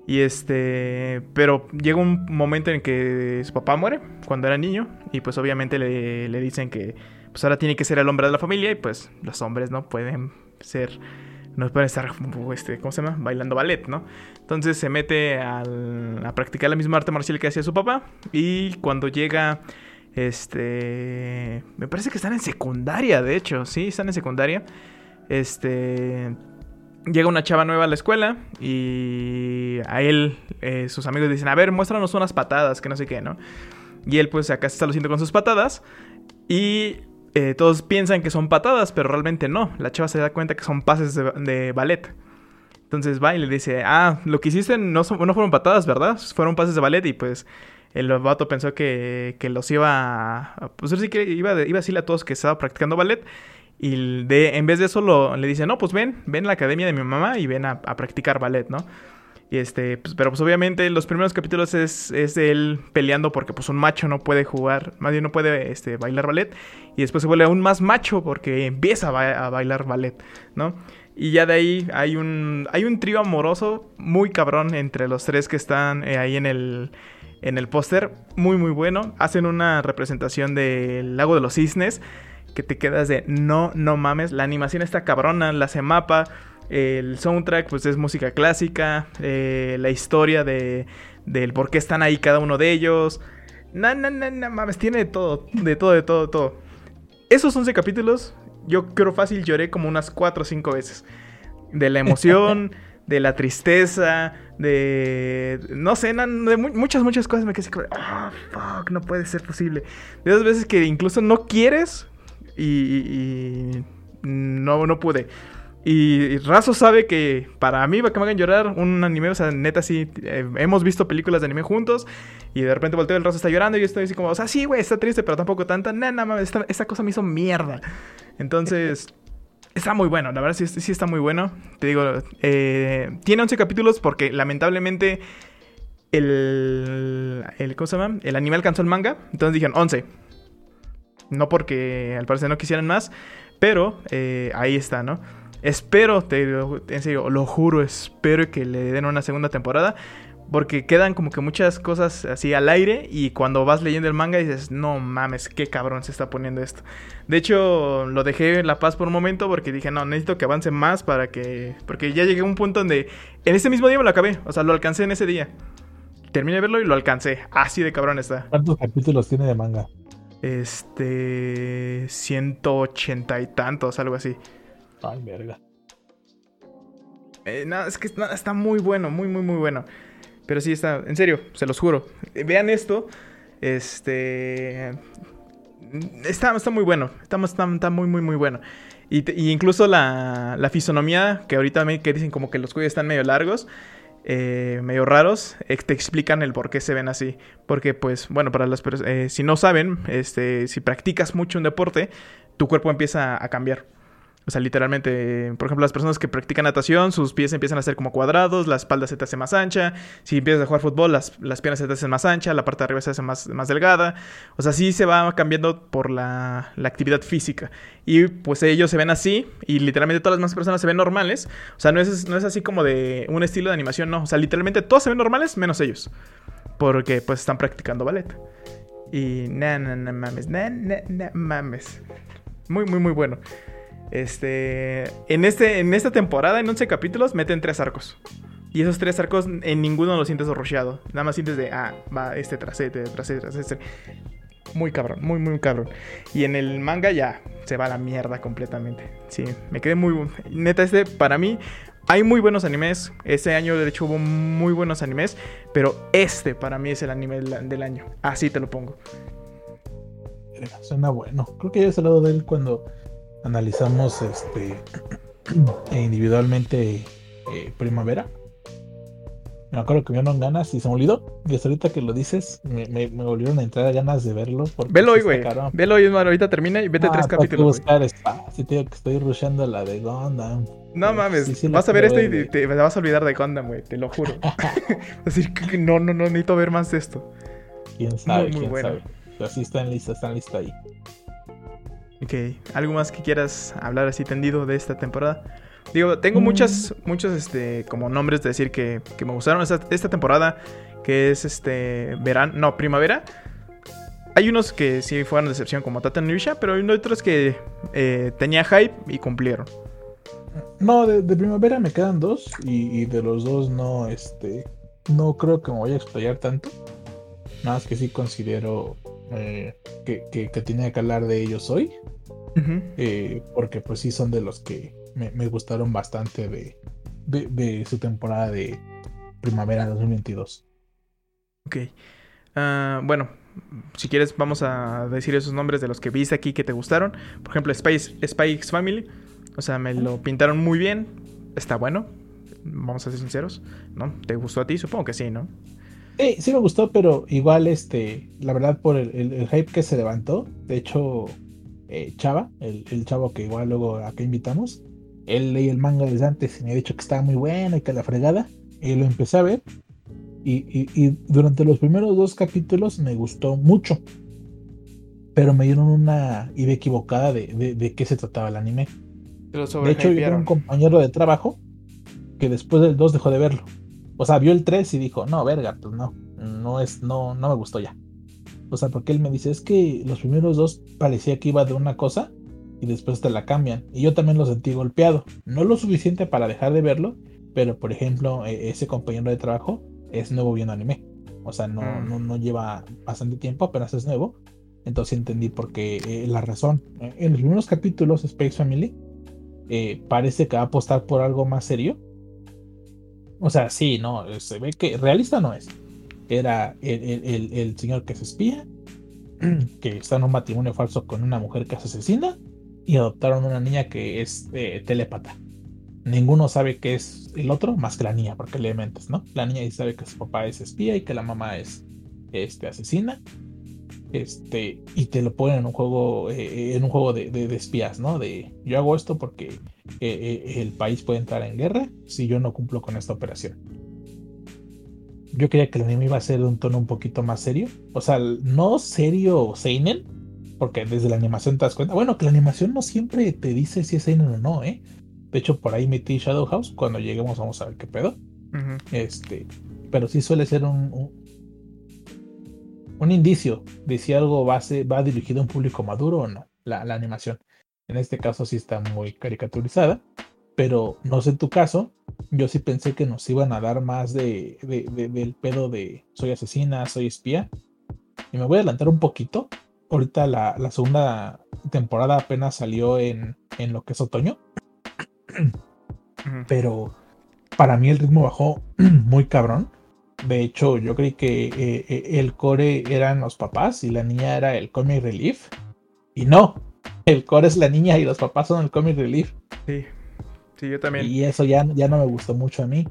Y este. Pero llega un momento en que su papá muere cuando era niño. Y pues obviamente le, le dicen que. Pues ahora tiene que ser el hombre de la familia. Y pues los hombres no pueden ser. No pueden estar, este, ¿cómo se llama? Bailando ballet, ¿no? Entonces se mete a practicar la misma arte marcial que hacía su papá. Y cuando llega. Este. Me parece que están en secundaria, de hecho. Sí, están en secundaria. Este. Llega una chava nueva a la escuela y a él, eh, sus amigos dicen, a ver, muéstranos unas patadas, que no sé qué, ¿no? Y él pues acá se está luciendo con sus patadas y eh, todos piensan que son patadas, pero realmente no. La chava se da cuenta que son pases de, ballet. Entonces va y le dice, ah, lo que hiciste no, son- no fueron patadas, ¿verdad? Fueron pases de ballet y pues el vato pensó que, que los iba a... Pues sí que iba, iba a decirle a todos que estaba practicando ballet. Y de, en vez de eso lo- le dice, no, pues ven, ven a la academia de mi mamá y ven a, a practicar ballet, ¿no? Y este, pues, pero pues obviamente los primeros capítulos es, es él peleando porque pues un macho no puede jugar, más bien no puede este, bailar ballet. Y después se vuelve aún más macho porque empieza a bailar ballet, ¿no? Y ya de ahí hay un, hay un trío amoroso muy cabrón entre los tres que están eh, ahí en el, en el póster. Muy, muy bueno. Hacen una representación del lago de los cisnes que te quedas de no, no mames. La animación está cabrona, la hace mapa. El soundtrack, pues es música clásica. eh, la historia de, del por qué están ahí cada uno de ellos. No, no, no, no mames, tiene de todo, de todo, de todo, de todo. Esos 11 capítulos, yo creo fácil lloré como unas 4 o 5 veces. De la emoción, de la tristeza, de. No sé, na- de mu- muchas, muchas cosas me quedé así como, ah, fuck, no puede ser posible. De esas veces que incluso no quieres y, y- y no, no pude. Y Razo sabe que para mí va que me hagan llorar un anime, o sea, neta sí, eh, hemos visto películas de anime juntos y de repente volteo el Razo está llorando y yo estoy así como, o sea, sí, güey, está triste, pero tampoco tanta, no, mames, esta, esta cosa me hizo mierda. Entonces, está muy bueno, la verdad sí, sí está muy bueno. Te digo, eh, tiene 11 capítulos porque lamentablemente el, el, ¿cómo se llama? El anime alcanzó el manga, entonces dijeron 11. No porque al parecer no quisieran más, pero eh, ahí está, ¿no? Espero, te, en serio, lo juro, espero que le den una segunda temporada. Porque quedan como que muchas cosas así al aire y cuando vas leyendo el manga dices, no mames, qué cabrón se está poniendo esto. De hecho, lo dejé en la paz por un momento porque dije, no, necesito que avance más para que... Porque ya llegué a un punto donde en ese mismo día me lo acabé, o sea, lo alcancé en ese día. Terminé de verlo y lo alcancé. Así de cabrón está. ¿Cuántos capítulos tiene de manga? Este... 180 y tantos, algo así. Ay, verga. Eh, es que está, muy bueno, muy, muy, muy bueno. Pero sí está, en serio, se los juro. Eh, Vean esto. Este. Está, está muy bueno. Está, está, muy, muy, muy bueno. Y, incluso la, la fisonomía, que ahorita me que dicen como que los cuellos están medio largos, eh, medio raros, eh, te explican el por qué se ven así. Porque, pues, bueno, para las personas, si no saben, este, si practicas mucho un deporte, tu cuerpo empieza a cambiar. O sea, literalmente, por ejemplo, las personas que practican natación, sus pies empiezan a ser como cuadrados, la espalda se te hace más ancha. Si empiezas a jugar fútbol, las, las piernas se te hacen más anchas, la parte de arriba se hace más, más delgada. O sea, sí se va cambiando por la, la actividad física. Y pues ellos se ven así y literalmente todas las demás personas se ven normales. O sea, no es, no es así como de un estilo de animación, no. O sea, literalmente todos se ven normales menos ellos. Porque pues están practicando ballet. Y na, mames, na, na, mames. Muy, muy, muy bueno. Este, en, este, en esta temporada, en 11 capítulos, meten tres arcos. Y esos tres arcos en ninguno los sientes rusheado. Nada más sientes de, ah, va este tras este, tras este, tras este. Muy cabrón, muy, muy cabrón. Y en el manga ya se va a la mierda completamente. Sí, me quedé muy... Neta, este para mí... Hay muy buenos animes. Este año, de hecho, hubo muy buenos animes. Pero este para mí es el anime del, año. Así te lo pongo. Suena bueno. Creo que ya he de él cuando analizamos este individualmente eh, Primavera. Me acuerdo que me dieron ganas y se me olvidó. Y hasta ahorita que lo dices, me, me, volvieron a entrar ganas de verlo. Velo hoy, güey. Velo hoy, ahorita termina y vete ah, tres capítulos. buscar espacio, tío, que estoy rusheando la de Gundam. No mames, vas a ver esto y te, vas a olvidar de Gundam, güey, te lo juro. Así que no, no, no, necesito ver más de esto. Quién sabe, quién sabe. Pero sí están listos, están listos ahí. Ok, ¿algo más que quieras hablar así tendido de esta temporada? Digo, tengo muchas, mm. muchos, este, como nombres de decir que, que me gustaron esta, esta, temporada, que es, este, verano, no, primavera. Hay unos que sí fueron decepción, como Tata Nusha, pero hay otros que eh, tenía hype y cumplieron. No, de, primavera me quedan dos y, de los dos no, este, no creo que me vaya a explayar tanto. Nada más que sí considero eh, que, que, que, tenía que hablar de ellos hoy. Eh, porque pues sí son de los que me, gustaron bastante de, de, su temporada de primavera 2022. Ok. Ah, bueno, si quieres vamos a decir esos nombres de los que viste aquí que te gustaron. Por ejemplo, Space, Family. O sea, me lo pintaron muy bien. Está bueno. Vamos a ser sinceros. ¿No? ¿Te gustó a ti? Supongo que sí, ¿no? Sí, sí me gustó, pero igual, este, la verdad, por el, el, hype que se levantó. De hecho, eh, Chava, el, el, chavo que igual luego acá invitamos, él leí el manga desde antes y me ha dicho que estaba muy bueno y que la fregada. Y lo empecé a ver. Y, durante los primeros dos capítulos me gustó mucho. Pero me dieron una idea equivocada de, de, qué se trataba el anime. de hecho, yo un compañero de trabajo que después del 2 dejó de verlo. O sea, vio el 3 y dijo, no, verga, pues no, no es, no, no me gustó ya. O sea, porque él me dice, es que los primeros dos parecía que iba de una cosa y después te la cambian. Y yo también lo sentí golpeado. No lo suficiente para dejar de verlo, pero por ejemplo, e, ese compañero de trabajo es nuevo viendo anime. O sea, no, mm. no, no, lleva bastante tiempo, apenas es nuevo. Entonces entendí por qué eh, la razón. En los primeros capítulos, Space Family eh, parece que va a apostar por algo más serio. O sea, sí, no, se ve que realista no es. Era el, el, el señor que se espía, que está en un matrimonio falso con una mujer que se asesina y adoptaron una niña que es eh, telépata. Ninguno sabe que es el otro más que la niña, porque le mentes, ¿no? La niña sabe que su papá es espía y que la mamá es este, asesina. Este, y te lo ponen en un juego, eh, en un juego de, espías, ¿no? De yo hago esto porque eh, el país puede entrar en guerra si yo no cumplo con esta operación. Yo creía que el anime iba a ser de un tono un poquito más serio. O sea, no serio Seinen, porque desde la animación te das cuenta. Bueno, que la animación no siempre te dice si es Seinen o no, ¿eh? De hecho, por ahí metí Shadow House. Cuando lleguemos, vamos a ver qué pedo. Este. Pero sí suele ser un, un, indicio de si algo va, a va dirigido a un público maduro o no. La, animación. En este caso sí está muy caricaturizada. Pero no sé en tu caso. Yo sí pensé que nos iban a dar más de, del pedo de soy asesina, soy espía. Y me voy a adelantar un poquito ahorita la, segunda temporada apenas salió en, lo que es otoño. Pero para mí el ritmo bajó muy cabrón. De hecho, yo creí que eh, eh, el core eran los papás y la niña era el comic relief. Y no, el core es la niña y los papás son el comic relief. Sí, sí, yo también. Y eso ya, ya no me gustó mucho a mí.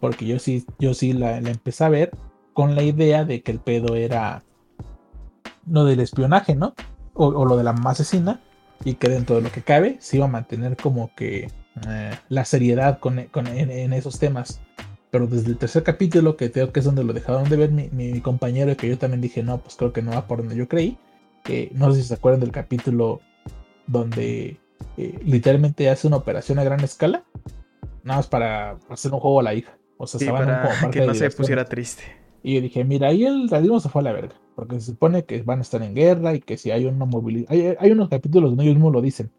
Porque yo sí, yo sí la, la empecé a ver con la idea de que el pedo era lo del espionaje, ¿no? O, lo de la asesina. y que dentro de lo que cabe se iba a mantener como que eh, la seriedad con, en, esos temas. Pero desde el tercer capítulo, que creo que es donde lo dejaron de ver mi, compañero, y que yo también dije, no, pues creo que no va por donde yo creí. que no sé si se acuerdan del capítulo donde eh, literalmente hace una operación a gran escala, nada más para hacer un juego a la hija. O sea, se para que no se pusiera triste. Y yo dije, mira, ahí el realismo se fue a la verga. Porque se supone que van a estar en guerra y que si hay una movilidad. Hay, unos capítulos donde ellos mismos lo dicen.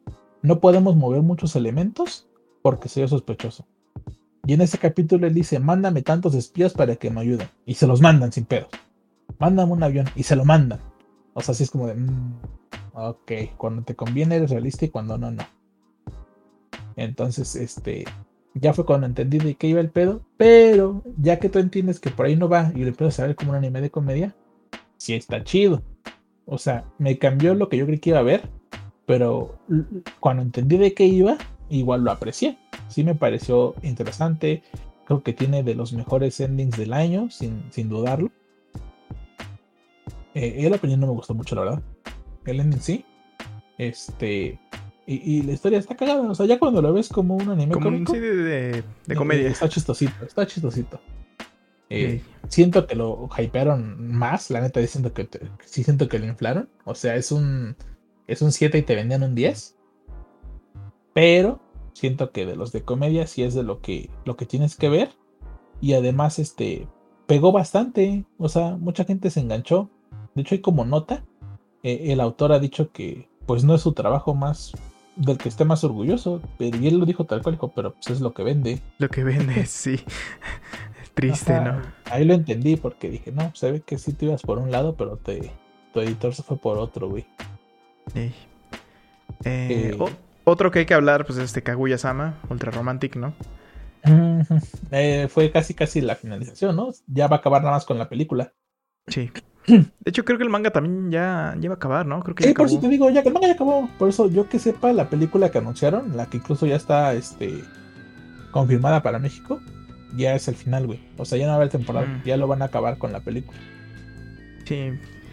No podemos mover muchos elementos porque soy sospechoso. Y en ese capítulo él dice, mándame tantos espías para que me ayuden. Y se los mandan sin pedos. Mándame un avión y se lo mandan. O sea, así es como de, mm, ok, cuando te conviene eres realista y cuando no, no. Entonces, este, ya fue cuando entendí de qué iba el pedo, pero ya que tú entiendes que por ahí no va y le empiezas a ver como un anime de comedia, sí está chido. O sea, me cambió lo que yo creí que iba a ver, pero cuando entendí de qué iba, igual lo aprecié. Sí me pareció interesante, creo que tiene de los mejores endings del año, sin, sin dudarlo. Eh, el opinión no me gustó mucho, la verdad. El ending sí. Este, y, la historia está cagada. O sea, ya cuando lo ves como un anime como un de, de, comedia. está chistosito, está chistosito. Eh, siento que lo hypearon más, la neta, diciendo que sí siento que lo inflaron. O sea, es un es un 7 y te vendían un 10. Pero siento que de los de comedia sí es de lo que, lo que tienes que ver. Y además, este pegó bastante. O sea, mucha gente se enganchó. De hecho, hay como nota. Eh, el autor ha dicho que pues no es su trabajo más del que esté más orgulloso. Y él lo dijo tal cual, dijo, pero pues es lo que vende. Lo que vende, sí. Triste, ¿no? Ahí lo entendí porque dije, no, se ve que sí te ibas por un lado, pero te, tu editor se fue por otro, güey. Eh, eh, otro que hay que hablar, pues es este Kaguya Sama, Ultra Romantic, ¿no? Eh, fue casi casi la finalización, ¿no? Ya va a acabar nada más con la película. Sí. De hecho, creo que el manga también ya, ya va a acabar, ¿no? Creo que sí, por eso te digo, ya que el manga ya acabó. Por eso, yo que sepa, la película que anunciaron, la que incluso ya está este, confirmada para México, ya es el final, güey. O sea, ya no va a haber temporada, mm. ya lo van a acabar con la película. Sí.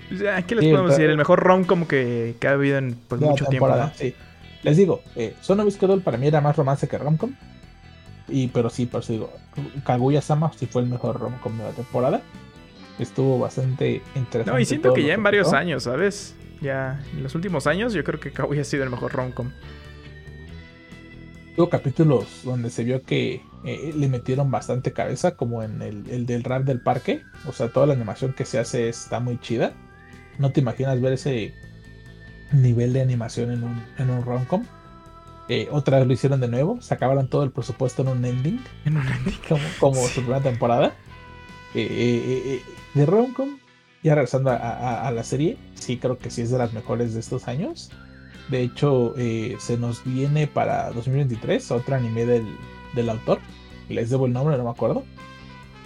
¿Qué les podemos decir? El mejor rom-com que, ha habido en pues, mucho tiempo. Sí. Les digo, eh, Sonovis para mí era más romance que rom-com. Y, pero sí, por eso digo, Kaguya Sama sí fue el mejor rom-com de la temporada estuvo bastante interesante. No, y siento que ya en varios años, ¿sabes? Ya en los últimos años yo creo que Kaguya ha sido el mejor romcom. Hubo capítulos donde se vio que eh, le metieron bastante cabeza, como en el, del rap del parque. O sea, toda la animación que se hace está muy chida. No te imaginas ver ese nivel de animación en un, en un romcom. Eh, otra vez lo hicieron de nuevo, se acabaron todo el presupuesto en un ending. En un ending. Como, como su primera temporada. Eh, eh de Romcom, ya regresando a, la serie, sí creo que sí es de las mejores de estos años. De hecho, eh, se nos viene para 2023 otro anime del, autor. Les debo el nombre, no me acuerdo.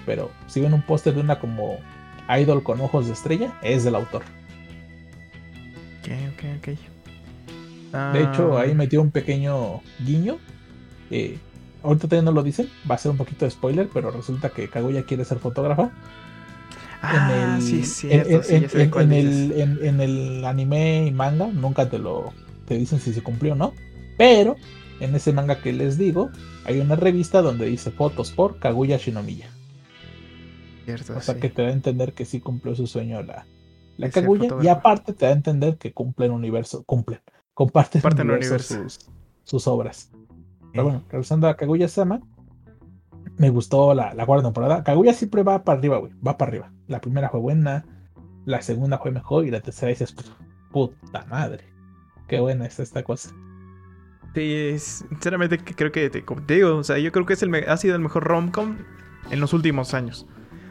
Pero si ven un póster de una como idol con ojos de estrella, es del autor. Ok, ok, ok. De hecho, ah. ahí metió un pequeño guiño. Eh, ahorita todavía no lo dicen, va a ser un poquito de spoiler, pero resulta que Kaguya quiere ser fotógrafa Ah, en el, sí, en, el, en, el anime y manga nunca te lo te dicen si se cumplió o no. Pero en ese manga que les digo, hay una revista donde dice fotos por Kaguya Shinomiya. Cierto, o sea que te da a entender que sí cumplió su sueño la, la Kaguya. Y aparte te da a entender que cumplen universo, cumplen, comparten, universo, Sus, sus, obras. Pero bueno, regresando a Kaguya Sama, me gustó la, la cuarta temporada. Kaguya siempre va para arriba, güey. Va para arriba. La primera fue buena, la segunda fue mejor y la tercera dices, puta madre. Qué buena es esta cosa. Sí, sinceramente creo que, te, como te digo, o sea, yo creo que es el, ha sido el mejor romcom en los últimos años.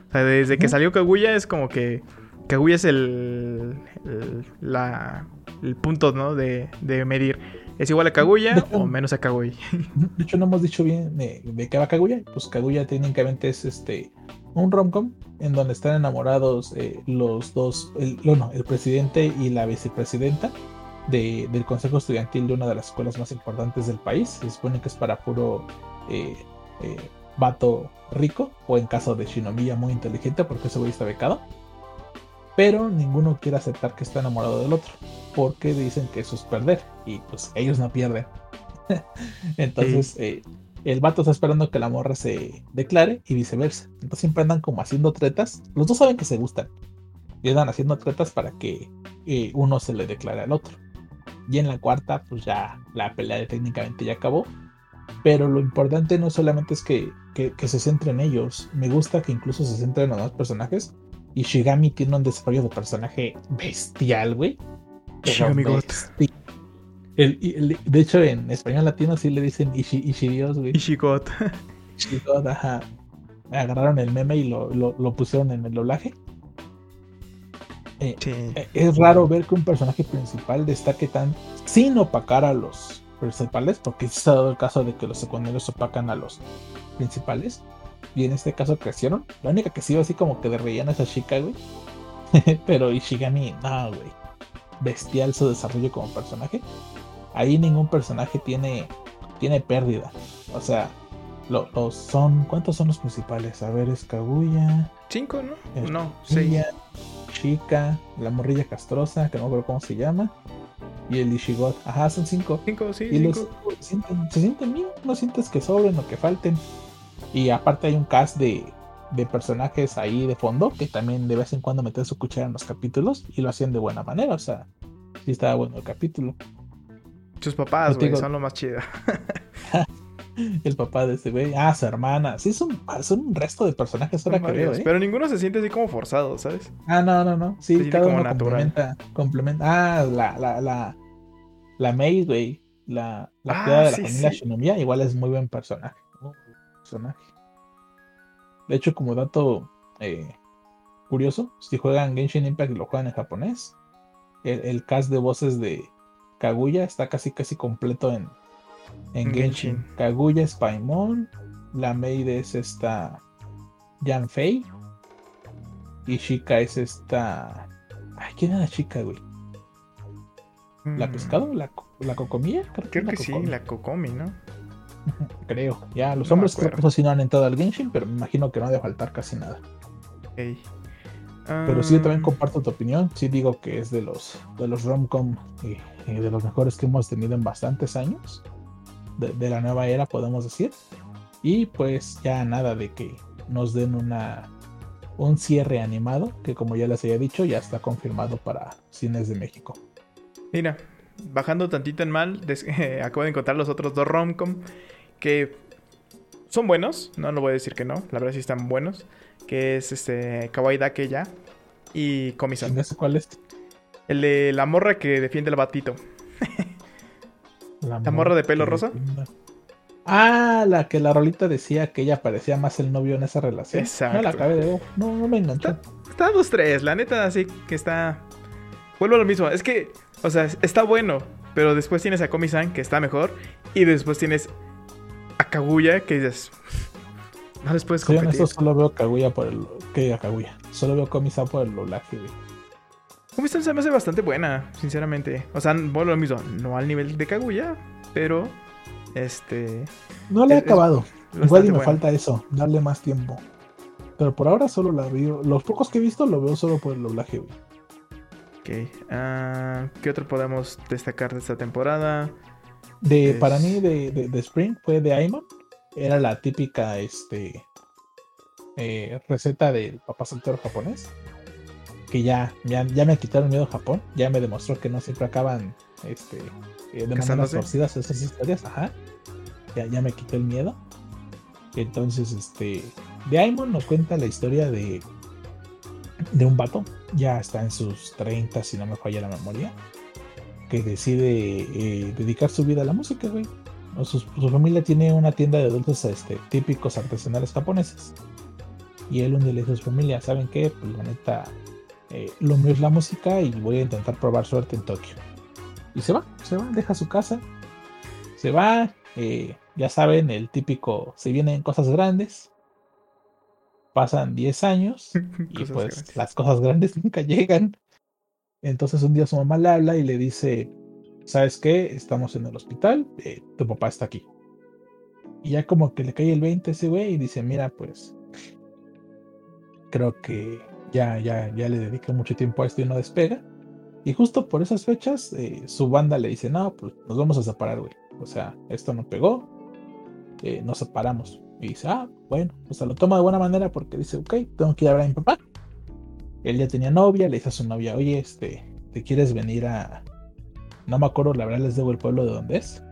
O sea, desde que salió Kaguya es como que Kaguya es el, el, la, el punto, ¿no? De, de medir. ¿Es igual a Kaguya o menos a Kaguya? De hecho, no hemos dicho bien de, qué va Kaguya. Pues Kaguya técnicamente es este un romcom en donde están enamorados eh, los dos, el, no, el presidente y la vicepresidenta del consejo estudiantil de una de las escuelas más importantes del país. Se supone que es para puro eh, eh, vato rico, o en caso de Shinomiya muy inteligente, porque ese güey está becado. Pero ninguno quiere aceptar que está enamorado del otro porque dicen que eso es perder y pues ellos no pierden. Entonces eh, el vato está esperando que la morra se declare y viceversa. Entonces siempre andan como haciendo tretas. Los dos saben que se gustan. Y andan haciendo tretas para que eh, uno se le declare al otro. Y en la cuarta, pues ya la pelea técnicamente ya acabó. Pero lo importante no solamente es que, se centre en ellos. Me gusta que incluso se centre en los dos personajes. Y Shigami tiene un desarrollo de personaje bestial, güey. Shigami el, de hecho, en español latino sí le dicen Ishi, Ishirios, güey. Ishigot. Ishigot, ajá. Agarraron el meme y lo, lo, pusieron en el doblaje. Eh, eh, es raro ver que un personaje principal destaque tan sin opacar a los principales, porque se ha dado el caso de que los secundarios opacan a los principales. Y en este caso crecieron. La única que sí así como que de relleno es a chica, güey. Pero Ishigami, no, güey. Bestial su desarrollo como personaje ahí ningún personaje tiene, tiene pérdida. O sea, los son. ¿Cuántos son los principales? A ver, es Kaguya. Cinco, ¿no? no, seis. Chica, la morrilla castrosa, que no recuerdo cómo se llama. Y el Ishigot. Ajá, son cinco. Cinco, sí. Y Los, se sienten bien, no sientes que sobren o que falten. Y aparte hay un cast de, de personajes ahí de fondo que también de vez en cuando meten su cuchara en los capítulos y lo hacían de buena manera. O sea, sí estaba bueno el capítulo. Sus papás, güey, son lo más chido. el papá de ese güey. Ah, su hermana. Sí, son, son un resto de personajes ahora creo, ¿eh? Pero ninguno se siente así como forzado, ¿sabes? Ah, no, no, no. Sí, cada uno complementa, complementa. Ah, la, la, la, la May, güey. La, la ah, de la familia Shinomiya, igual es muy buen personaje. personaje. De hecho, como dato eh, curioso, si juegan Genshin Impact y lo juegan en japonés, el cast de voces de, Kaguya está casi casi completo en, en Genshin. Kaguya es Paimon, la maid es esta Yanfei y Shika es esta... Ay, ¿quién era la chica, güey? ¿La mm. pescado? ¿La, la cocomía? Creo, que, sí, la cocomi, ¿no? Creo. Ya, los hombres creo que no han entrado al Genshin, pero me imagino que no ha de faltar casi nada. Pero sí, también ah. comparto tu opinión. Sí digo que es de los, de los rom-com y de los mejores que hemos tenido en bastantes años. De, la nueva era, podemos decir. Y pues ya nada de que nos den una un cierre animado, que como ya les había dicho, ya está confirmado para cines de México. Mira, bajando tantito en mal, acabo de encontrar los otros dos romcom que son buenos, no lo voy a decir que no, la verdad sí están buenos, que es este Kawaii Dake ya y Comisan. ¿Cuál es? El de la morra que defiende el batito. La, morra de pelo rosa. Ah, la que la rolita decía que ella parecía más el novio en esa relación. Exacto. No la acabé de No, no me enganchó. Está, dos, tres. La neta, así que está. Vuelvo a lo mismo. Es que, o sea, está bueno. Pero después tienes a Komi-san, que está mejor. Y después tienes a Kaguya, que dices. No les puedes competir. solo veo Kaguya por el. Que Kaguya. Solo veo Komi-san por el doblaje, Kumistan se me hace bastante buena, sinceramente. O sea, bueno, lo mismo, no al nivel de Kaguya, pero este. No le he acabado. Igual y me falta eso, darle más tiempo. Pero por ahora solo la veo. Los pocos que he visto lo veo solo por el doblaje, Ok. Ah, ¿Qué otro podemos destacar de esta temporada? De, Para mí, de, de, Spring fue de Ayman. Era la típica este, eh, receta del papá soltero japonés que ya, ya, me quitaron miedo a Japón, ya me demostró que no siempre acaban este, eh, de maneras torcidas esas historias, ajá. Ya, ya me quitó el miedo. Entonces, este, de Aimon nos cuenta la historia de, de un vato, ya está en sus 30, si no me falla la memoria, que decide eh, dedicar su vida a la música, güey. Su, familia tiene una tienda de dulces este, típicos artesanales japoneses. Y él, un día le dice a su familia, ¿saben qué? Pues la neta, eh, lo mío es la música y voy a intentar probar suerte en Tokio. Y se va, se va, deja su casa, se va, eh, ya saben, el típico, se vienen cosas grandes, pasan 10 años y pues las cosas grandes nunca llegan. Entonces un día su mamá le habla y le dice, ¿sabes qué? Estamos en el hospital, eh, tu papá está aquí. Y ya como que le cae el 20 ese güey y dice, mira, pues creo que ya, ya, ya le dediqué mucho tiempo a esto y no despega. Y justo por esas fechas, eh, su banda le dice, no, pues nos vamos a separar, güey. O sea, esto no pegó, eh, nos separamos. Y dice, ah, bueno, o sea, lo toma de buena manera porque dice, ok, tengo que ir a ver a mi papá. Él ya tenía novia, le dice a su novia, oye, este, ¿te quieres venir a... No me acuerdo, la verdad les debo el pueblo de donde es.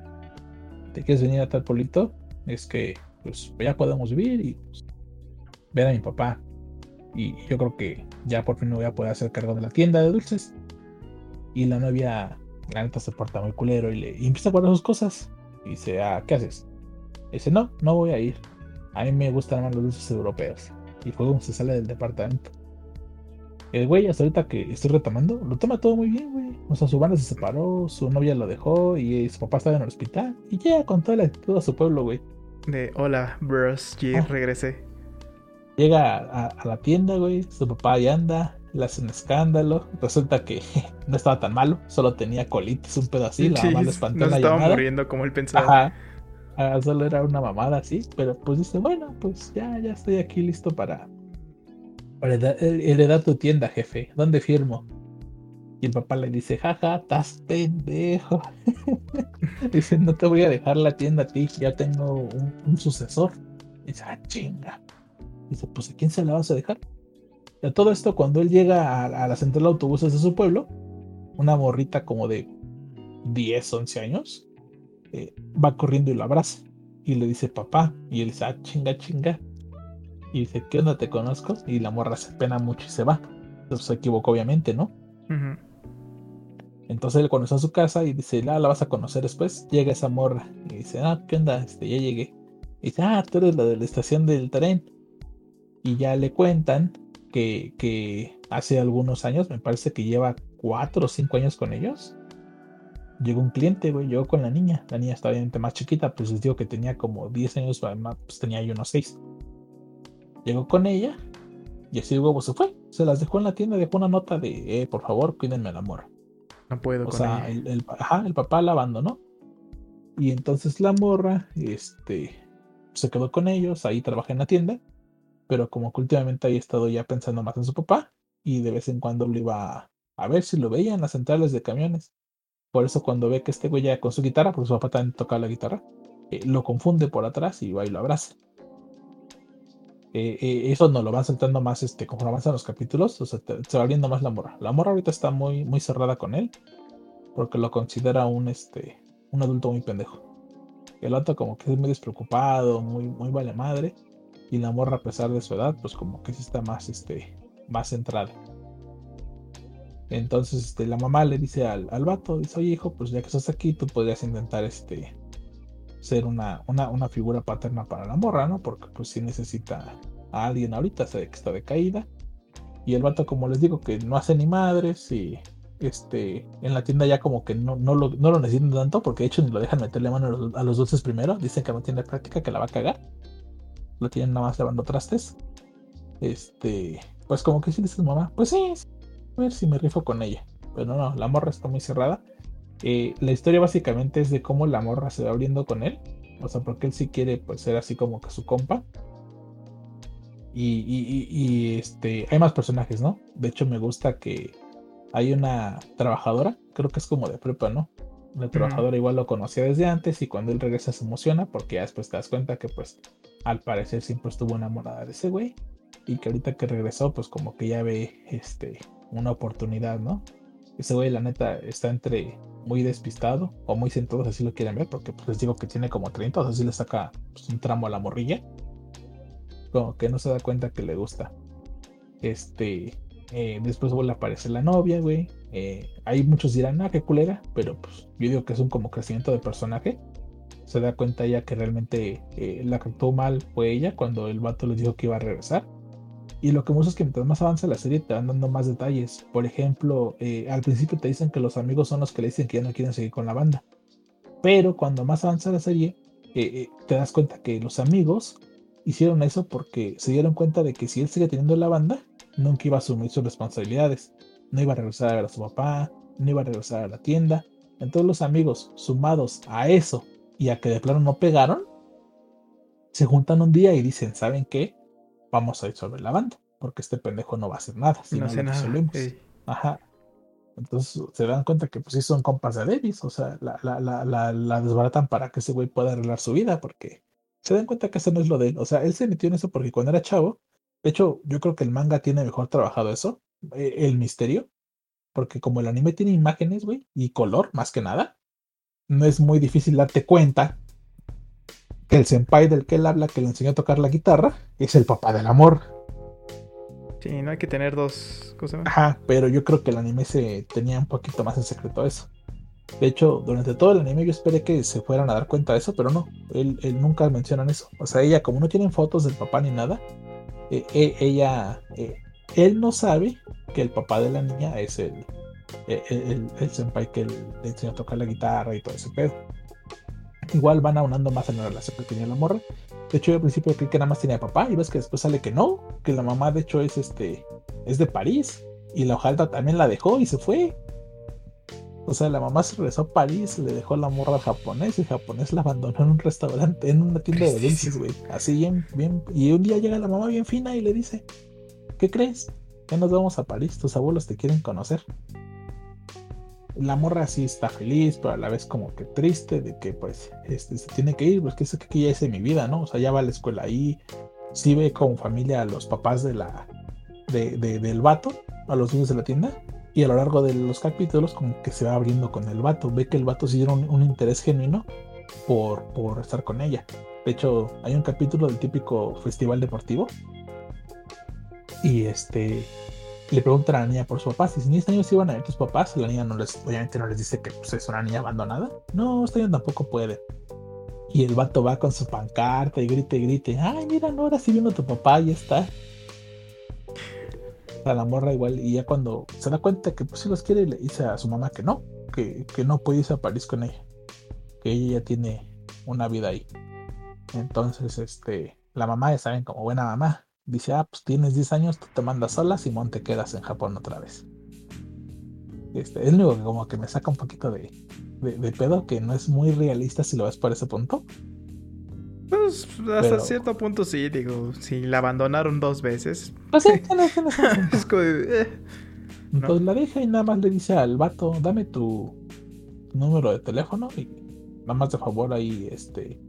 ¿Te quieres venir a tal pueblito? Es que, pues, ya podemos vivir y pues, ver a mi papá. Y yo creo que ya por fin me voy a poder hacer cargo de la tienda de dulces. Y la novia, la neta, se porta muy culero y le empieza a guardar sus cosas. Y dice, ah, ¿qué haces? dice, no, no voy a ir. A mí me gustan más los dulces europeos. Y fue se sale del departamento. El güey, hasta ahorita que estoy retomando, lo toma todo muy bien, güey. O sea, su banda se separó, su novia lo dejó y su papá estaba en el hospital. Y ya con toda la actitud a su pueblo, güey. De hola, bros, ya ah. regresé. Llega a, la tienda, güey. Su papá ahí anda. Le hacen escándalo. Resulta que no estaba tan malo. Solo tenía colitis, un pedo así. La mamá le espantó no estaba muriendo como él pensaba. Ajá. solo era una mamada así. Pero pues dice, bueno, pues ya, ya estoy aquí listo para, para heredar tu tienda, jefe. ¿Dónde firmo? Y el papá le dice, jaja, estás pendejo. dice, no te voy a dejar la tienda a ti, ya tengo un, sucesor. dice, ah, chinga. Dice, pues ¿a quién se la vas a dejar? Y a todo esto, cuando él llega a, la central de autobuses de su pueblo, una morrita como de 10, 11 años, eh, va corriendo y lo abraza. Y le dice, papá. Y él dice, ah, chinga, chinga. Y dice, ¿qué onda te conozco? Y la morra se pena mucho y se va. Entonces se equivocó, obviamente, ¿no? Entonces él está a su casa y dice, ah, la vas a conocer después, llega esa morra y dice, ah, ¿qué onda? Este, ya llegué. Y dice, ah, tú eres la de la estación del tren y ya le cuentan que, hace algunos años, me parece que lleva cuatro o cinco años con ellos, llegó un cliente, güey, llegó con la niña. La niña estaba obviamente más chiquita, pues les digo que tenía como 10 años, además pues tenía yo unos 6. Llegó con ella y así huevo se fue. Se las dejó en la tienda, dejó una nota de, eh, por favor, cuídenme el amor. No puedo. O sea, El, el, ajá, el papá la abandonó. Y entonces la morra, este, se quedó con ellos, ahí trabaja en la tienda pero como que últimamente había estado ya pensando más en su papá y de vez en cuando lo iba a, ver si lo veía en las centrales de camiones. Por eso cuando ve que este güey ya con su guitarra, porque su papá también toca la guitarra, eh, lo confunde por atrás y va y lo abraza. Eh, eh, eso no lo van saltando más este, conforme avanzan los capítulos, o sea, se va abriendo más la morra. La morra ahorita está muy, muy cerrada con él, porque lo considera un, este, un adulto muy pendejo. El otro como que es muy despreocupado, muy, muy vale madre y la morra a pesar de su edad pues como que sí está más este más centrada entonces este, la mamá le dice al, al vato dice oye hijo pues ya que estás aquí tú podrías intentar este ser una, una, figura paterna para la morra no porque pues sí necesita a alguien ahorita sabe que está decaída y el vato como les digo que no hace ni madres y este, en la tienda ya como que no, no, lo, no lo necesitan tanto, porque de hecho ni lo dejan meterle mano a los, a los dulces primero. Dicen que no tiene práctica, que la va a cagar lo tienen nada más lavando trastes. Este, pues como que sí dices mamá, pues sí, a ver si me rifo con ella. Pero no, la morra está muy cerrada. Eh, la historia básicamente es de cómo la morra se va abriendo con él. O sea, porque él sí quiere pues ser así como que su compa. Y, y, este, hay más personajes, ¿no? De hecho, me gusta que hay una trabajadora, creo que es como de prepa, ¿no? La trabajadora igual lo conocía desde antes y cuando él regresa se emociona porque ya después te das cuenta que pues al parecer siempre estuvo enamorada de ese güey y que ahorita que regresó pues como que ya ve este una oportunidad, ¿no? Ese güey la neta está entre muy despistado o muy sentado, así lo quieren ver, porque pues les digo que tiene como 30, o sea, si le saca pues, un tramo a la morrilla. Como que no se da cuenta que le gusta. Este, eh, después vuelve a aparecer la novia, güey. Eh, hay muchos dirán, ah, qué culera, pero pues yo digo que es un como crecimiento de personaje se da cuenta ella que realmente eh, la que actuó mal fue ella cuando el vato le dijo que iba a regresar. Y lo que muestra es que mientras más avanza la serie te van dando más detalles. Por ejemplo, eh, al principio te dicen que los amigos son los que le dicen que ya no quieren seguir con la banda. Pero cuando más avanza la serie, eh, te das cuenta que los amigos hicieron eso porque se dieron cuenta de que si él sigue teniendo la banda, nunca iba a asumir sus responsabilidades. No iba a regresar a ver a su papá, no iba a regresar a la tienda. Entonces los amigos, sumados a eso y a que de plano no pegaron, se juntan un día y dicen, ¿saben qué? Vamos a disolver la banda, porque este pendejo no va a hacer nada si no, hace nada. Ajá. Entonces se dan cuenta que pues sí son compas de Davis, o sea, la, la, la, la, desbaratan para que ese güey pueda arreglar su vida, porque se dan cuenta que eso no es lo de él. O sea, él se metió en eso porque cuando era chavo, de hecho, yo creo que el manga tiene mejor trabajado eso, eh, el misterio, porque como el anime tiene imágenes, güey, y color, más que nada, no es muy difícil darte cuenta que el senpai del que él habla, que le enseñó a tocar la guitarra, es el papá del amor. Sí, no hay que tener dos cosas. Ajá, pero yo creo que el anime se tenía un poquito más en secreto eso. De hecho, durante todo el anime yo esperé que se fueran a dar cuenta de eso, pero no, él, nunca mencionan eso. O sea, ella, como no tienen fotos del papá ni nada, eh, eh, ella, eh, él no sabe que el papá de la niña es el, el, el, senpai que le enseñó a tocar la guitarra y todo ese pedo. Igual van aunando más en la relación que tenía la morra. De hecho, yo al principio creí que nada más tenía papá y ves que después sale que no, que la mamá de hecho es este es de París y la hojalda también la dejó y se fue. O sea, la mamá se regresó a París, le dejó la morra al japonés y el japonés la abandonó en un restaurante, en una tienda de dulces, güey. Así bien, bien. Y un día llega la mamá bien fina y le dice, ¿qué crees? Ya nos vamos a París, tus abuelos te quieren conocer. La morra sí está feliz, pero a la vez como que triste de que pues este, se tiene que ir, pues que es que ya hice mi vida, ¿no? O sea, ya va a la escuela ahí, sí ve como familia a los papás de la, de, del vato, a los niños de la tienda, y a lo largo de los capítulos como que se va abriendo con el vato. Ve que el vato sí tiene un, interés genuino por, por estar con ella. De hecho, hay un capítulo del típico festival deportivo. Y este le pregunta a la niña por su papá. Si ni este año iban a ver tus papás, la niña no les, obviamente no les dice que pues, es una niña abandonada. No, este año tampoco puede. Y el vato va con su pancarta y grite y grite. Ay, mira, no, ahora sí vino tu papá, y está la morra igual y ya cuando se da cuenta que pues si los quiere le dice a su mamá que no, que, que no puede irse a París con ella, que ella ya tiene una vida ahí. Entonces, este, la mamá ya saben como buena mamá, dice, ah, pues tienes 10 años, tú te mandas sola, Simón te quedas en Japón otra vez. Este, es lo único que como que me saca un poquito de, de, de pedo, que no es muy realista si lo ves por ese punto. Pues hasta cierto punto sí, digo, si la abandonaron dos veces. Pues sí, es como eh, Entonces la deja y nada más le dice al vato, dame tu número de teléfono y nada más de favor ahí, este,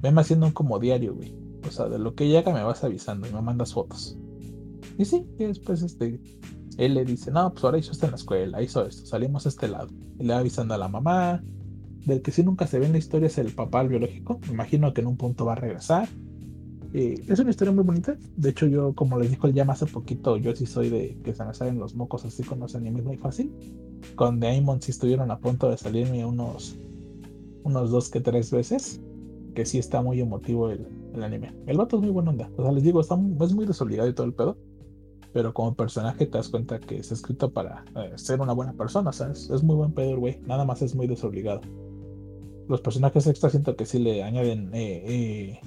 venme haciendo un como diario, güey. O sea, de lo que llega me vas avisando y me mandas fotos. Y sí, y después este, él le dice, no, pues ahora hizo esto en la escuela, hizo esto, salimos a este lado. Y le va avisando a la mamá, del que sí nunca se ve en la historia es el papá biológico. Me imagino que en un punto va a regresar. Eh, es una historia muy bonita. De hecho, yo, como les dijo el llama hace poquito, yo sí soy de que se me salen los mocos así con los animes muy fácil. Con Daemon sí estuvieron a punto de salirme unos, unos dos que tres veces. Que sí está muy emotivo el, el anime. El vato es muy buena onda. O sea, les digo, está, es muy desobligado y todo el pedo. Pero como personaje te das cuenta que es escrito para eh, ser una buena persona. O sea, es, es muy buen pedo, güey. Nada más es muy desobligado los personajes extra siento que sí le añaden eh, eh,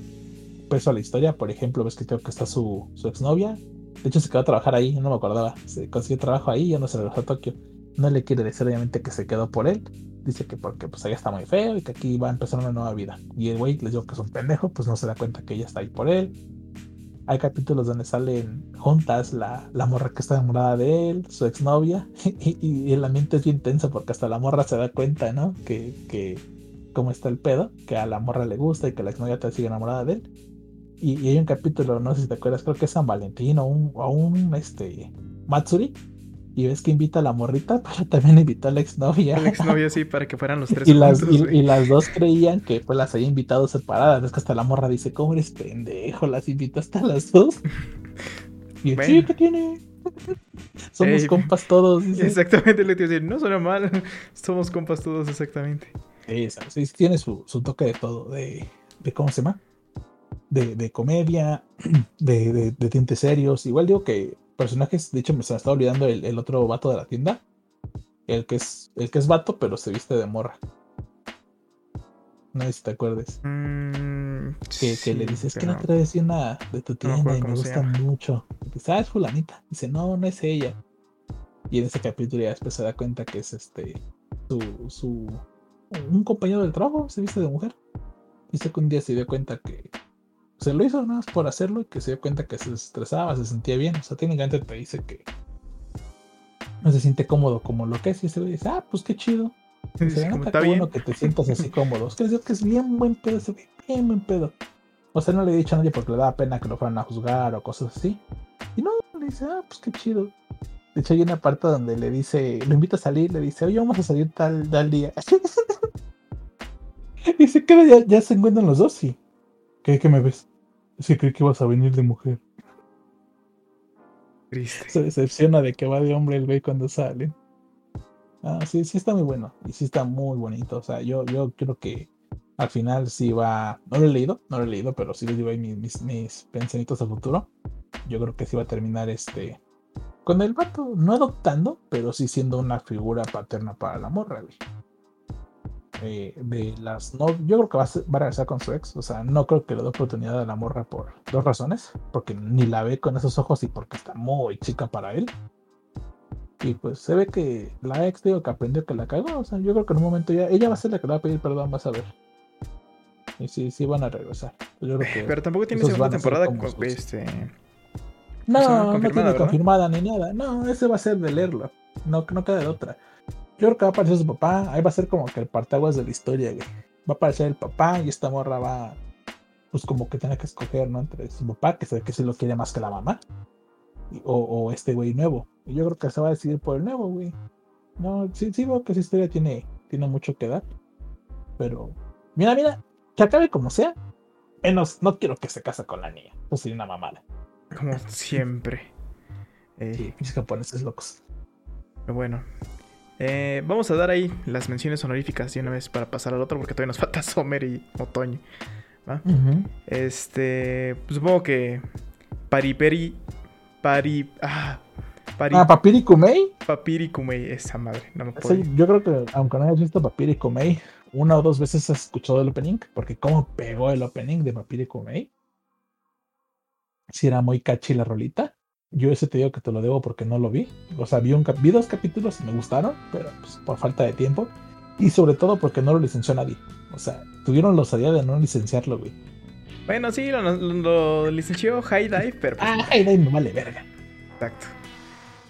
peso a la historia. Por ejemplo, ves que creo que está su, su exnovia. De hecho, se quedó a trabajar ahí, no me acordaba. Se consiguió trabajo ahí, ya no se regresó a Tokio. No le quiere decir, obviamente, que se quedó por él. Dice que porque pues allá está muy feo y que aquí va a empezar una nueva vida. Y el güey les digo que es un pendejo, pues no se da cuenta que ella está ahí por él. Hay capítulos donde salen juntas la, la morra que está enamorada de él, su exnovia, y, y, el ambiente es bien tenso porque hasta la morra se da cuenta, ¿no? Que, que cómo está el pedo, que a la morra le gusta y que la exnovia te sigue enamorada de él. Y, hay un capítulo, no sé si te acuerdas, creo que es San Valentín o un, o un este, Matsuri. Y ves que invita a la morrita, pero también invitó a la exnovia. La exnovia, sí, para que fueran los tres. y, las, y, las dos creían que pues las había invitado separadas. Es que hasta la morra dice, ¿cómo eres pendejo? Las invitó hasta las dos. Y el sí, ¿qué tiene? Somos compas todos. Exactamente, le decir, no suena mal. Somos compas todos, exactamente. Sí, tiene su, toque de todo, de, ¿cómo se llama? De, comedia, de, de, tintes serios. Igual digo que personajes, de hecho me se me está olvidando el, otro vato de la tienda. El que es, el que es vato, pero se viste de morra. No sé si te acuerdes. Mm, que, le dices que no te traes una de tu tienda y me gusta mucho. dice, ah, es fulanita. Dice, no, no es ella. Y en ese capítulo ya después se da cuenta que es este su, su un compañero del trabajo se viste de mujer. Dice que un día se dio cuenta que se lo hizo nada más por hacerlo y que se dio cuenta que se estresaba, se sentía bien. O sea, técnicamente te dice que no se siente cómodo como lo que es. Y ese güey dice, ah, pues qué chido. Dice, ah, está bueno que te sientas así cómodo. Es que, es que es bien buen pedo güey, bien buen pedo. O sea, no le he dicho a nadie porque le daba pena que lo fueran a juzgar o cosas así. Y no, le dice, ah, pues qué chido. De hecho, hay una parte donde le dice, lo invita a salir, le dice, oye, vamos a salir tal, tal día. y se queda, ya, ya se encuentran los dos, sí. ¿Qué, qué me ves? Es que creí que ibas a venir de mujer. Triste. Se decepciona de que va de hombre el güey cuando sale. Ah, sí, sí está muy bueno. Y sí está muy bonito. O sea, yo, yo creo que al final sí va. No lo he leído, no lo he leído, pero sí les digo ahí mis, mis, mis pensamientos al futuro. Yo creo que sí va a terminar este. Con el vato, no adoptando, pero sí siendo una figura paterna para la morra, güey. Eh, de las no yo creo que va a, va a, regresar con su ex o sea no creo que le dé oportunidad a la morra por dos razones porque ni la ve con esos ojos y porque está muy chica para él y pues se ve que la ex digo que aprendió que la cagó o sea yo creo que en un momento ya ella va a ser la que le va a pedir perdón vas a ver y sí sí van a regresar pero tampoco tiene segunda temporada con este no, no tiene confirmada ni nada. No, ese va a ser de leerlo. No, no queda de otra. Yo creo que va a aparecer su papá. Ahí va a ser como que el partaguas de la historia, güey. Va a aparecer el papá y esta morra va. Pues como que tiene que escoger, ¿no? Entre su papá, que se ve que se lo quiere más que la mamá. o, este güey nuevo. Y yo creo que se va a decidir por el nuevo, güey. No, sí, sí veo que esa historia tiene, tiene mucho que dar. Pero. Mira, mira. Que acabe como sea. Menos, no quiero que se case con la niña. Eso sería una mamada. Como siempre. Eh, sí, japoneses locos. Pero bueno. Eh, vamos a dar ahí las menciones honoríficas de una vez para pasar al otro, porque todavía nos falta Sommer y Otoño. Este. Pues supongo que. Pariperi. Pari. Ah. Pari, ah, Papiri Kumei. Papiri Kumei, esa madre. No me puedo. yo creo que, aunque no hayas visto Papiri Kumei, una o dos veces has escuchado el opening, porque cómo pegó el opening de Papiri Kumei si era muy catchy la rolita. Yo ese te digo que te lo debo porque no lo vi. O sea, vi, un, vi dos capítulos y me gustaron, pero pues, por falta de tiempo. Y sobre todo porque no lo licenció nadie. O sea, tuvieron la osadía de no licenciarlo, güey. Bueno, sí, lo, licenció High Dive, pero... Pues, ah, High Dive no vale verga. Exacto.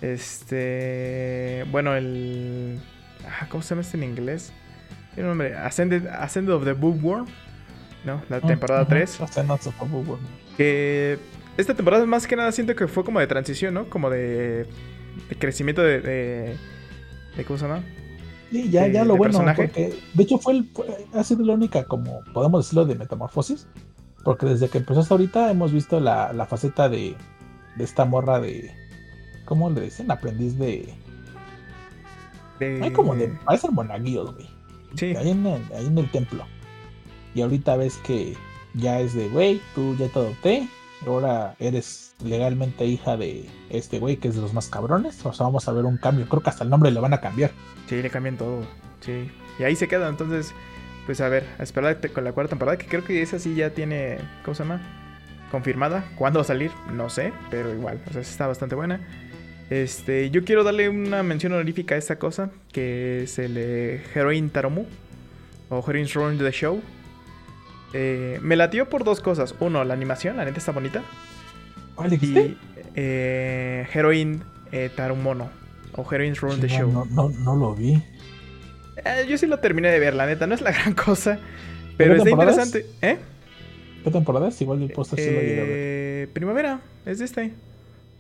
Este... Bueno, el... Ah, ¿Cómo se llama este en inglés? Tiene un nombre. Ascended, Ascended of the Bookworm. ¿No? La ah, temporada 3. Ascended of the Bookworm. Que esta temporada más que nada siento que fue como de transición, ¿no? Como de, de crecimiento de, de, ¿Cómo se llama? Sí, ya, ya lo bueno, porque de hecho fue, el, ha sido la única, como podemos decirlo, de metamorfosis. Porque desde que empezó hasta ahorita hemos visto la, la faceta de, de esta morra de. ¿Cómo le dicen? Aprendiz de. Hay como de. Parecen monaguillos, güey. Sí. Ahí en, el, ahí en el templo. Y ahorita ves que ya es de, güey, tú ya te adopté, ahora eres legalmente hija de este güey que es de los más cabrones. O sea, vamos a ver un cambio. Creo que hasta el nombre le van a cambiar. Sí, le cambian todo. Sí. Y ahí se queda. Entonces, pues a ver, a con la cuarta temporada. Que creo que esa sí ya tiene. ¿Cómo se llama? Confirmada. ¿Cuándo va a salir? No sé. Pero igual. O sea, está bastante buena. Este, yo quiero darle una mención honorífica a esta cosa. Que es el Heroin Taromu. O Heroin's Run the Show. Eh, me latió por dos cosas. Uno, la animación, la neta está bonita. ¿Cuál dijiste? eh, Heroin eh, Tarumono. O Heroin's Run the Show. No, no, lo vi. Eh, yo sí lo terminé de ver, la neta. No es la gran cosa. Pero está interesante. ¿Eh? ¿Qué temporada es? Igual el póster sí lo llegué a ver. Eh, primavera, es de este.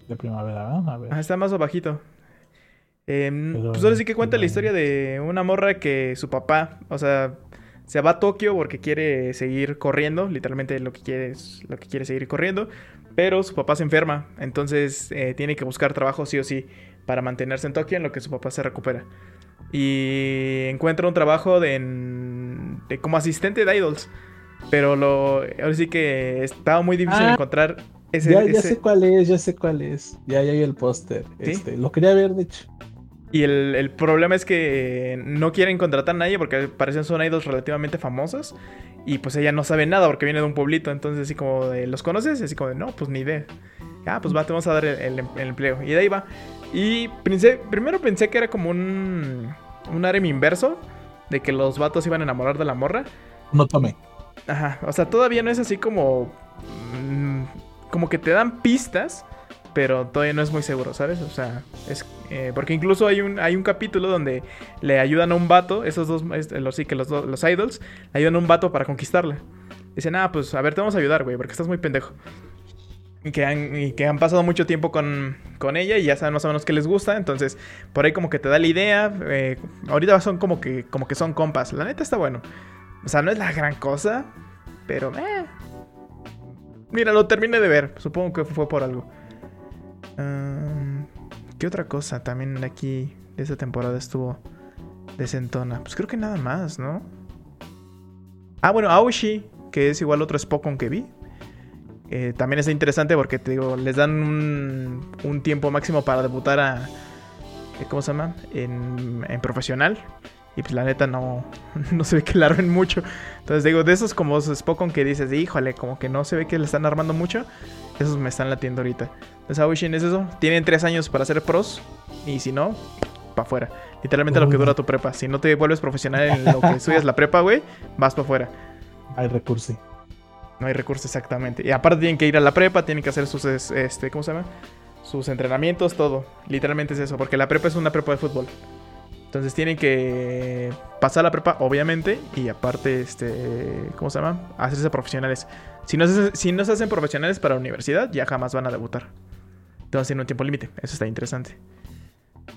De primavera, ¿verdad? A ver. Ah, está más abajito. Eh, pues ahora sí que cuenta la historia de una morra que su papá, o sea, se va a Tokio porque quiere seguir corriendo, literalmente lo que quiere es lo que quiere seguir corriendo, pero su papá se enferma, entonces eh, tiene que buscar trabajo sí o sí para mantenerse en Tokio en lo que su papá se recupera. Y encuentra un trabajo de, como asistente de idols, pero lo ahora sí que estaba muy difícil ah, encontrar ese, ya, sé cuál es, ya sé cuál es. Ya, ya vi el póster. Este, lo quería ver, de hecho. Y el, problema es que no quieren contratar a nadie porque parecen son idols relativamente famosas. Y pues ella no sabe nada porque viene de un pueblito. Entonces, así como de, ¿los conoces? Así como de, no, pues ni idea. Ah, pues va, te vamos a dar el, empleo. Y de ahí va. Y pensé, primero pensé que era como un, un harem inverso. De que los vatos iban a enamorar de la morra. No tomé. Ajá, o sea, todavía no es así como. Mm, como que te dan pistas pero todavía no es muy seguro, ¿sabes? O sea, es eh, porque incluso hay un, hay un capítulo donde le ayudan a un vato, esos dos, los, sí que los, los idols, le ayudan a un vato para conquistarla. Dicen, ah, pues a ver, te vamos a ayudar, güey, porque estás muy pendejo. Y que han, y que han pasado mucho tiempo con, con, ella y ya saben más o menos qué les gusta. Entonces, por ahí como que te da la idea. Eh, ahorita son como que, como que son compas. La neta está bueno. O sea, no es la gran cosa, pero... Eh. Mira, lo terminé de ver. Supongo que fue por algo. ¿Qué otra cosa también aquí de esta temporada estuvo desentona? Pues creo que nada más, ¿no? Ah, bueno, Aoshi, que es igual otro Spokon que vi. Eh, también está interesante porque te digo, les dan un, tiempo máximo para debutar a. Eh, ¿Cómo se llama? En, en, profesional. Y pues la neta no, no se ve que la armen mucho. Entonces digo, de esos como Spokon que dices, híjole, como que no se ve que le están armando mucho. Esos me están latiendo ahorita. Entonces Awishin es eso. Tienen tres años para ser pros. Y si no, para afuera. Literalmente lo que dura tu prepa. Si no te vuelves profesional en lo que estudias la prepa, güey, vas para afuera. Hay recursos. No hay recursos exactamente. Y aparte tienen que ir a la prepa, tienen que hacer sus, este, ¿cómo se llama? Sus entrenamientos, todo. Literalmente es eso, porque la prepa es una prepa de fútbol. Entonces tienen que pasar la prepa, obviamente, y aparte, este, ¿cómo se llama? Hacerse profesionales. Si no se, si no se hacen profesionales para la universidad, ya jamás van a debutar. Entonces tienen un tiempo límite. Eso está interesante.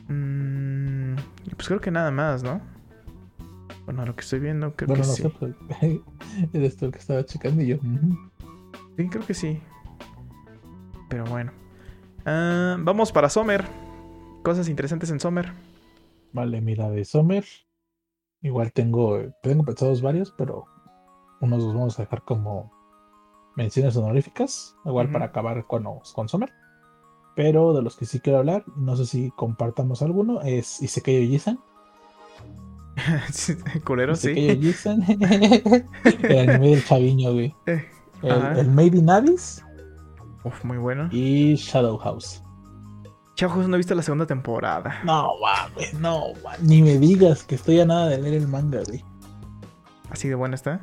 Mm, pues creo que nada más, ¿no? Bueno, lo que estoy viendo, creo que no sí. Sé, eres tú el que estaba checando y yo. Sí, creo que sí. Pero bueno. Ah, vamos para Sommer. Cosas interesantes en Sommer. Vale, mira, de Sommer. Igual tengo, tengo pensados varios, pero unos los vamos a dejar como menciones honoríficas. Igual para acabar con, con Sommer. Pero de los que sí quiero hablar, no sé si compartamos alguno, es Isekai Ojisan. Culero, sí. el anime del chaviño, güey. Eh, el, Maybe Navis. Uf, muy bueno. Y Shadow House. House no he visto la segunda temporada. No, güey, no, ni me digas que estoy a nada de leer el manga, güey. ¿Así de buena está?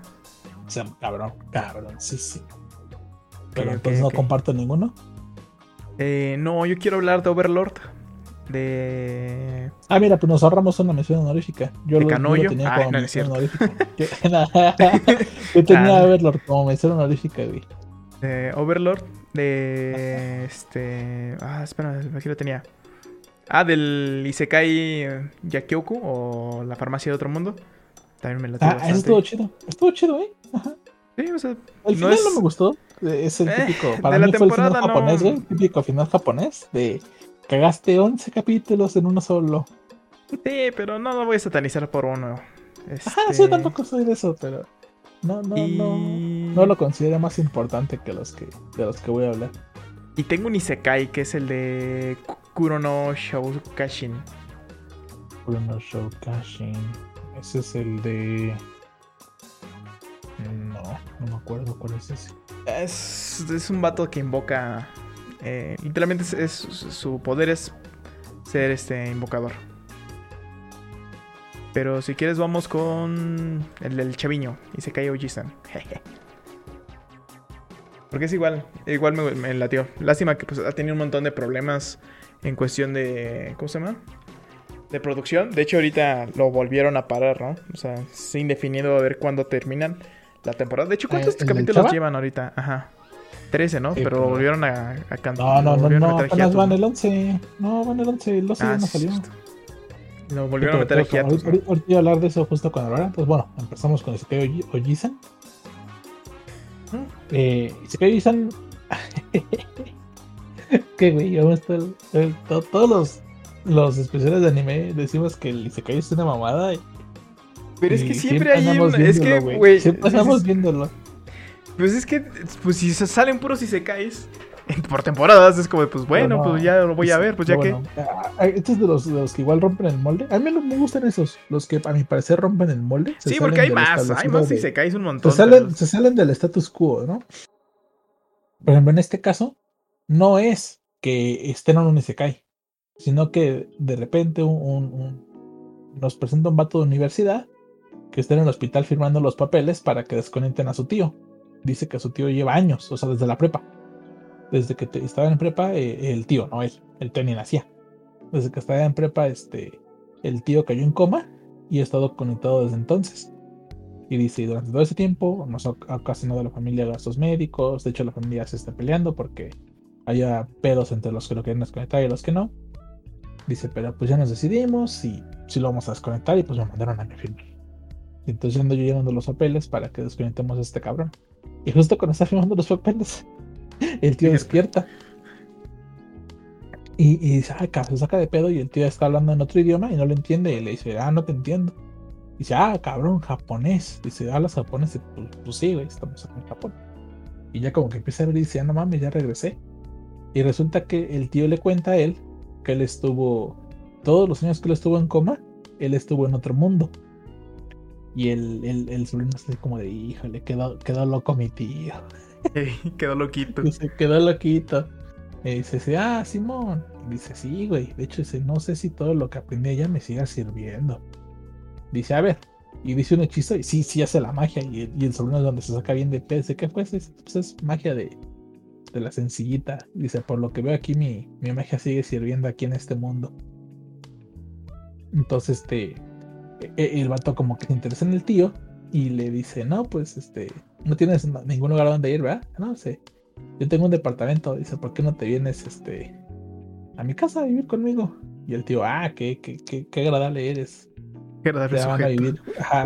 O sea, cabrón, cabrón, sí, sí. Pero entonces no comparto ninguno. Eh, no, yo quiero hablar de Overlord de. Ah, mira, pues nos ahorramos una mención honorífica. Yo, lo, yo lo tenía como mención honorífica. yo, tenía ah. Overlord como mención honorífica, güey. Overlord de. Este. Ah, espera, aquí lo tenía. Ah, del Isekai Yakyoku o la farmacia de otro mundo. También me la Ah, eso estuvo chido. Estuvo chido, ¿eh? Ajá. Sí, o sea. El final no me gustó. Es el eh, típico. para mí fue el final japonés, güey. Típico final japonés de Cagaste 11 capítulos en uno solo. Sí, pero no lo voy a satanizar por uno. Este... Ajá, sí, tampoco soy de eso, pero no, no, no, no lo considero más importante que los que de los que voy a hablar. Y tengo un Isekai que es el de Kurono Shoukashin. Kurono Shoukashin. Ese es el de. No, no me acuerdo cuál es ese. Es, es un vato que invoca eh, literalmente es, su poder es ser este invocador. Pero si quieres vamos con el del chaviño y se cae Ojisan. Porque es igual, igual me, me, latió. Lástima que pues, ha tenido un montón de problemas en cuestión de... ¿Cómo se llama? De producción. De hecho ahorita lo volvieron a parar, ¿no? O sea, es indefinido a ver cuándo terminan la temporada. De hecho, ¿cuántos eh, capítulos llevan ahorita? Ajá. 13, ¿no? Pero volvieron a, a cantar. No, no, no, no, apenas van el 11. No, van el 11, el 12 ya no salió. Lo volvieron a meter aquí. Ahorita, ahorita voy a hablar de eso justo cuando ahora. Pues bueno, empezamos con Isekai Ojisan. Eh, Isekai Ojisan. ¿Qué, güey? ¿Cómo está el, el, todos los, los especiales de anime decimos que el Isekai es una mamada. Pero es que siempre, hay un. Es que, güey. Siempre estamos viéndolo. Pues es que, pues si se salen puros y se caes por temporadas, es como, pues bueno, pues ya lo voy a ver, pues ya que. Estos de los, de los que igual rompen el molde. A mí me gustan esos, los que a mi parecer rompen el molde. Sí, porque hay más, hay más y se caes un montón. Se salen, se salen del status quo, ¿no? Por ejemplo, en este caso, no es que estén en un Isekai, sino que de repente un, nos presenta un vato de universidad que está en el hospital firmando los papeles para que desconecten a su tío dice que su tío lleva años, o sea, desde la prepa. Desde que estaba en prepa, eh, el tío, no él, el tío ni nacía. Desde que estaba en prepa, este, el tío cayó en coma y ha estado conectado desde entonces. Y dice, durante todo ese tiempo nos ha ocasionado a la familia gastos médicos, de hecho la familia se está peleando porque haya pedos entre los que lo quieren desconectar y los que no. Dice, pero pues ya nos decidimos y si lo vamos a desconectar y pues me mandaron a mi firma. Y entonces ando yo llenando los papeles para que desconectemos a este cabrón. Y justo cuando está firmando los papeles, el tío despierta. Y, y dice, ah, se saca de pedo y el tío está hablando en otro idioma y no lo entiende. Y le dice, ah, no te entiendo. Y dice, ah, cabrón, japonés. Dice, hablas japonés. Pues, pues, sí, güey, estamos en Japón. Y ya como que empieza a ver y dice, ah, no mames, ya regresé. Y resulta que el tío le cuenta a él que él estuvo, todos los años que él estuvo en coma, él estuvo en otro mundo. Y el, el, el sobrino está como de, híjole, quedó, quedó loco mi tío. quedó loquito. Dice, quedó loquito. Y dice, ah, Simón. dice, sí, güey. De hecho, dice, no sé si todo lo que aprendí allá me siga sirviendo. Dice, a ver. Y dice un hechizo y sí, sí hace la magia. Y, el sobrino es donde se saca bien de pez. ¿Qué fue? Pues es magia de, de la sencillita. Dice, por lo que veo aquí, mi, mi magia sigue sirviendo aquí en este mundo. Entonces, este, e, e, el vato como que se interesa en el tío y le dice, no, pues, este, no tienes ningún lugar donde ir, ¿verdad? No sé. Yo tengo un departamento. Dice, ¿por qué no te vienes, este, a mi casa a vivir conmigo? Y el tío, ah, qué, qué, qué, qué agradable eres. Qué agradable se, van a vivir,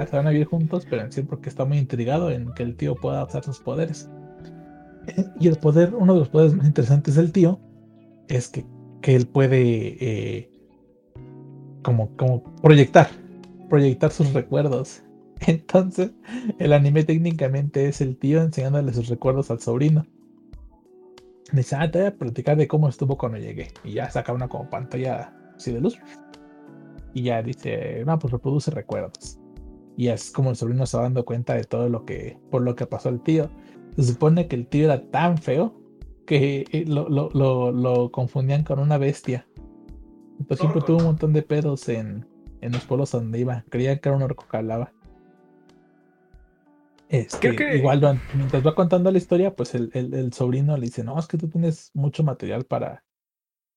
se van a vivir juntos, pero en sí porque está muy intrigado en que el tío pueda usar sus poderes. Y el poder, uno de los poderes más interesantes del tío, es que, que él puede eh, como, como proyectar, proyectar sus recuerdos. Entonces, el anime técnicamente es el tío enseñándole sus recuerdos al sobrino. Dice, ah, te voy a platicar de cómo estuvo cuando llegué. Y ya saca una como pantalla así de luz. Y ya dice, no, pues reproduce recuerdos. Y es como el sobrino se va dando cuenta de todo lo que, por lo que pasó el tío. Se supone que el tío era tan feo que eh, lo, confundían con una bestia. Entonces siempre tuvo un montón de pedos en, los pueblos donde iba. Creían que era un orco que hablaba. Este, igual mientras va contando la historia, pues el, sobrino le dice, no, es que tú tienes mucho material para,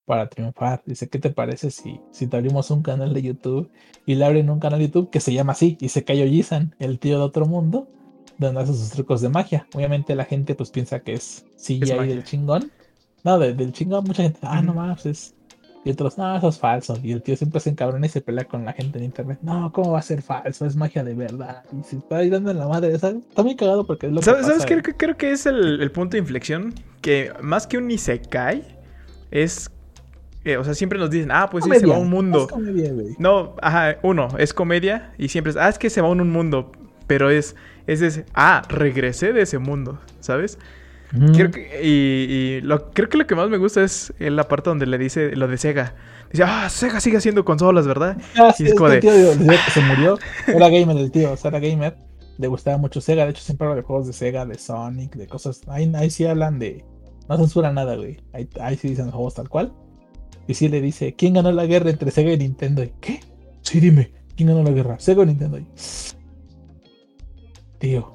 para triunfar. Dice, ¿qué te parece si, si te abrimos un canal de YouTube y le abren un canal de YouTube que se llama así y se cayó Yisan, el tío de otro mundo? donde hace sus trucos de magia. Obviamente la gente pues piensa que es CGI del chingón. No, del chingón, mucha gente, ah, no más, es... Y otros, no, eso es falso. Y el tío siempre se encabrona y se pelea con la gente en internet. No, ¿cómo va a ser falso? Es magia de verdad. Y se está ahí dando en la madre. Está muy cagado porque es lo ¿Sabes, que ¿Sabes? Creo, creo, que es el, punto de inflexión. Que más que un Isekai, es o sea, siempre nos dicen, ah, pues sí, se va a un mundo. no, ajá, uno, es comedia y siempre es, ah, es que se va a un mundo pero es, es ese, ah, regresé de ese mundo, ¿sabes? Creo que, y, lo, creo que lo que más me gusta es la parte donde le dice lo de Sega. Dice, ah, Sega sigue haciendo consolas, ¿verdad? Ah, sí, es como de... tío que se murió. Era gamer el tío, o sea, era gamer. Le gustaba mucho Sega. De hecho, siempre habla de juegos de Sega, de Sonic, de cosas. Ahí, ahí sí hablan de. No censura nada, güey. Ahí, ahí sí dicen juegos tal cual. Y sí le dice, ¿quién ganó la guerra entre Sega y Nintendo? Y, ¿Qué? Sí, dime, ¿quién ganó la guerra? ¿Sega o Nintendo? Y, tío,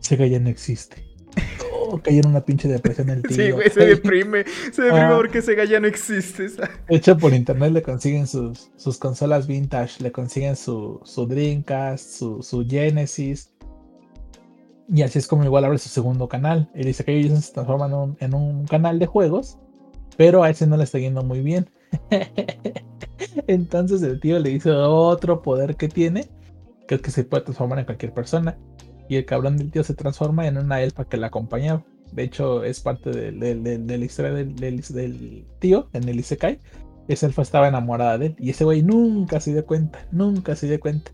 Sega ya no existe. Oh, cayó en una pinche depresión el tío. Sí, güey, se deprime. Se deprime ah. porque Sega ya no existe. hecho, por internet le consiguen sus, sus consolas vintage, le consiguen su, su Dreamcast, su, su Genesis. Y así es como igual abre su segundo canal. Y dice que ellos se transforman en un, en un canal de juegos, pero a ese no le está yendo muy bien. Entonces el tío le dice otro poder que tiene, que es que se puede transformar en cualquier persona. Y el cabrón del tío se transforma en una elfa que la acompañaba. De hecho, es parte de, la historia del, tío en el Isekai. Esa elfa estaba enamorada de él. Y ese güey nunca se dio cuenta. Nunca se dio cuenta.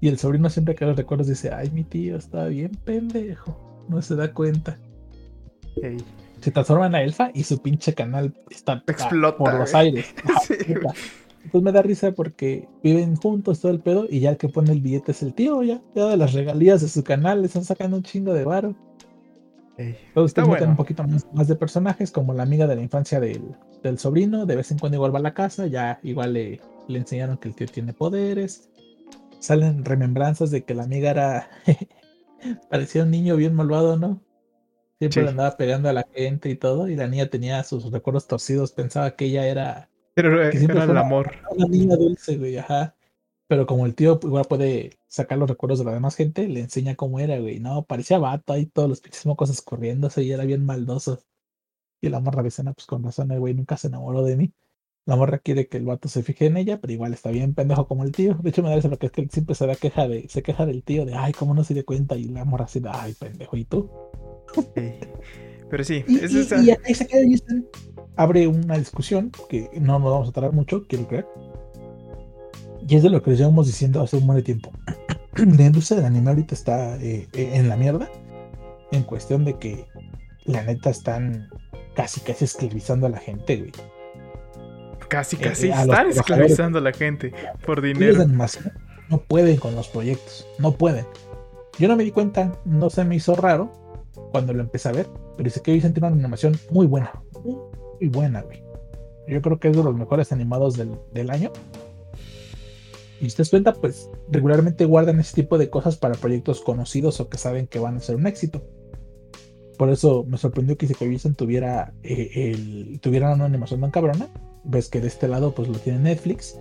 Y el sobrino siempre que los recuerdos dice: Ay, mi tío estaba bien pendejo. No se da cuenta. Se transforma en la elfa y su pinche canal está Explota, por los aires. Pues me da risa porque viven juntos todo el pedo y ya el que pone el billete es el tío, ya, ya de las regalías de su canal, le están sacando un chingo de varo. Todos está un poquito más, de personajes, como la amiga de la infancia del, sobrino, de vez en cuando igual va a la casa, ya igual le, le enseñaron que el tío tiene poderes. Salen remembranzas de que la amiga era. parecía un niño bien malvado, ¿no? Siempre le andaba pegando a la gente y todo, y la niña tenía sus recuerdos torcidos, pensaba que ella era... Pero que siempre era fue el una- amor. Una niña dulce, güey, ajá. Pero como el tío igual puede sacar los recuerdos de la demás gente, le enseña cómo era, güey. No, parecía vato ahí, todos los pinches mocos escurriéndose y era bien maldoso. Y la morra no, pues con razón, el güey nunca se enamoró de mí. La morra quiere que el vato se fije en ella, pero igual está bien pendejo como el tío. De hecho, me da risa lo que es que él siempre se da queja de, se queja del tío de, ay, cómo no se dio cuenta. Y la morra así de, ay, pendejo, ¿y tú? Sí. Pero sí, Y, es y- esa- y ahí se queda Jason. Abre una discusión que no nos vamos a tardar mucho, quiero creer. Y es de lo que les llevamos diciendo hace un buen tiempo. la industria del anime ahorita está eh, eh, en la mierda. En cuestión de que la neta están casi casi esclavizando a la gente, güey. casi, eh, casi están esclavizando a la gente por dinero. no pueden con los proyectos, no pueden. Yo no me di cuenta, no se me hizo raro cuando lo empecé a ver, pero dice que dicen tiene una animación muy buena, muy buena, güey. Yo creo que es de los mejores animados del, del año. Y si te das cuenta, pues regularmente guardan ese tipo de cosas para proyectos conocidos o que saben que van a ser un éxito. Por eso me sorprendió que Isekai tuviera, eh, el, tuviera una animación tan cabrona. Ves que de este lado pues lo tiene Netflix.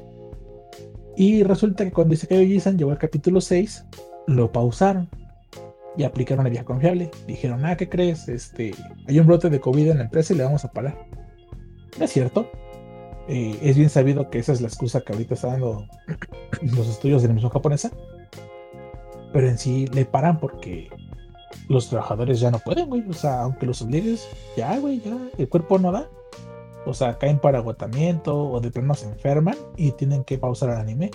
Y resulta que cuando Isekai Jisan llegó al capítulo 6, lo pausaron y aplicaron la vieja confiable. Dijeron, ah, ¿qué crees? Este, hay un brote de COVID en la empresa y le vamos a parar. No es cierto. Eh, es bien sabido que esa es la excusa que ahorita están dando los estudios de animación japonesa. Pero en sí le paran porque los trabajadores ya no pueden, güey. O sea, aunque los obligues, ya, güey, ya, el cuerpo no da. O sea, caen por agotamiento o de plano se enferman y tienen que pausar el anime.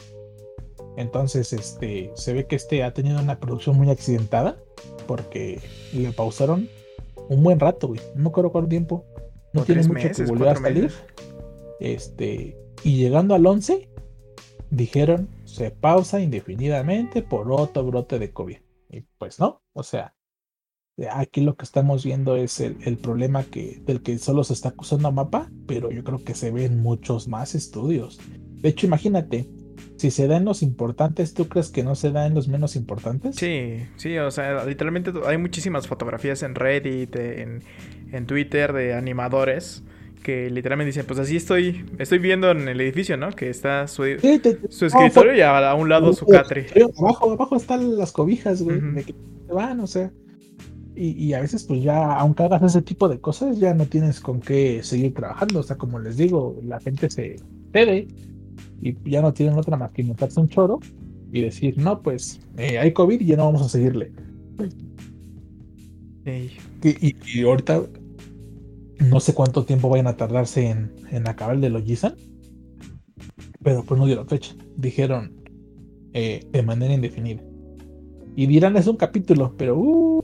Entonces, este, se ve que este ha tenido una producción muy accidentada porque le pausaron un buen rato, güey. No me acuerdo cuánto tiempo. No tiene mucho meses, que volvió a salir. meses. Este, y llegando al 11, dijeron se pausa indefinidamente por otro brote de COVID. Y pues no, o sea, aquí lo que estamos viendo es el, el problema que, del que solo se está acusando a Mapa, pero yo creo que se ve en muchos más estudios. De hecho, imagínate, si se da en los importantes, ¿tú crees que no se da en los menos importantes? Sí, sí, o sea, literalmente hay muchísimas fotografías en Reddit, en, en Twitter de animadores que literalmente dicen, pues así estoy, estoy viendo en el edificio, ¿no? Que está su, Sí, te- te- su no, escritorio y a, a un lado su catre. Abajo, abajo están las cobijas, güey, Ujú. de que te van, o sea. Y, y a veces, pues ya, aunque hagas ese tipo de cosas, ya no tienes con qué seguir trabajando. O sea, como les digo, la gente se cede y ya no tienen otra más que montarse un choro y decir, no, pues eh, hay COVID y ya no vamos a seguirle. Y, y- y ahorita no sé cuánto tiempo vayan a tardarse en, en acabar el de Logisan, pero pues no dieron fecha. Dijeron eh, de manera indefinida. Y dirán es un capítulo, pero uh,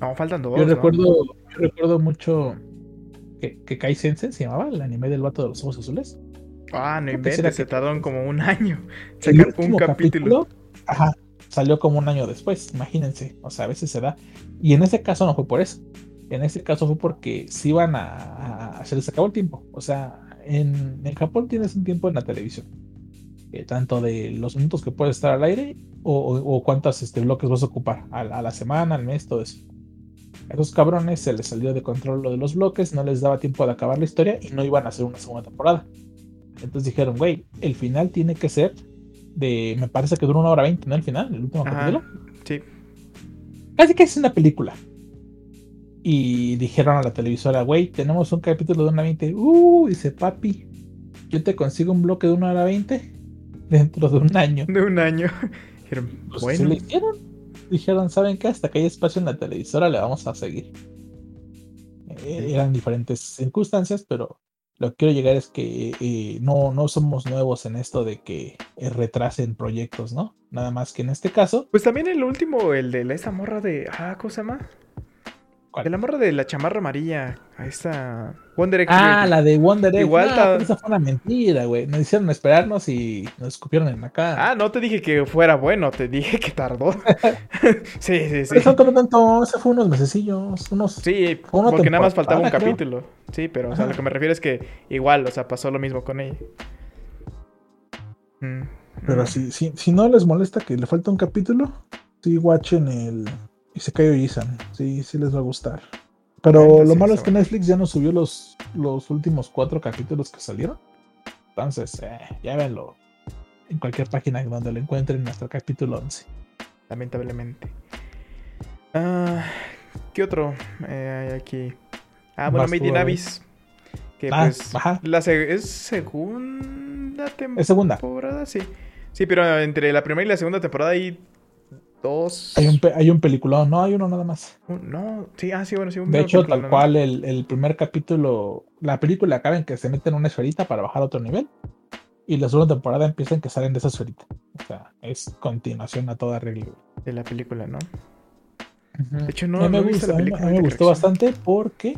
No, faltan dos. yo ¿no? recuerdo, yo recuerdo mucho que, que Kai Sensen se llamaba el anime del vato de los ojos azules. Ah, no inventes, se que- tardaron como un año. Sacar un capítulo. ajá, salió como un año después, imagínense. O sea, a veces se da. Y en ese caso no fue por eso. En ese caso fue porque se iban a, a- se les acabó el tiempo. O sea, en, en Japón tienes un tiempo en la televisión. eh, tanto de los minutos que puedes estar al aire o, o, o cuántos este, bloques vas a ocupar a, a la semana, al mes, todo eso. A esos cabrones se les salió de control lo de los bloques, no les daba tiempo de acabar la historia y no iban a hacer una segunda temporada. Entonces dijeron, güey, el final tiene que ser de, me parece que dura una hora veinte, ¿no? El final, el último Ajá. capítulo. Sí. Casi que es una película. Y dijeron a la televisora, güey, tenemos un capítulo de una veinte. Uh, dice papi, yo te consigo un bloque de una hora veinte dentro de un año. De un año. Dijeron, Pues así bueno, lo hicieron. Dijeron, ¿saben qué? Hasta que haya espacio en la televisora le vamos a seguir. Eran diferentes circunstancias, pero lo que quiero llegar es que eh, no, no somos nuevos en esto de que eh, retrasen proyectos, ¿no? Nada más que en este caso, Pues también el último, el de la- esa morra de. Ah, ¿cómo se llama? ¿Cuál? De la morra de la chamarra amarilla. A esta. Wonder Egg. Ah, la de Wonder Egg. Igual esa fue una mentira, güey. Nos hicieron esperarnos y nos escupieron en la cara. Ah, no te dije que fuera bueno, te dije que tardó. sí, sí, sí. Eso no tanto, ese fue unos mesecillos, unos... Sí, porque nada más faltaba un creo. capítulo. Sí, pero o sea, Ajá. lo que me refiero es que igual, o sea, pasó lo mismo con ella. Mm, Pero mm. si, si, si no les molesta que le falta un capítulo, sí watchen el... Y se cayó Isan. Sí, sí les va a gustar. Pero lo malo es que Netflix ya no subió los, los últimos cuatro capítulos que salieron. Entonces, eh, ya en cualquier página donde lo encuentren en nuestro capítulo 11. Lamentablemente. Ah, ¿Qué otro eh, hay aquí? Ah, bueno, Made in Abyss. Que ah, pues. La es segunda temporada. Es segunda. Sí. Sí, pero entre la primera y la segunda temporada hay dos. Hay un, hay un peliculón, no hay uno nada más. no, sí, ah, sí, bueno, sí. Un de hecho, tal cual, el, el, primer capítulo, la película acaba en que se meten en una esferita para bajar a otro nivel. Y la segunda temporada empieza en que salen de esa esferita. O sea, es continuación a toda regla. De la película, ¿no? De hecho, no, me, gusta, a mí, me gustó bastante porque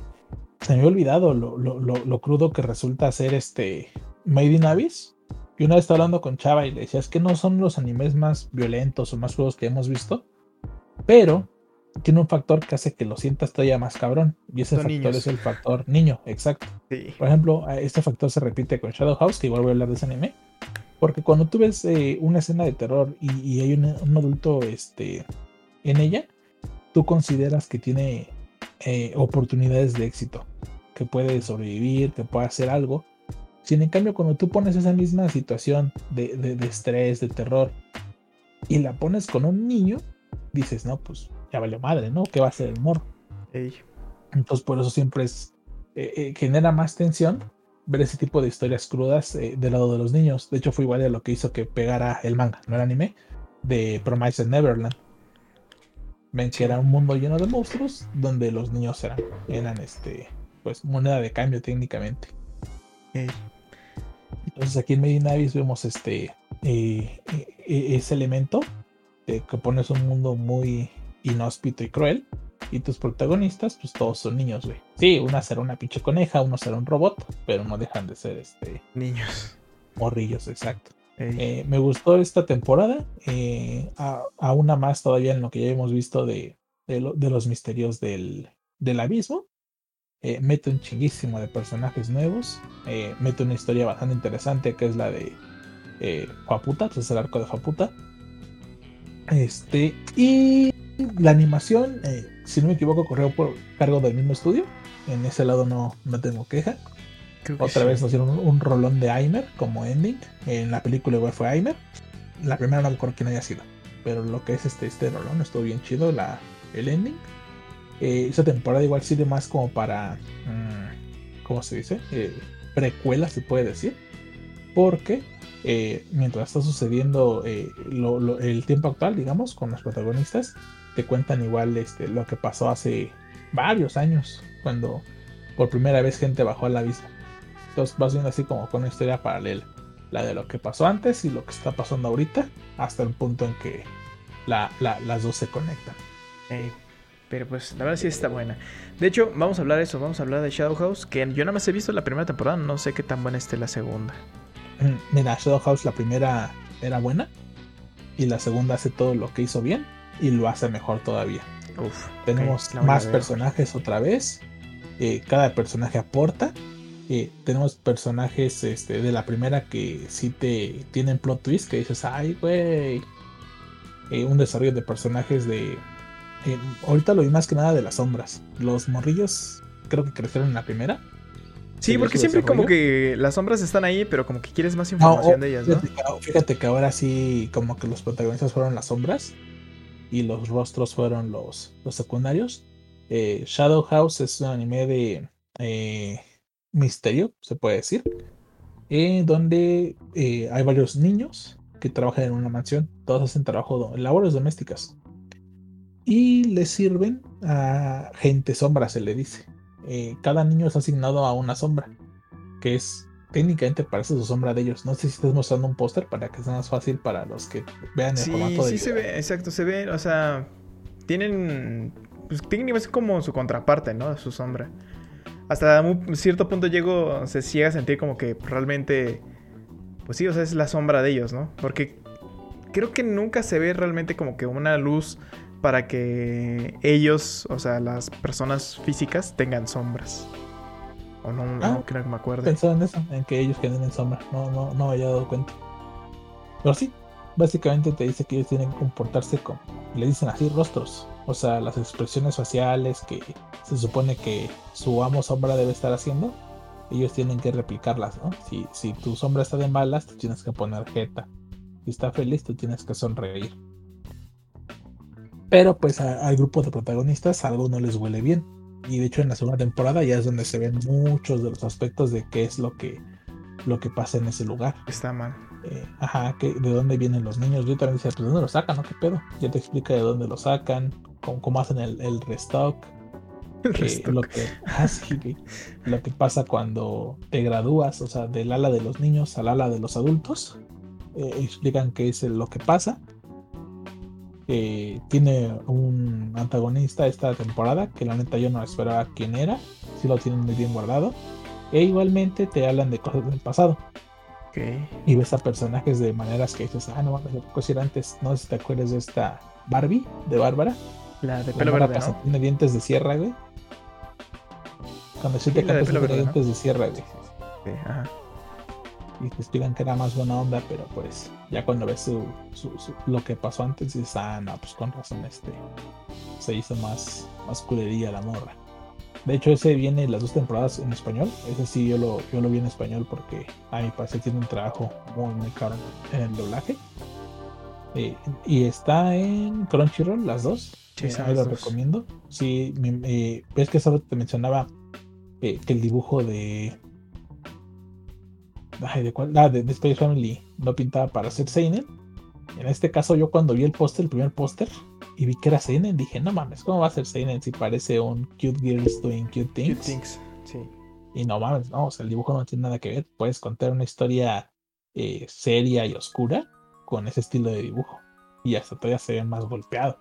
se me había olvidado lo, lo, lo, crudo que resulta ser este Made in Abyss. Y una vez estaba hablando con Chava y le decía, es que no son los animes más violentos o más crudos que hemos visto, pero tiene un factor que hace que lo sientas todavía más cabrón. Y ese factor es el factor niño, exacto. Por ejemplo, este factor se repite con Shadow House, que igual voy a hablar de ese anime. Porque cuando tú ves eh, una escena de terror y, hay un, un, adulto este, en ella, tú consideras que tiene eh, oportunidades de éxito, que puede sobrevivir, que puede hacer algo. Sin en cambio, cuando tú pones esa misma situación de, de, estrés, de terror, y la pones con un niño, dices, no, pues ya valió madre, ¿no? ¿Qué va a ser el morro? Entonces, por eso siempre es, eh, eh, genera más tensión ver ese tipo de historias crudas del lado de los niños. De hecho, fue igual a lo que hizo que pegara el manga, no el anime, de Promise Neverland ven que era un mundo lleno de monstruos donde los niños eran, eran este, pues moneda de cambio técnicamente. Entonces aquí en Medinavis vemos este eh, eh, eh, ese elemento de que pones un mundo muy inhóspito y cruel. Y tus protagonistas, pues todos son niños, güey. Sí, una será una pinche coneja, uno será un robot, pero no dejan de ser este. Niños. Morrillos, exacto. Eh, me gustó esta temporada, eh, a, una más todavía en lo que ya hemos visto de, de, los misterios del, del abismo. Eh, mete un chinguísimo de personajes nuevos, mete una historia bastante interesante que es la de eh, Faputa, pues, el arco de Faputa. Este, y la animación, si no me equivoco, corrió por cargo del mismo estudio. En ese lado no, no tengo queja. Otra vez nos dieron un, rolón de Aimer como ending. En la película igual fue Aimer. La primera no me acuerdo quién haya sido. Pero lo que es este, este rolón estuvo bien chido. La, el ending. Eh, esa temporada igual sirve más como para. Mm, ¿Cómo se dice? Eh, precuela, se puede decir. Porque eh, mientras está sucediendo el tiempo actual, digamos, con los protagonistas, te cuentan igual este, lo que pasó hace varios años. Cuando por primera vez gente bajó al abismo. Entonces vas viendo así como con una historia paralela. La de lo que pasó antes y lo que está pasando ahorita. Hasta el punto en que las dos se conectan. Pero pues la verdad sí está buena. De hecho, vamos a hablar de eso. Vamos a hablar de Shadow House. Que yo nada más he visto la primera temporada. No sé qué tan buena esté la segunda. Mm, mira, Shadow House la primera era buena. Y la segunda hace todo lo que hizo bien. Y lo hace mejor todavía. Tenemos más personajes otra vez. Eh, cada personaje aporta tenemos personajes este, de la primera que sí te tienen plot twist, que dices, ay, güey. Eh, un desarrollo de personajes de... Eh, ahorita lo vi más que nada de las sombras. Los morrillos creo que crecieron en la primera. Sí, porque siempre como que las sombras están ahí, pero como que quieres más información oh, de ellas, ¿no? Fíjate que, ahora sí, como que los protagonistas fueron las sombras y los rostros fueron los, los secundarios. Eh, Shadow House es un anime de misterio, se puede decir, eh, donde eh, hay varios niños que trabajan en una mansión, todos hacen trabajo, labores domésticas, y le sirven a gente sombra, se le dice. Eh, cada niño es asignado a una sombra, que es técnicamente parece su sombra de ellos. No sé si estás mostrando un póster para que sea más fácil para los que vean el formato de. Sí, se ve, exacto, se ve, o sea, tienen. Pues técnicamente es como su contraparte, ¿no? Su sombra hasta un cierto punto llego, se llega a sentir como que realmente, pues sí, o sea, es la sombra de ellos, ¿no? Porque creo que nunca se ve realmente como que una luz para que ellos, o sea, las personas físicas tengan sombras. O no, no ah, creo que me acuerdo. Pensaba en eso, en que ellos generen sombra. No, no, no me había dado cuenta. Pero sí, básicamente te dice que ellos tienen que comportarse como, le dicen así, rostros O sea, las expresiones faciales que se supone que su amo sombra debe estar haciendo, ellos tienen que replicarlas, ¿no? Si, si tu sombra está de malas, tú tienes que poner jeta. Si está feliz, tú tienes que sonreír. Pero pues al grupo de protagonistas algo no les huele bien. Y de hecho en la segunda temporada ya es donde se ven muchos de los aspectos de qué es lo que, lo que pasa en ese lugar. Está mal. Eh, ajá, que, de dónde vienen los niños. Yo también decía, pues de dónde lo sacan, ¿no? ¿Qué pedo? Ya te explica de dónde lo sacan, cómo, hacen el, el restock. Eh, lo, que, ah, lo que pasa cuando te gradúas, o sea, del ala de los niños al ala de los adultos. Eh, explican qué es lo que pasa. Tiene un antagonista esta temporada que la neta yo no esperaba quién era. Si lo tienen muy bien guardado. E igualmente te hablan de cosas del pasado. Y ves a personajes de maneras que dices, ah, no mames, decir antes, no sé si te acuerdas de esta Barbie, de Bárbara. La de pelo verde, ¿no? Tiene dientes de sierra, güey. Cuando sí te cantas tiene dientes de sierra, güey. Sí, ajá. Y te explican que era más buena onda, pero pues ya cuando ves su, lo que pasó antes dices, ah, no, pues con razón este se hizo más, más culería la morra. De hecho, ese viene las dos temporadas en español. Ese sí, yo lo, yo lo vi en español porque a mi parecer tiene un trabajo muy, muy caro en el doblaje. Eh, y está en Crunchyroll, las dos. Sí, eh, lo recomiendo. Sí, eh, ves que solo te mencionaba que el dibujo de. Ay, ¿de cuál? Ah, de, de Space Family no pintaba para ser Seinen. En este caso, yo cuando vi el póster, el primer póster, y vi que era Seinen, dije, no mames, ¿cómo va a ser Seinen si parece un Cute Girls Doing Cute Things? Cute things. Sí. Y no mames, no, o sea, el dibujo no tiene nada que ver. Puedes contar una historia eh, seria y oscura con ese estilo de dibujo. Y hasta todavía se ve más golpeado.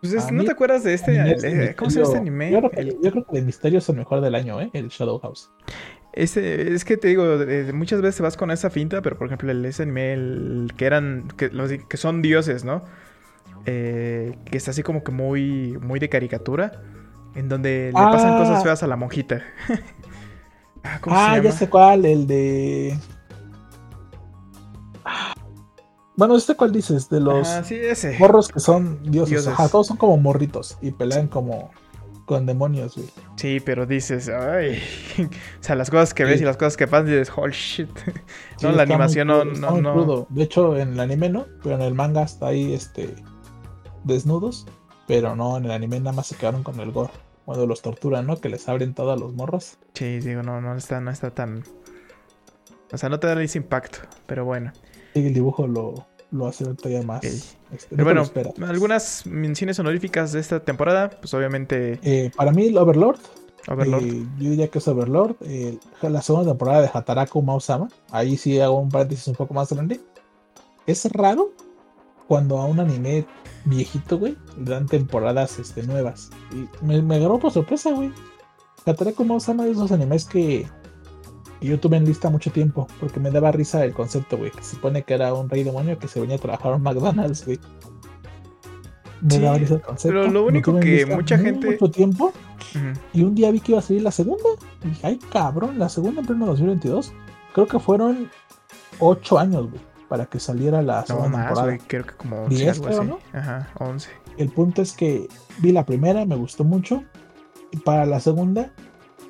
Pues ¿No te acuerdas de este? Eh, ¿Cómo se llama este anime? Yo creo, que, el... yo creo que el misterio es el mejor del año, ¿eh? El Shadow House. Ese, es que te digo, muchas veces vas con esa finta, pero por ejemplo, ese anime, el, que eran, que, los, que son dioses, ¿no? Eh, que está así como que muy, muy de caricatura, en donde le pasan cosas ah. feas a la monjita. ah, ah ya sé cuál, el de... Bueno, ¿este cuál dices? De los morros que son dioses. todos son como morritos y pelean como con demonios, güey. Sí, pero dices, ay. o sea, las cosas que ves y las cosas que pasan, dices, oh shit. no, la animación no, no, no. De hecho, en el anime no, pero en el manga está ahí, este desnudos, pero no, en el anime nada más se quedaron con el gore. Cuando los torturan, ¿no? Que les abren todos los morros. Sí, digo, no, no está, no está tan. O sea, no te da ese impacto, pero bueno. Sí, el dibujo lo, lo hace todavía más. Este, pero bueno, algunas menciones honoríficas de esta temporada, pues obviamente. Eh, para mí, el Overlord. Overlord. Eh, yo diría que es Overlord. Eh, la segunda temporada de Hataraku Mausama. Ahí sí hago un paréntesis un poco más grande. Es raro cuando a un anime viejito, güey, le dan temporadas este, nuevas. Y me, me agarró por sorpresa, güey. Hataraku Mausama de esos animes que, yo tuve en lista mucho tiempo, porque me daba risa el concepto, güey, que se supone que era un rey demonio que se venía a trabajar en McDonald's, güey. Me daba risa el concepto. Pero lo único que mucha gente... Mucho tiempo. Y un día vi que iba a salir la segunda. Y dije, ay, cabrón, la segunda en pleno 2022. Creo que fueron ocho años, güey para que saliera la segunda no, más, temporada. creo que como 11, 10, ¿no? Ajá, 11. El punto es que vi la primera, me gustó mucho. Y para la segunda,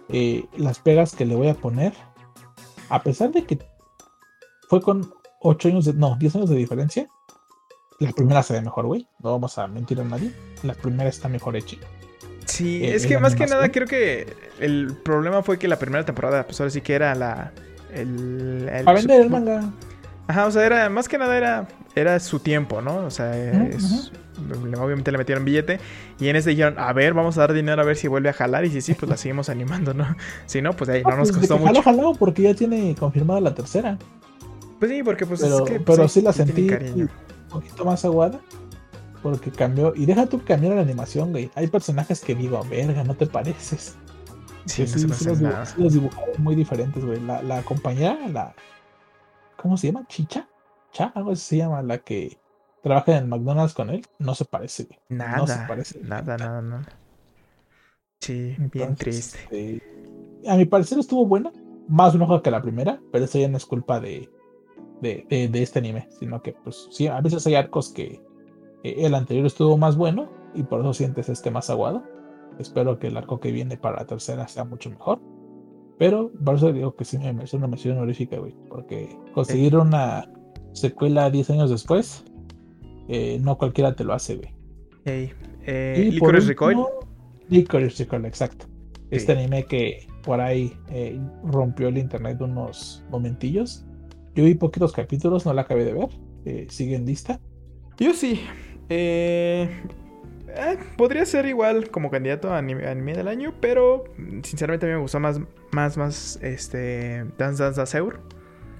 eh, las pegas que le voy a poner, a pesar de que fue con 8 años de, no, 10 años de diferencia, la primera se ve mejor, güey. No vamos a mentir a nadie. La primera está mejor hecha. Sí, eh, es que más que nada creo que el problema fue que la primera temporada, pues ahora sí que era la. El, a vender el manga. Ajá, o sea, era, más que nada era, era su tiempo, ¿no? O sea, obviamente le metieron billete y en ese dijeron, a ver, vamos a dar dinero a ver si vuelve a jalar y si sí, pues la seguimos animando, ¿no? Si no, pues ahí no, nos pues, costó mucho. jalado porque ya tiene confirmada la tercera. Pues sí, porque pues pero, es que, pero sí, la sentí un poquito más aguada porque cambió y deja tú cambiar la animación, güey. Hay personajes que digo, verga, no te pareces. Sí, sí, sí, los, los, dibujaron muy diferentes, güey. La, la compañera, la, ¿Cómo se llama? ¿Chicha? ¿Cha? Algo así se llama la que trabaja en McDonald's con él. No se parece. Nada. No se parece. Nada, nada, nada. Sí, bien triste. Este, a mi parecer estuvo buena. Más enojo que la primera, pero eso ya no es culpa de, de, de, este anime. Sino que, pues, sí, a veces hay arcos que, Eh, el anterior estuvo más bueno y por eso sientes este más aguado. Espero que el arco que viene para la tercera sea mucho mejor. Pero por eso digo que sí me merece una mención honorífica, güey. Porque conseguir una secuela 10 años después, eh, no cualquiera te lo hace, güey. Hey, eh, Licorice Recoil. Licorice Recoil, exacto. Este anime que por ahí eh, rompió el internet unos momentillos. Yo vi poquitos capítulos, no la acabé de ver. Eh, sigue en lista. Yo sí. Eh, eh, podría ser igual como candidato a anime, del año, pero sinceramente a mí me gustó más, más, más, este, Dance Dance Dance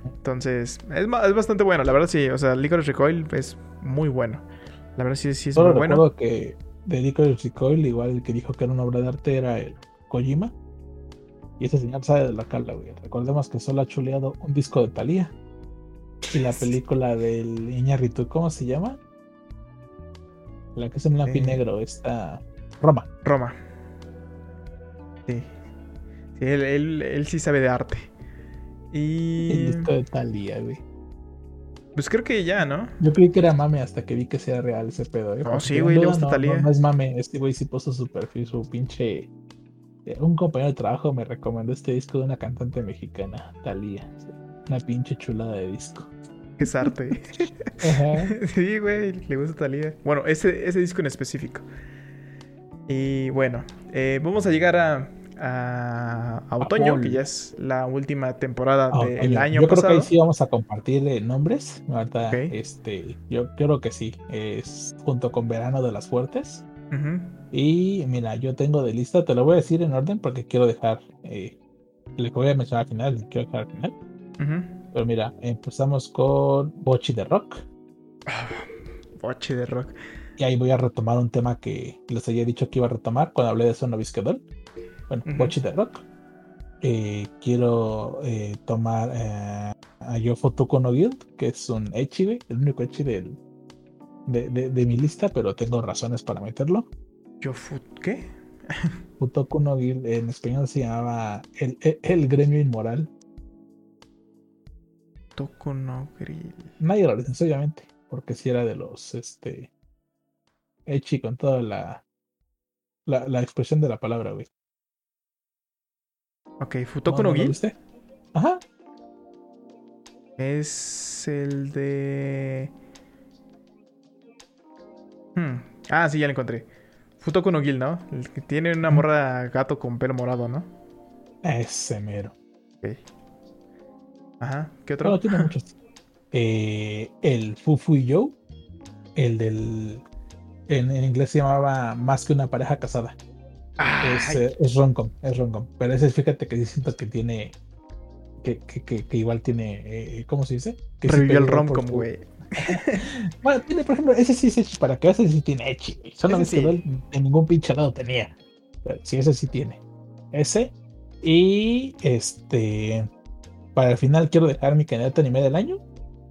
Entonces, es, es, bastante bueno, la verdad sí, o sea, Licorice Recoil es muy bueno. La verdad sí, sí es muy bueno. que de Licorice Recoil, igual el que dijo que era una obra de arte era el Kojima. Y ese señor sabe de la cala, güey. Recordemos que solo ha chuleado un disco de Thalía. Y la película del Iñarritu, ¿cómo se llama? La que es en blanco y negro, está. Roma. Roma. Sí. sí él, sí sabe de arte. Y. El disco de Talía, güey. Pues creo que ya, ¿no? Yo creí que era mame hasta que vi que sea real ese pedo, ¿eh? Oh, sí, güey, le gusta no, No, es mame, este güey sí puso su perfil, su pinche. Eh, un compañero de trabajo me recomendó este disco de una cantante mexicana, Talía. Una pinche chulada de disco. Es arte. sí, güey, le gusta Talía. Bueno, ese, ese disco en específico. Y bueno, eh, vamos a llegar a, a, otoño, que ya es la última temporada del año yo pasado. Yo creo que ahí sí vamos a compartir nombres. este, yo creo que sí. Es junto con Verano de las Fuertes. Y mira, yo tengo de lista, te lo voy a decir en orden porque quiero dejar. Eh, le voy a mencionar al final, quiero dejar al final. Pero mira, empezamos con Bochi de Rock. Bochi de Rock. Y ahí voy a retomar un tema que les había dicho que iba a retomar cuando hablé de Son Bueno, Bochi de Rock. Eh, quiero eh, tomar eh, a Yofotuko no Guild, que es un Echi, el único Echi de, de, mi lista, pero tengo razones para meterlo. ¿Yofut qué? Futoku no Guild en español se llamaba el, el gremio inmoral. Toco no. Nadie lo dice, obviamente, porque si era de los este Echi con toda la, la, expresión de la palabra, güey. Ok, Futoko no, no, Ajá. Es el de. Hmm. Ah, sí, ya lo encontré. Futoko no Gil, ¿no? El que tiene una morra gato con pelo morado, ¿no? Ese mero. Ok. Ajá, ¿qué otro? tiene muchos. Eh, el Fufu y Joe, el del. En, inglés se llamaba Más que una pareja casada. Es, eh, es Roncom, es Roncom. Pero ese, fíjate que siento que tiene. Que, que, que, igual tiene. Eh, ¿Cómo se dice? Que Revivió el Roncom, güey. bueno, tiene, por ejemplo, ese sí es Echi, para que ese sí tiene Echi, Solamente sí. en ningún pinche lado tenía. Pero sí, ese sí tiene. Ese. Y este. Para el final quiero dejar mi candidato anime del año,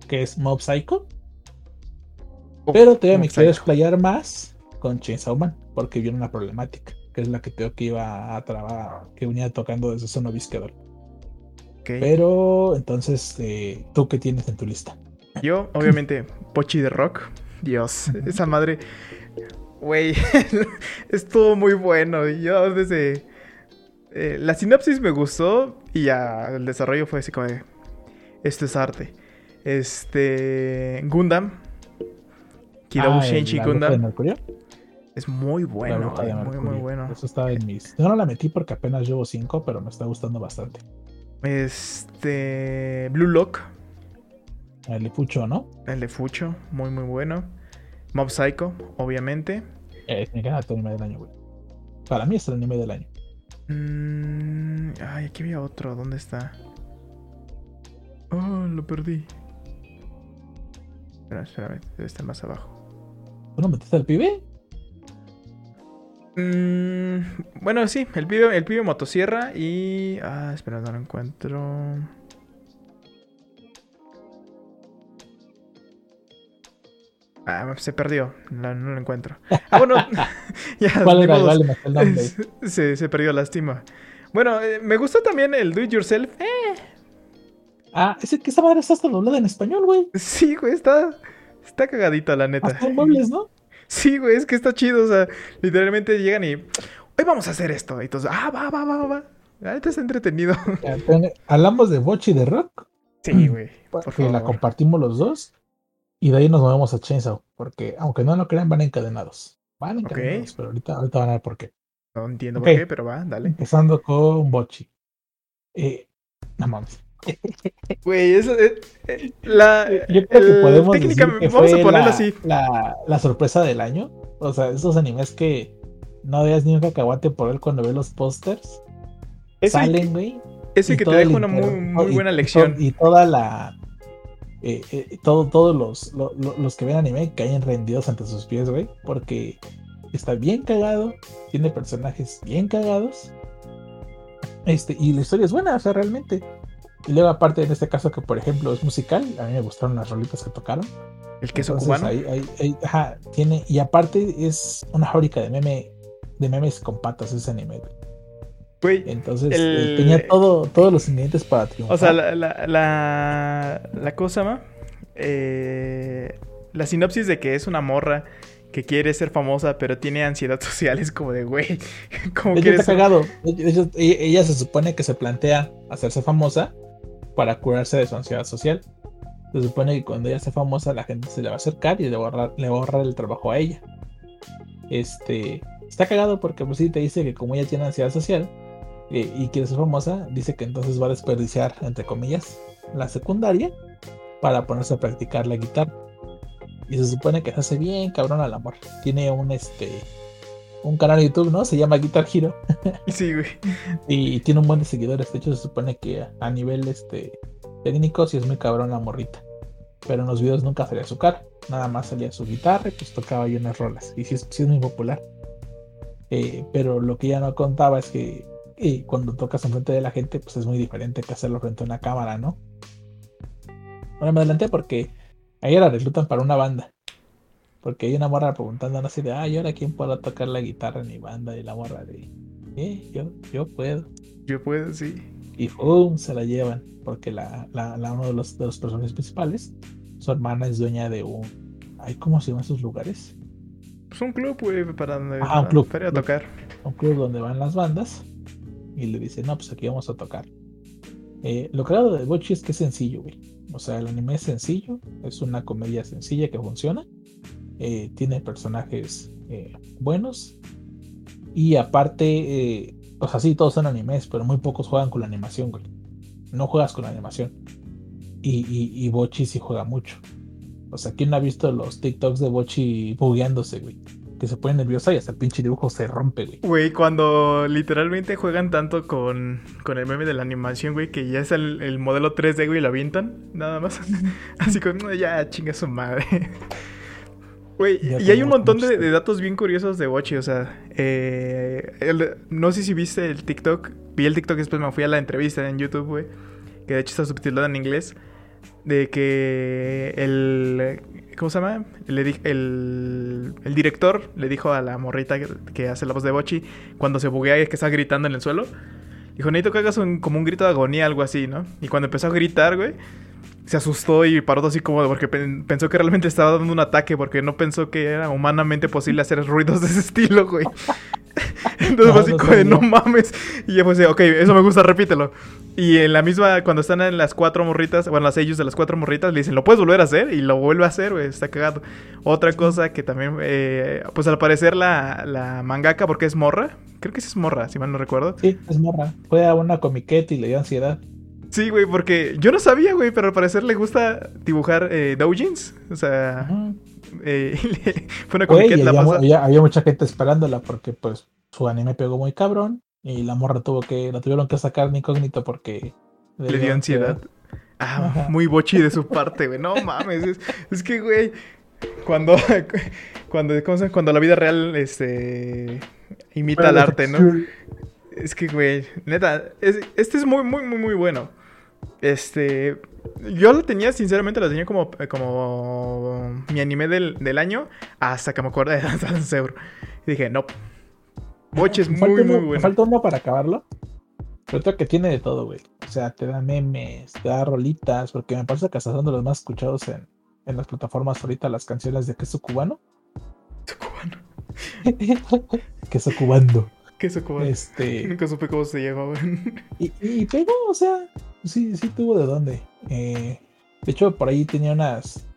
que es Mob Psycho. pero todavía me quiero explayar más con Chainsaw Man, porque viene una problemática, que es la que creo que iba a trabajar, que venía tocando desde Sono Visquedor. Pero entonces, eh, ¿tú qué tienes en tu lista? Yo, obviamente, Pochi de Rock. Dios, esa madre. Güey, estuvo muy bueno. Yo desde eh, la sinopsis me gustó y ya el desarrollo fue así como de, esto es arte. Este, Gundam, Kidou ah, Gundam. Es muy bueno, muy, muy bueno. Eso está en mis. Yo no la metí porque apenas llevo 5, pero me está gustando bastante. Este. Blue Lock. El de Fucho, ¿no? El de Fucho, muy, muy bueno. Mob Psycho, obviamente. Es mi anime del año, güey. Para mí es el anime del año. Mm, ay, aquí había otro. ¿Dónde está? Oh, lo perdí. Espera, espérame. Debe estar más abajo. ¿Tú no metiste al pibe? Mm, bueno, sí. El pibe, el pibe motosierra y... Ah, espera, no lo encuentro. Ah, se perdió. No, lo encuentro. Ah, bueno. ya, ¿Cuál era? el nombre. Se, se perdió, lástima. Bueno, eh, me gustó también el Do It Yourself. Eh. Ah, es que esa madre está hasta doblada en español, güey. Sí, güey, está, está cagadita, la neta. Hasta en muebles, ¿no? Sí, güey, es que está chido. O sea, literalmente llegan y. Hoy vamos a hacer esto. Y entonces, ah, va, va, va, va. Ahorita está entretenido. Hablamos de Bochi y de Rock. Sí, güey. Porque la compartimos los dos. Y de ahí nos movemos a Chainsaw. Porque, aunque no lo crean, van encadenados. Van encadenados, pero ahorita, ahorita van a ver por qué. No entiendo por qué, pero va, dale. Empezando con Bochi. Eh, no mames. Güey, eso es. Eh, la, Yo creo que podemos decir que vamos a ponerlo así. La, la, sorpresa del año. O sea, esos animes que no veas ni un cacahuate por él cuando ves los pósters. Salen, güey. Ese que te deja una muy, muy buena lección. Y, toda la. Eh, eh, todo, todos los, los que ven anime caen rendidos ante sus pies, güey. Porque está bien cagado. Tiene personajes bien cagados. Este, y la historia es buena, o sea, realmente. Y luego, aparte, en este caso, que por ejemplo es musical, a mí me gustaron las rolitas que tocaron. El queso cubano. ajá, tiene, y aparte es una fábrica de meme, de memes con patas ese anime, güey. Entonces eh, tenía todo, todos los ingredientes para triunfar. O sea, la, la, la, cosa. Eh, la sinopsis de que es una morra que quiere ser famosa, pero tiene ansiedad social, es como de, güey, ¿cómo ella está cagado. ella, se supone que se plantea hacerse famosa para curarse de su ansiedad social. Se supone que cuando ella sea famosa, la gente se le va a acercar y le va ahorrar, le el trabajo a ella. Este está cagado porque pues sí te dice que como ella tiene ansiedad social eh, y quiere ser famosa, dice que entonces va a desperdiciar, entre comillas, la secundaria para ponerse a practicar la guitarra. Y se supone que se hace bien cabrón al amor. Tiene un este un canal de YouTube, ¿no? Se llama Guitar Hero. sí, güey. Y, tiene un buen de seguidores. De hecho, se supone que a nivel este técnico sí es muy cabrón la morrita. Pero en los videos nunca salía su cara. Nada más salía su guitarra y pues tocaba ahí unas rolas. Y sí, es muy popular. Eh, pero lo que ya no contaba es que eh, cuando tocas enfrente de la gente, pues es muy diferente que hacerlo frente a una cámara, ¿no? Ahora me adelanté porque ahí la reclutan para una banda. Porque hay una morra preguntando así de, ah, ¿y ahora quién puede tocar la guitarra en mi banda? Y la morra de, eh, yo, yo puedo. Yo puedo, sí. Y ¡pum! se la llevan. Porque la, la, uno de los, de los personajes principales, su hermana es dueña de un. Ay, ¿Cómo se llaman esos lugares? Pues un club, güey, para, ah, un club, a tocar. Un club donde van las bandas. Y le dice, no, pues aquí vamos a tocar. Eh, lo hago de Bochi es que es sencillo, güey. O sea, el anime es sencillo, es una comedia sencilla que funciona. Eh, tiene personajes eh, buenos. Y aparte, eh, o sea, sí, todos son animes, pero muy pocos juegan con la animación, güey. No juegas con la animación. Y, y, Bochi sí juega mucho. O sea, ¿quién no ha visto los TikToks de Bochi bugueándose, güey? Que se pone nerviosa y hasta el pinche dibujo se rompe, güey. Güey, cuando literalmente juegan tanto con, con el meme de la animación, güey, que ya es el, el modelo 3D, güey, y lo avientan, nada más. Así como, ya chinga su madre y hay un montón de, datos bien curiosos de Bochi, o sea, eh, no sé si viste el TikTok, vi el TikTok y después me fui a la entrevista en YouTube, güey, que de hecho está subtitulada en inglés, de que el, ¿cómo se llama? El, el, el director le dijo a la morrita que, hace la voz de Bochi, cuando se buguea y que está gritando en el suelo, dijo, necesito que hagas como un grito de agonía, algo así, ¿no? Y cuando empezó a gritar, güey, se asustó y paró así como porque pensó que realmente estaba dando un ataque porque no pensó que era humanamente posible hacer ruidos de ese estilo, güey. Entonces fue así como de no mames. Y yo pues, ok, eso me gusta, repítelo. Y en la misma, cuando están en las cuatro morritas, bueno, las ellos de las cuatro morritas, le dicen, ¿lo puedes volver a hacer? Y lo vuelve a hacer, güey, está cagado. Otra cosa que también, eh, pues al parecer la, la mangaka, porque es morra, creo que sí es morra, si mal no recuerdo. Sí, es morra. Fue a una comiqueta y le dio ansiedad. Sí, güey, porque yo no sabía, güey, pero al parecer le gusta dibujar eh, doujins. O sea, eh, fue una comiqueta había, había, mucha gente esperándola porque, pues, su anime pegó muy cabrón y la morra tuvo que, la tuvieron que sacar de incógnito porque le, dio ansiedad. Ah, muy bochi de su parte, güey. No mames, es, que, güey, cuando, cuando, cuando la vida real, este, imita al arte, ¿no? Es que, güey, neta, este es muy, muy, muy, muy bueno. Este. Yo lo tenía, sinceramente, lo tenía como, como mi anime del, año hasta que me acuerdo de Dance Y dije, no. Boche es muy, muy bueno. Falta uno para acabarlo. Pero que tiene de todo, güey. O sea, te da memes, te da rolitas, porque me parece que hasta son de los más escuchados en, en las plataformas ahorita las canciones de queso cubano. queso cubando. Queso cubando. Este... Nunca supe cómo se llamaban. Y, y pegó, o sea, sí, sí tuvo de dónde. Eh, de hecho, por ahí tenía unas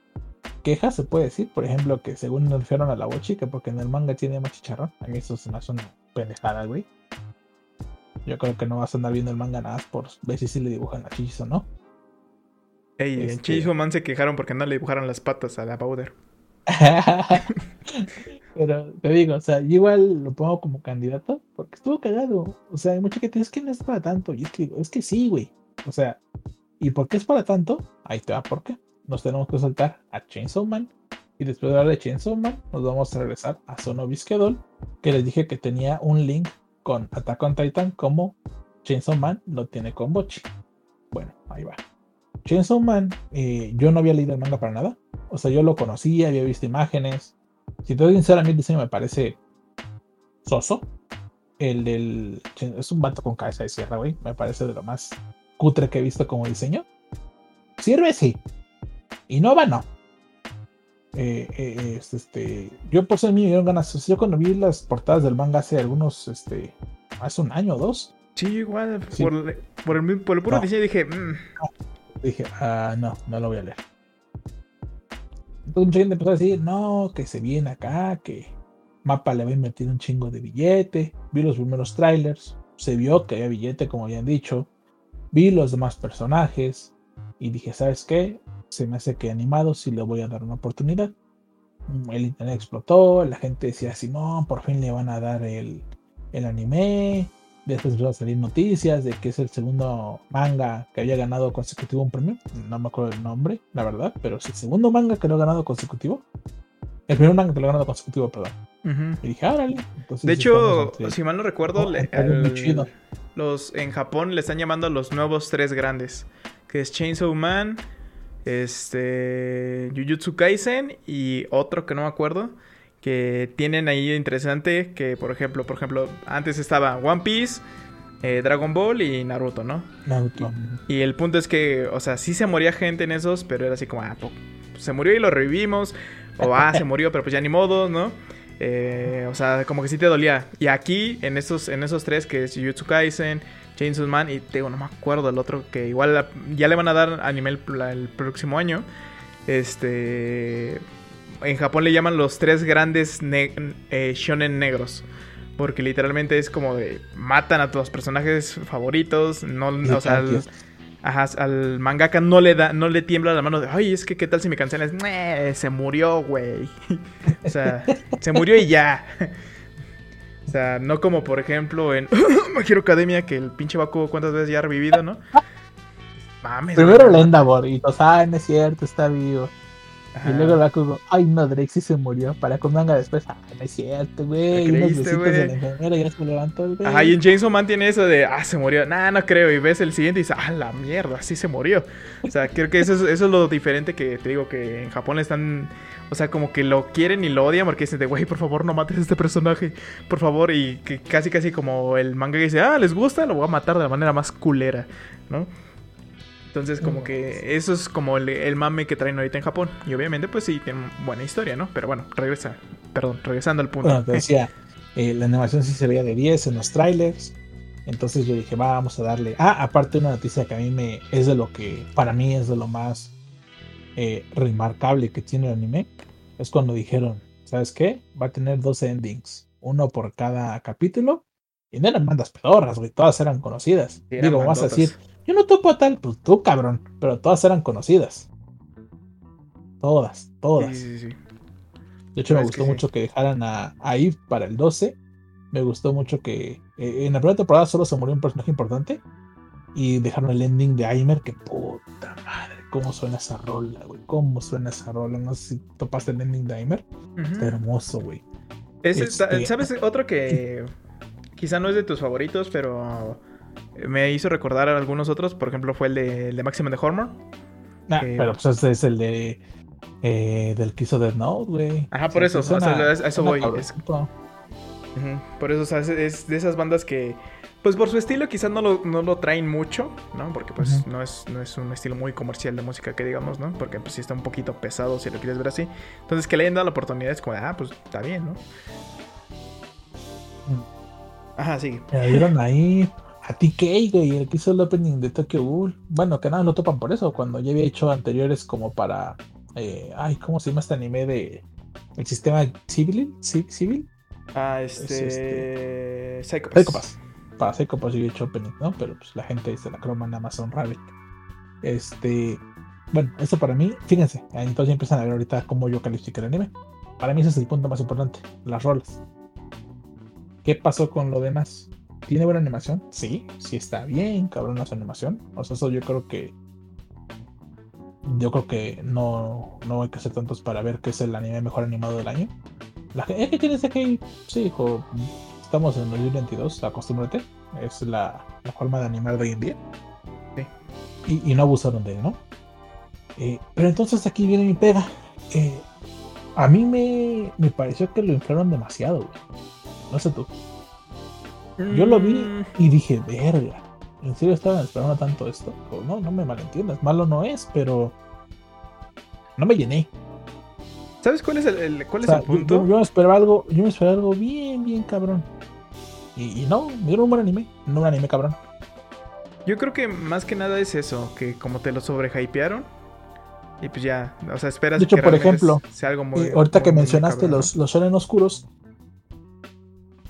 quejas, se puede decir. Por ejemplo, que según nerfearon a la bochica porque en el manga tiene más chicharrón. A mí eso se me hace una pendejada, güey. Yo creo que no vas a andar viendo el manga nada más por ver si sí le dibujan la chichis o no. Ey, en Este- Chainsaw Man se quejaron porque no le dibujaron las patas a la Powder. Pero te digo, o sea, yo igual lo pongo como candidato porque estuvo cagado. O sea, hay mucha gente es que no es para tanto. Y es que, es que sí, güey. O sea, ¿y por qué es para tanto? Ahí te va, ¿por qué? Nos tenemos que saltar a Chainsaw Man. Y después de hablar de Chainsaw Man, nos vamos a regresar a Sono Bisquedol, que les dije que tenía un link con Attack on Titan como Chainsaw Man lo tiene con Bochi. Bueno, ahí va. Chainsaw Man, eh, yo no había leído el manga para nada. O sea, yo lo conocía, había visto imágenes. Si te soy sincero, a mí el diseño me parece soso. El del. Es un vato con cabeza de sierra, güey. Me parece de lo más cutre que he visto como diseño. Sirve, sí. Innova, no. Eh, eh, es, este, yo por ser mío, me dieron ganas. Yo cuando vi las portadas del manga hace algunos, este, hace un año o dos, Sí, igual. Sí. Por, por el, por el puro No. diseño dije, "Mm, dije, ah, no, no lo voy a leer. Entonces mucha gente empezó a decir, no, que se viene acá, que Mapa le va a invertir un chingo de billete. Vi los primeros trailers, se vio que había billete, como habían dicho. Vi los demás personajes y dije, ¿sabes qué? Se me hace que animado sí le voy a dar una oportunidad. El internet explotó, la gente decía, Simón, por fin le van a dar el, el anime. Después empezó a salir noticias de que es el segundo manga que había ganado consecutivo un premio. No me acuerdo el nombre, la verdad, pero es el segundo manga que lo ha ganado consecutivo. El primer manga que lo ha ganado consecutivo, perdón. ujú". Y dije, órale. Entonces, De hecho, si mal no recuerdo, Oh, le- muy chido. Los en Japón le están llamando a los nuevos tres grandes, que es Chainsaw Man, este Jujutsu Kaisen y otro que no me acuerdo, que tienen ahí interesante que por ejemplo, por ejemplo, antes estaba One Piece, eh, Dragon Ball y Naruto, ¿no? Naruto. Y el punto es que, o sea, sí se moría gente en esos, pero era así como, ah, po- se murió y lo revivimos. O, ah, se murió, pero pues ya ni modo, ¿no? Eh, o sea, como que sí te dolía. Y aquí, en esos, en esos tres, que es Jujutsu Kaisen, Chainsaw Man y te digo, no me acuerdo el otro, que igual ya le van a dar anime el, la- el próximo año. Este... En Japón le llaman los tres grandes ne- eh, shonen negros. Porque literalmente es como de matan a tus personajes favoritos. No, o sea, ajá, al mangaka no le da, no le tiembla la mano de ay, es que qué tal si me cancelas. "Meh, se murió, güey. o sea, se murió y ya. o sea, no como por ejemplo en My Hero Academia, que el pinche Bakugo cuántas veces ya ha revivido, ¿no? Mames. Primero Endavor y todos, ah, no es cierto, está vivo. Ajá. Y luego Bakugo, ay no, Drake sí se murió. Para con manga después, ah, no es cierto, güey. ¿Te Y unos güey? de la enfermera y ya se levantó el güey. Ajá, y en Chainsaw Man tiene eso de, ah, se murió. Nah, no creo. Y ves el siguiente y dices, ah, la mierda, sí se murió. O sea, creo que eso es, eso es lo diferente que te digo que en Japón le están. O sea, como que lo quieren y lo odian porque dicen de, güey, por favor, no mates a este personaje. Por favor. Y que casi, casi como el manga que dice, ah, les gusta, lo voy a matar de la manera más culera, ¿no? Entonces, como que eso es como el, el mame que traen ahorita en Japón. Y obviamente, pues sí, tienen buena historia, ¿no? Pero bueno, regresa. Perdón, regresando al punto. Bueno, te decía, eh, la animación sí se veía de 10 en los trailers. Entonces yo dije, va, vamos a darle. Ah, aparte una noticia que a mí me es de lo que, para mí es de lo más eh, remarcable que tiene el anime. Es cuando dijeron, ¿sabes qué? Va a tener dos endings, uno por cada capítulo. Y no eran bandas pedorras, güey, todas eran conocidas. Sí, eran Digo, vas a bandotas. decir, yo no topo a tal, pues tú, cabrón. Pero todas eran conocidas. Todas, todas. Sí, sí, sí. De hecho, me Es gustó que mucho que dejaran a, a Eve para el 12. Me gustó mucho que eh, en la primera temporada solo se murió un personaje importante. Y dejaron el ending de Aimer, que puta madre, cómo suena esa rola, güey. Cómo suena esa rola. No sé si topaste el ending de Aimer. Está hermoso, güey. Ese Este- ¿Sabes otro que quizá no es de tus favoritos, pero me hizo recordar a algunos otros? Por ejemplo, fue el de, el de Maximum de Hormor. Nah, Eh, pero pues ese es el de eh, del que hizo Death Note, güey. Ajá, por eso, o sea, a eso voy, Por eso, o sea, es, de esas bandas que, pues por su estilo quizás no lo, no lo traen mucho, ¿no? Porque pues no, es, no es un estilo muy comercial de música que digamos, ¿no? Porque pues sí está un poquito pesado si lo quieres ver así. Entonces que le hayan dado la oportunidad es como, ah, pues está bien, ¿no? Ajá, sí. Me dieron ahí a TK, güey, el que hizo el opening de Tokyo Ghoul. Bueno, que nada lo topan por eso, cuando ya había hecho anteriores como para. Eh, ay, ¿cómo se llama este anime de. El sistema civil? ¿Civil? Ah, este. este... Psychopass. Para Psychopass yo había hecho opening, ¿no? Pero pues la gente dice la croma en Amazon Rabbit. Este. Bueno, eso para mí, fíjense, entonces ya empiezan a ver ahorita cómo yo califico el anime. Para mí ese es el punto más importante, las rolas. ¿Qué pasó con lo demás? ¿Tiene buena animación? Sí, sí está bien, cabrón, su animación. O sea, eso yo creo que. Yo creo que no, no hay que hacer tantos para ver qué es el anime mejor animado del año. La gente que tiene que sí, hijo, estamos en 2022, acostúmbrate. Es la, la, forma de animar de hoy en día. Sí. Y, no abusaron de él, ¿no? Eh, pero entonces aquí viene mi pega. Eh, a mí me, me pareció que lo inflaron demasiado, güey. No sé tú. Yo lo vi mm. y dije, verga, ¿en serio estaban esperando tanto esto? no, no me malentiendas, malo no es, pero no me llené. ¿Sabes cuál es el, cuál es el punto? Yo, me esperaba algo, yo me esperaba algo bien, bien cabrón. Y, no, me dieron un buen anime, no un anime cabrón. Yo creo que más que nada es eso, que como te lo sobrehypearon, y pues ya, o sea, esperas de hecho, por ejemplo, sea algo muy. Eh, ahorita que mencionaste los, los shonen oscuros,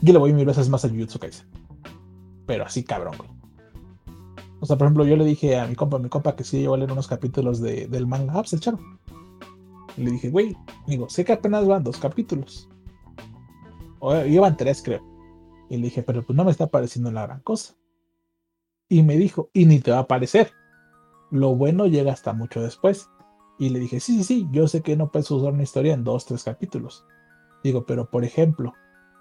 yo le voy mil veces más a Jujutsu Kaisen. Pero así cabrón, güey. O sea, por ejemplo, yo le dije a mi compa, a mi compa que sí iba a leer unos capítulos de, del manga Ups, el charo. Y le dije, güey, digo, sé que apenas van dos capítulos. O llevan tres, creo. Y le dije, pero pues no me está pareciendo la gran cosa. Y me dijo, y ni te va a parecer. Lo bueno llega hasta mucho después. Y le dije, sí, sí, sí, yo sé que no puedes usar una historia en dos, tres capítulos. Digo, pero por ejemplo,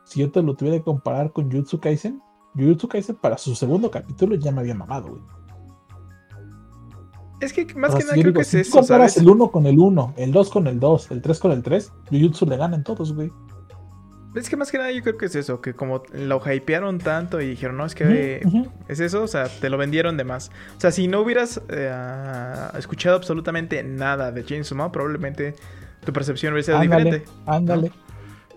si yo te lo tuviera que comparar con Jujutsu Kaisen, Jujutsu Kaisen para su segundo capítulo ya me había mamado, güey. Es que más que nada creo que es si eso, comparas el 1 con el 1, el 2 con el 2, el 3 con el 3, Jujutsu le ganan todos, güey. Es que más que nada yo creo que es eso, que como lo hypearon tanto y dijeron, no, es que es eso, o sea, te lo vendieron de más. O sea, si no hubieras eh, escuchado absolutamente nada de Chainsaw Man, probablemente tu percepción hubiera sido diferente. Ándale.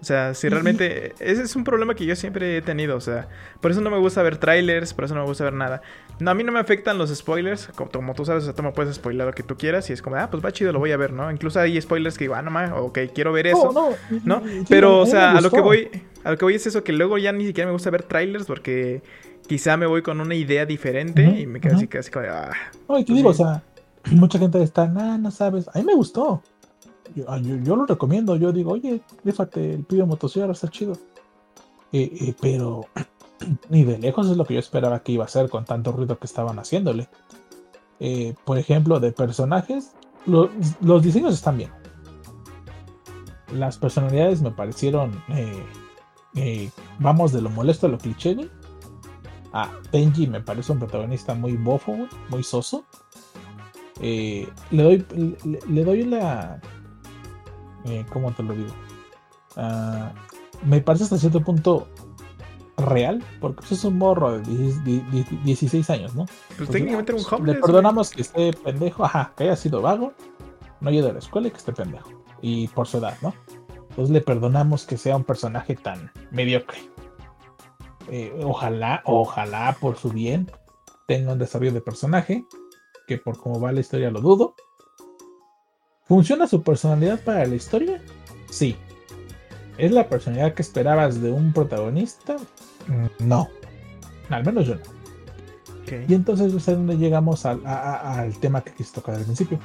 O sea, si realmente. Ese es un problema que yo siempre he tenido. O sea, por eso no me gusta ver trailers, por eso no me gusta ver nada. No, a mí no me afectan los spoilers. Como, tú sabes, o sea, tú me puedes spoiler lo que tú quieras. Y es como, ah, pues va chido, lo voy a ver, ¿no? Incluso hay spoilers que digo, ah, no más, ok, quiero ver eso. No, no. Pero, o sea, a lo que voy. A lo que voy es eso, que luego ya ni siquiera me gusta ver trailers porque quizá me voy con una idea diferente y me quedo así, casi como, ah. No, y te digo, o sea, mucha gente está, nah, no sabes. A mí me gustó. Ah, yo, lo recomiendo, yo digo, oye, déjate el pibe motosierra, está chido. Eh, eh, pero ni de lejos es lo que yo esperaba que iba a ser con tanto ruido que estaban haciéndole. Eh, por ejemplo, de personajes, los diseños están bien. Las personalidades me parecieron, vamos, de lo molesto a lo cliché. Ah, Benji me parece un protagonista muy bofo, muy soso. le doy, le doy la, eh, ¿cómo te lo digo? Ah, me parece hasta cierto punto real, porque pues, es un morro de 16 años, ¿no? Pues, técnicamente un joven. Le perdonamos que esté pendejo, ajá, que haya sido vago, no haya ido a la escuela y que esté pendejo. Y por su edad, ¿no? Entonces le perdonamos que sea un personaje tan mediocre. Eh, ojalá, ojalá por su bien tenga un desarrollo de personaje, que por cómo va la historia lo dudo, ¿Funciona su personalidad para la historia? Sí. ¿Es la personalidad que esperabas de un protagonista? Mm, no. Al menos yo no. Y entonces es donde llegamos al, tema que quise tocar al principio.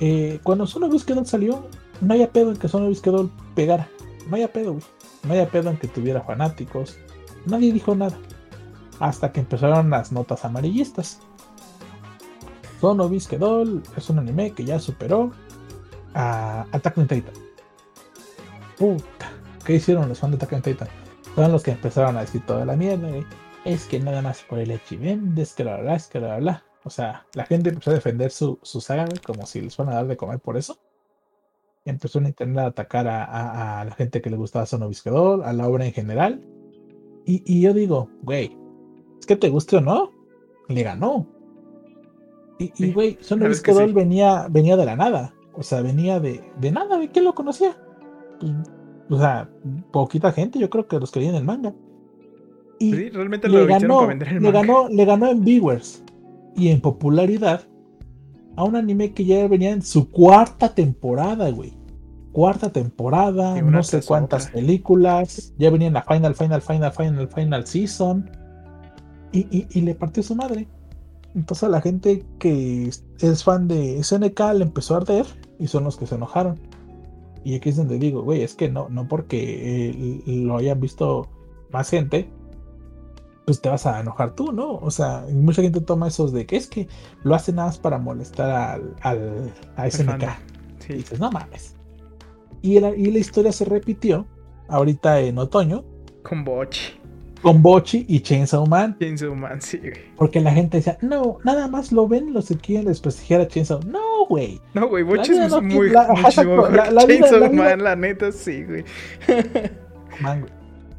Eh, cuando Doll salió, no haya pedo en que Sono Doll pegara. No haya pedo, güey. No haya pedo en que tuviera fanáticos. Nadie dijo nada. Hasta que empezaron las notas amarillistas. Sono Doll es un anime que ya superó a Attack on Titan. Puta, ¿qué hicieron los fans de Attack on Titan? Fueron los que empezaron a decir toda la mierda. Es que nada más por el HM, es que la verdad, es que la verdad. O sea, la gente empezó a defender su, saga como si les fueran a dar de comer por eso. Empezó a intentar atacar a, la gente que le gustaba Sono Doll, a la obra en general. Y, y yo digo, güey, es que te guste o no, le ganó. Y, güey, Son Doll venía, venía de la nada. O sea, venía de, de nada. ¿De quién lo conocía? Pues, o sea, poquita gente, yo creo que los que en el manga. Y sí, realmente lo le ganó, le ganó, le ganó en viewers y en popularidad a un anime que ya venía en su cuarta temporada, güey. Cuarta temporada, no sé cuántas películas, ya venía en la final, final, final, final, final season. Y, y, le partió su madre. Entonces a la gente que es fan de SNK le empezó a arder y son los que se enojaron. Y aquí es donde digo, güey, es que no, no porque eh, lo hayan visto más gente, pues te vas a enojar tú, ¿no? O sea, mucha gente toma esos de que es que lo hace nada más para molestar al, al a SNK. Sí. Y dices, no mames. Y la, y la historia se repitió ahorita en otoño. Con Bochi. Con Bochi y Chainsaw Man. Chainsaw Man, sí, güey. Porque la gente decía, no, nada más lo ven los que quieren desprestigiar a Chainsaw. No, güey. No, güey, Bochi es muy, la, mucho la, la, Chainsaw Man, la neta, sí, güey. Man, güey.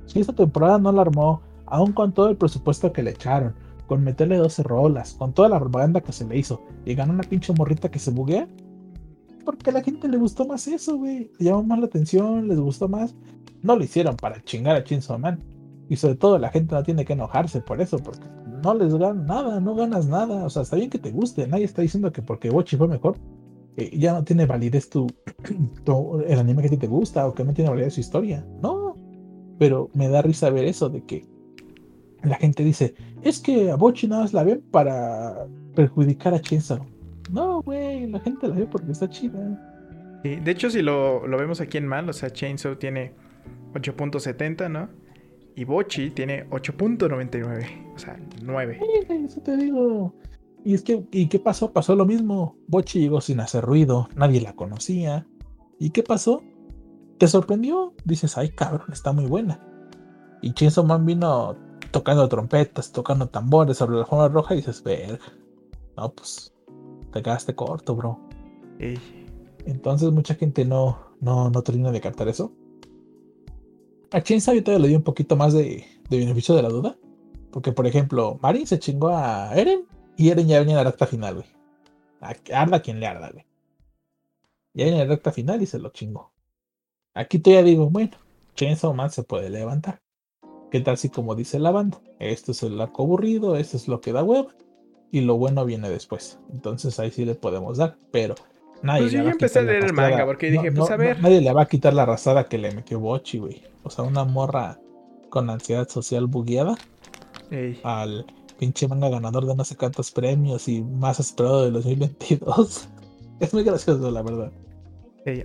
Si esta temporada no la armó aún con todo el presupuesto que le echaron, con meterle 12 rolas, con toda la propaganda que se le hizo, y ganó una pinche morrita que se buguea, porque a la gente le gustó más eso, güey. Le llamó más la atención, les gustó más. No lo hicieron para chingar a Chainsaw Man. Y sobre todo la gente no tiene que enojarse por eso, porque no les ganas nada, no ganas nada. O sea, está bien que te guste, nadie está diciendo que porque Bochi fue mejor, eh, ya no tiene validez tu, el anime que a ti te gusta o que no tiene validez su historia. No, pero me da risa ver eso de que la gente dice, es que a Bochi nada más la ven para perjudicar a Chainsaw. No, güey, la gente la ve porque está chida. de hecho, si lo, vemos aquí en mal, o sea, Chainsaw tiene 8.70, ¿no? Y Bochi tiene 8.99, o sea, 9. Sí, eso te digo. Y es que, ¿y qué pasó? Pasó lo mismo. Bochi llegó sin hacer ruido, nadie la conocía. ¿Y qué pasó? ¿Te sorprendió? Dices, ay, cabrón, está muy buena. Y Chainsaw Man vino tocando trompetas, tocando tambores sobre la forma roja y dices, verga. No, pues te quedaste corto, bro. Entonces mucha gente no, no, no termina de captar eso. A Chainsaw yo todavía le di un poquito más de, beneficio de la duda. Porque, por ejemplo, Marin se chingó a Eren y Eren ya venía en la recta final, güey. Arda quien le arda, güey. Ya viene en la recta final y se lo chingó. Aquí todavía digo, bueno, Chainsaw Man se puede levantar. ¿Qué tal si como dice la banda? Esto es el arco aburrido, esto es lo que da hueva y lo bueno viene después. Entonces ahí sí le podemos dar, pero nadie pues yo ya empecé a leer el manga porque dije, pues a ver. nadie le va a quitar la arrasada que le metió Bochi, güey. O sea, una morra con ansiedad social bugueada al pinche manga ganador de no sé cuántos premios y más esperado de 2022. es muy gracioso, la verdad.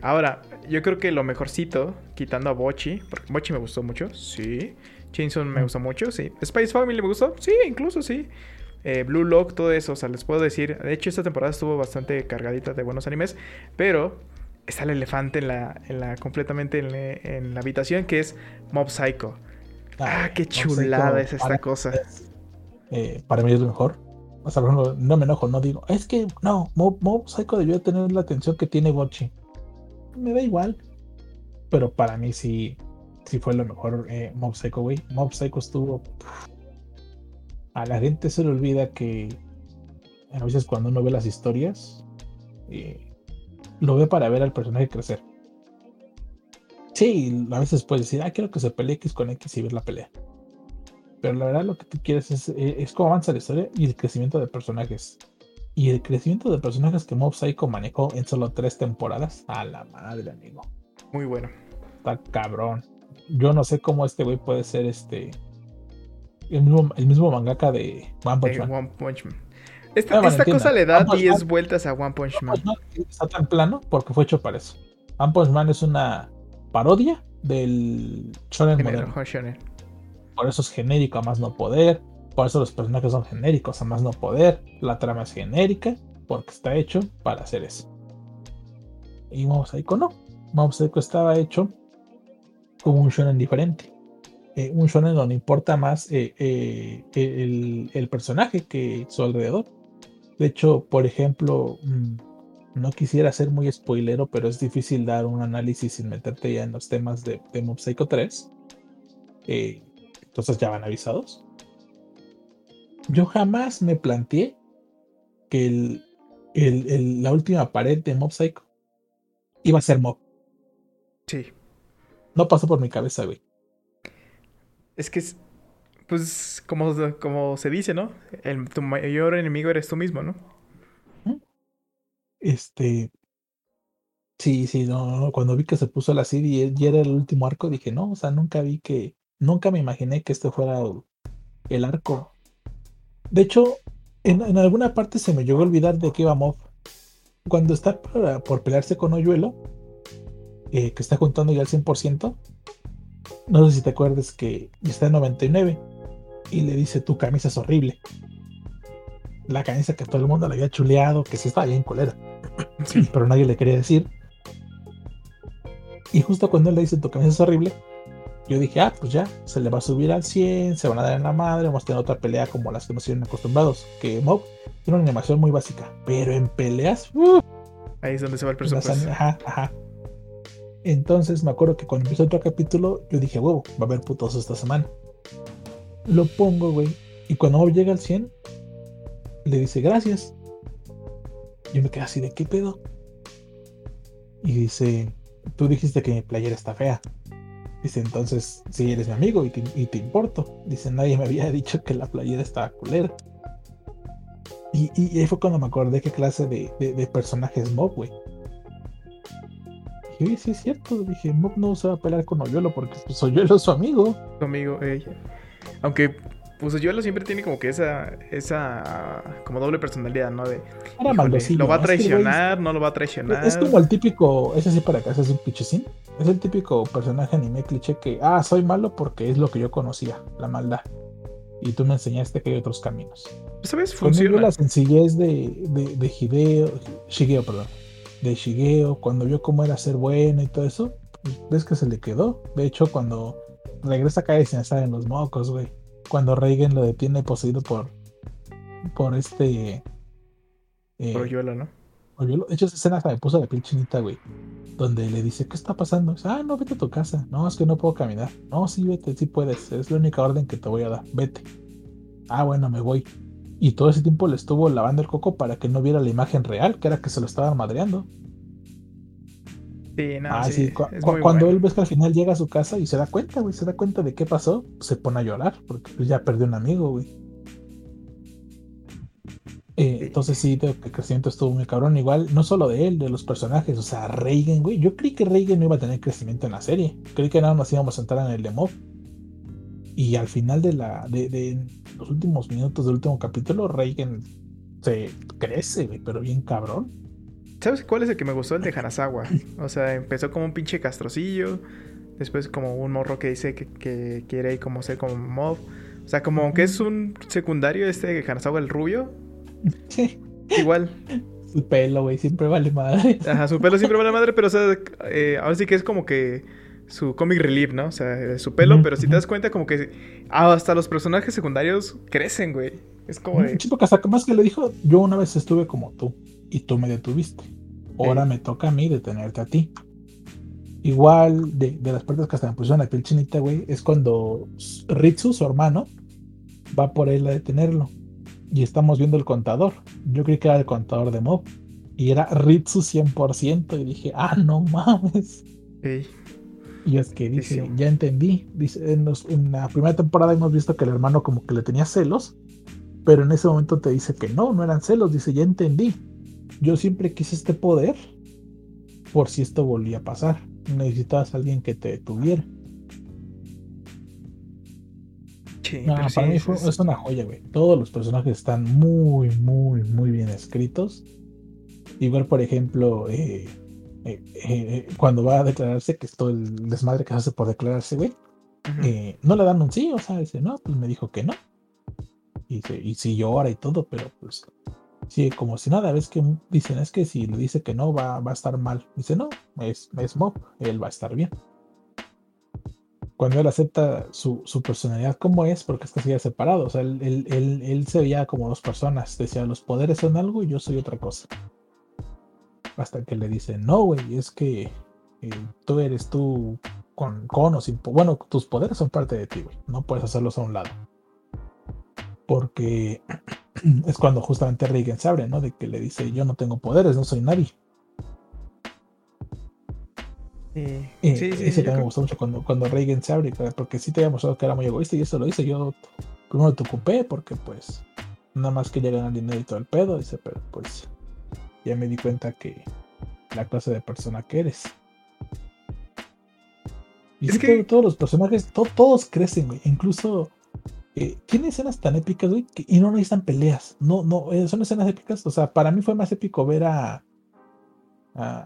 Ahora, yo creo que lo mejorcito, quitando a Bochi, porque Bochi me gustó mucho, sí. Chainsaw me gustó mucho, sí. Spice Family me gustó, sí, incluso sí. Eh, Blue Lock, todo eso, o sea, les puedo decir. De hecho, esta temporada estuvo bastante cargadita de buenos animes, pero está el elefante en la, en la completamente en, la habitación que es Mob Psycho. Ah, qué chulada es esta cosa. Eh, para mí es lo mejor. O sea, no me enojo, no digo, es que no, Mob, Mob Psycho debió tener la atención que tiene Bochi. Me da igual. Pero para mí sí, sí fue lo mejor eh, Mob Psycho, güey. Mob Psycho estuvo. A la gente se le olvida que a veces cuando uno ve las historias, eh, lo ve para ver al personaje crecer. Sí, a veces puedes decir, ah, quiero que se pelee X con X y ver la pelea. Pero la verdad lo que tú quieres es, eh, es cómo avanza la historia y el crecimiento de personajes. Y el crecimiento de personajes que Mob Psycho manejó en solo tres temporadas. A la madre, amigo. Muy bueno. Está cabrón yo no sé cómo este güey puede ser este. El mismo, el mismo mangaka de One Punch Man. One Punch Man. Esta, esta cosa le da 10 vueltas a One Punch Man. Está tan plano porque fue hecho para eso. One Punch Man es una parodia del shonen moderno. Por eso es genérico a más no poder. Por eso los personajes son genéricos a más no poder. La trama es genérica porque está hecho para hacer eso. Y Mob Psycho no. Mob Psycho estaba hecho como un shonen diferente. Eh, un shonen donde importa más eh, eh, el, personaje que su alrededor. De hecho, por ejemplo, mm, no quisiera ser muy spoilero, pero es difícil dar un análisis sin meterte ya en los temas de, de Mob Psycho 3. entonces ya van avisados. Yo jamás me planteé que la última pared de Mob Psycho iba a ser Mob. Sí. No pasó por mi cabeza, güey. Es que pues, como, como se dice, ¿no? El, tu mayor enemigo eres tú mismo, ¿no? Este. Sí, sí, no, cuando vi que se puso la serie y era el último arco, dije, no, o sea, nunca vi que, nunca me imaginé que este fuera el arco. De hecho, en, alguna parte se me llegó a olvidar de que iba Mob. Cuando está por, pelearse con Oyuelo, eh, que está juntando ya el 100%, no sé si te acuerdas que está en 99 y le dice tu camisa es horrible. La camisa que todo el mundo le había chuleado, que sí estaba bien colera. Pero nadie le quería decir. Y justo cuando él le dice tu camisa es horrible, yo dije, ah, pues ya, se le va a subir al 100, se van a dar en la madre, vamos a tener otra pelea como las que nos tienen acostumbrados. Que Mob tiene una animación muy básica, pero en peleas, uh, ahí es donde se va el presupuesto. Ajá, ajá. Entonces me acuerdo que cuando empezó otro capítulo, yo dije, huevo, va a haber putos esta semana. Lo pongo, güey. Y cuando llega al 100, le dice gracias. Yo me quedé así de qué pedo. Y dice, tú dijiste que mi playera está fea. Dice, entonces, si eres mi amigo y te, importo. Dice, nadie me había dicho que la playera estaba culera. Y, ahí fue cuando me acordé qué clase de, de, personaje es Mob, güey. Dije, sí, es cierto. Dije, Mob no se va a pelear con Oyolo porque pues, Oyolo es su amigo. Su amigo, ella. Aunque, pues Oyolo siempre tiene como que esa, esa, como doble personalidad, ¿no? De, lo va a traicionar, no lo va a traicionar. Es como el típico, ese sí para acá, ese es un pichecín. Es el típico personaje anime cliché que, ah, soy malo porque es lo que yo conocía, la maldad. Y tú me enseñaste que hay otros caminos. ¿Sabes? Funciona. la sencillez de, de, de Hideo, Shigeo, perdón, de Shigeo, cuando vio cómo era ser bueno y todo eso, ves que se le quedó. De hecho, cuando regresa acá y se en los mocos, güey. Cuando Reigen lo detiene poseído por, por este... Eh, por Oyuelo, ¿no? Oyuelo. De hecho, esa escena me puso la piel chinita, güey donde le dice, ¿qué está pasando? Dice, ah, no, vete a tu casa. No, es que no puedo caminar. No, sí, vete, sí puedes. Es la única orden que te voy a dar. Vete. Ah, bueno, me voy. Y todo ese tiempo le estuvo lavando el coco para que no viera la imagen real, que era que se lo estaban madreando. Sí, no, ah, sí. cuando él ves que al final llega a su casa y se da cuenta, güey, se da cuenta de qué pasó, se pone a llorar, porque pues, ya perdió un amigo, güey. Eh, entonces sí, el crecimiento estuvo muy cabrón. Igual, no solo de él, de los personajes. O sea, Reagan, güey. Yo creí que Reagan no iba a tener crecimiento en la serie. Creí que nada más íbamos a entrar en el demo. Y al final de la de, los últimos minutos del último capítulo, Reagan se crece, pero bien cabrón. ¿Sabes cuál es el que me gustó? El de Hanazawa. O sea, empezó como un pinche castrocillo. Después como un morro que dice que, que quiere como ser como mob. O sea, como aunque es un secundario este de Hanazawa el rubio, Igual. Su pelo, güey, siempre vale madre. Ajá, su pelo siempre vale madre, pero o sea, eh, ahora sí que es como que su comic relief, ¿no? O sea, su pelo, pero si te das cuenta, como que hasta los personajes secundarios crecen, güey. Es como de. Chico, hasta más que le dijo, yo una vez estuve como tú y tú me detuviste. Ahora me toca a mí detenerte a ti. Igual, de, de las partes que hasta me pusieron la piel chinita, güey, es cuando Ritsu, su hermano, va por él a detenerlo y estamos viendo el contador. Yo creí que era el contador de Mob y era Ritsu 100% y dije, ah, no mames. Y es que dice, ya entendí. Dice, en, la primera temporada hemos visto que el hermano como que le tenía celos, pero en ese momento te dice que no, no eran celos. Dice, ya entendí. Yo siempre quise este poder por si esto volvía a pasar. Necesitabas a alguien que te detuviera. para mí es, una joya, güey. Todos los personajes están muy, muy, muy bien escritos. Igual, por ejemplo, eh, eh, eh, cuando va a declararse, que es todo el desmadre que se hace por declararse, güey, no le dan un sí, o sea, dice, no, pues me dijo que no. Y, se, y sí llora y todo, pero pues sí, como si nada, ves que dicen, es que si le dice que no, va, va a estar mal. Dice, no, es, es Mob, él va a estar bien cuando él acepta su, personalidad como es, porque es que se separado. O sea, él, se veía como dos personas. Decía, los poderes son algo y yo soy otra cosa. Hasta que le dice, no, güey, es que eh, tú eres tú con, con o sin... Bueno, tus poderes son parte de ti, güey. No puedes hacerlos a un lado. Porque es cuando justamente Reagan se abre, ¿no? De que le dice, yo no tengo poderes, no soy nadie. Eh, sí, sí, ese también me gustó mucho cuando, cuando Reagan se abre, porque sí te había mostrado que era muy egoísta y eso lo hice. Yo primero te ocupé porque pues nada más que llegan al dinero y todo el pedo, dice, pero pues ya me di cuenta que la clase de persona que eres. Y es que todos los personajes, todos crecen, güey. Incluso eh, tiene escenas tan épicas, güey, y no necesitan peleas. No, no, eh, son escenas épicas. O sea, para mí fue más épico ver a.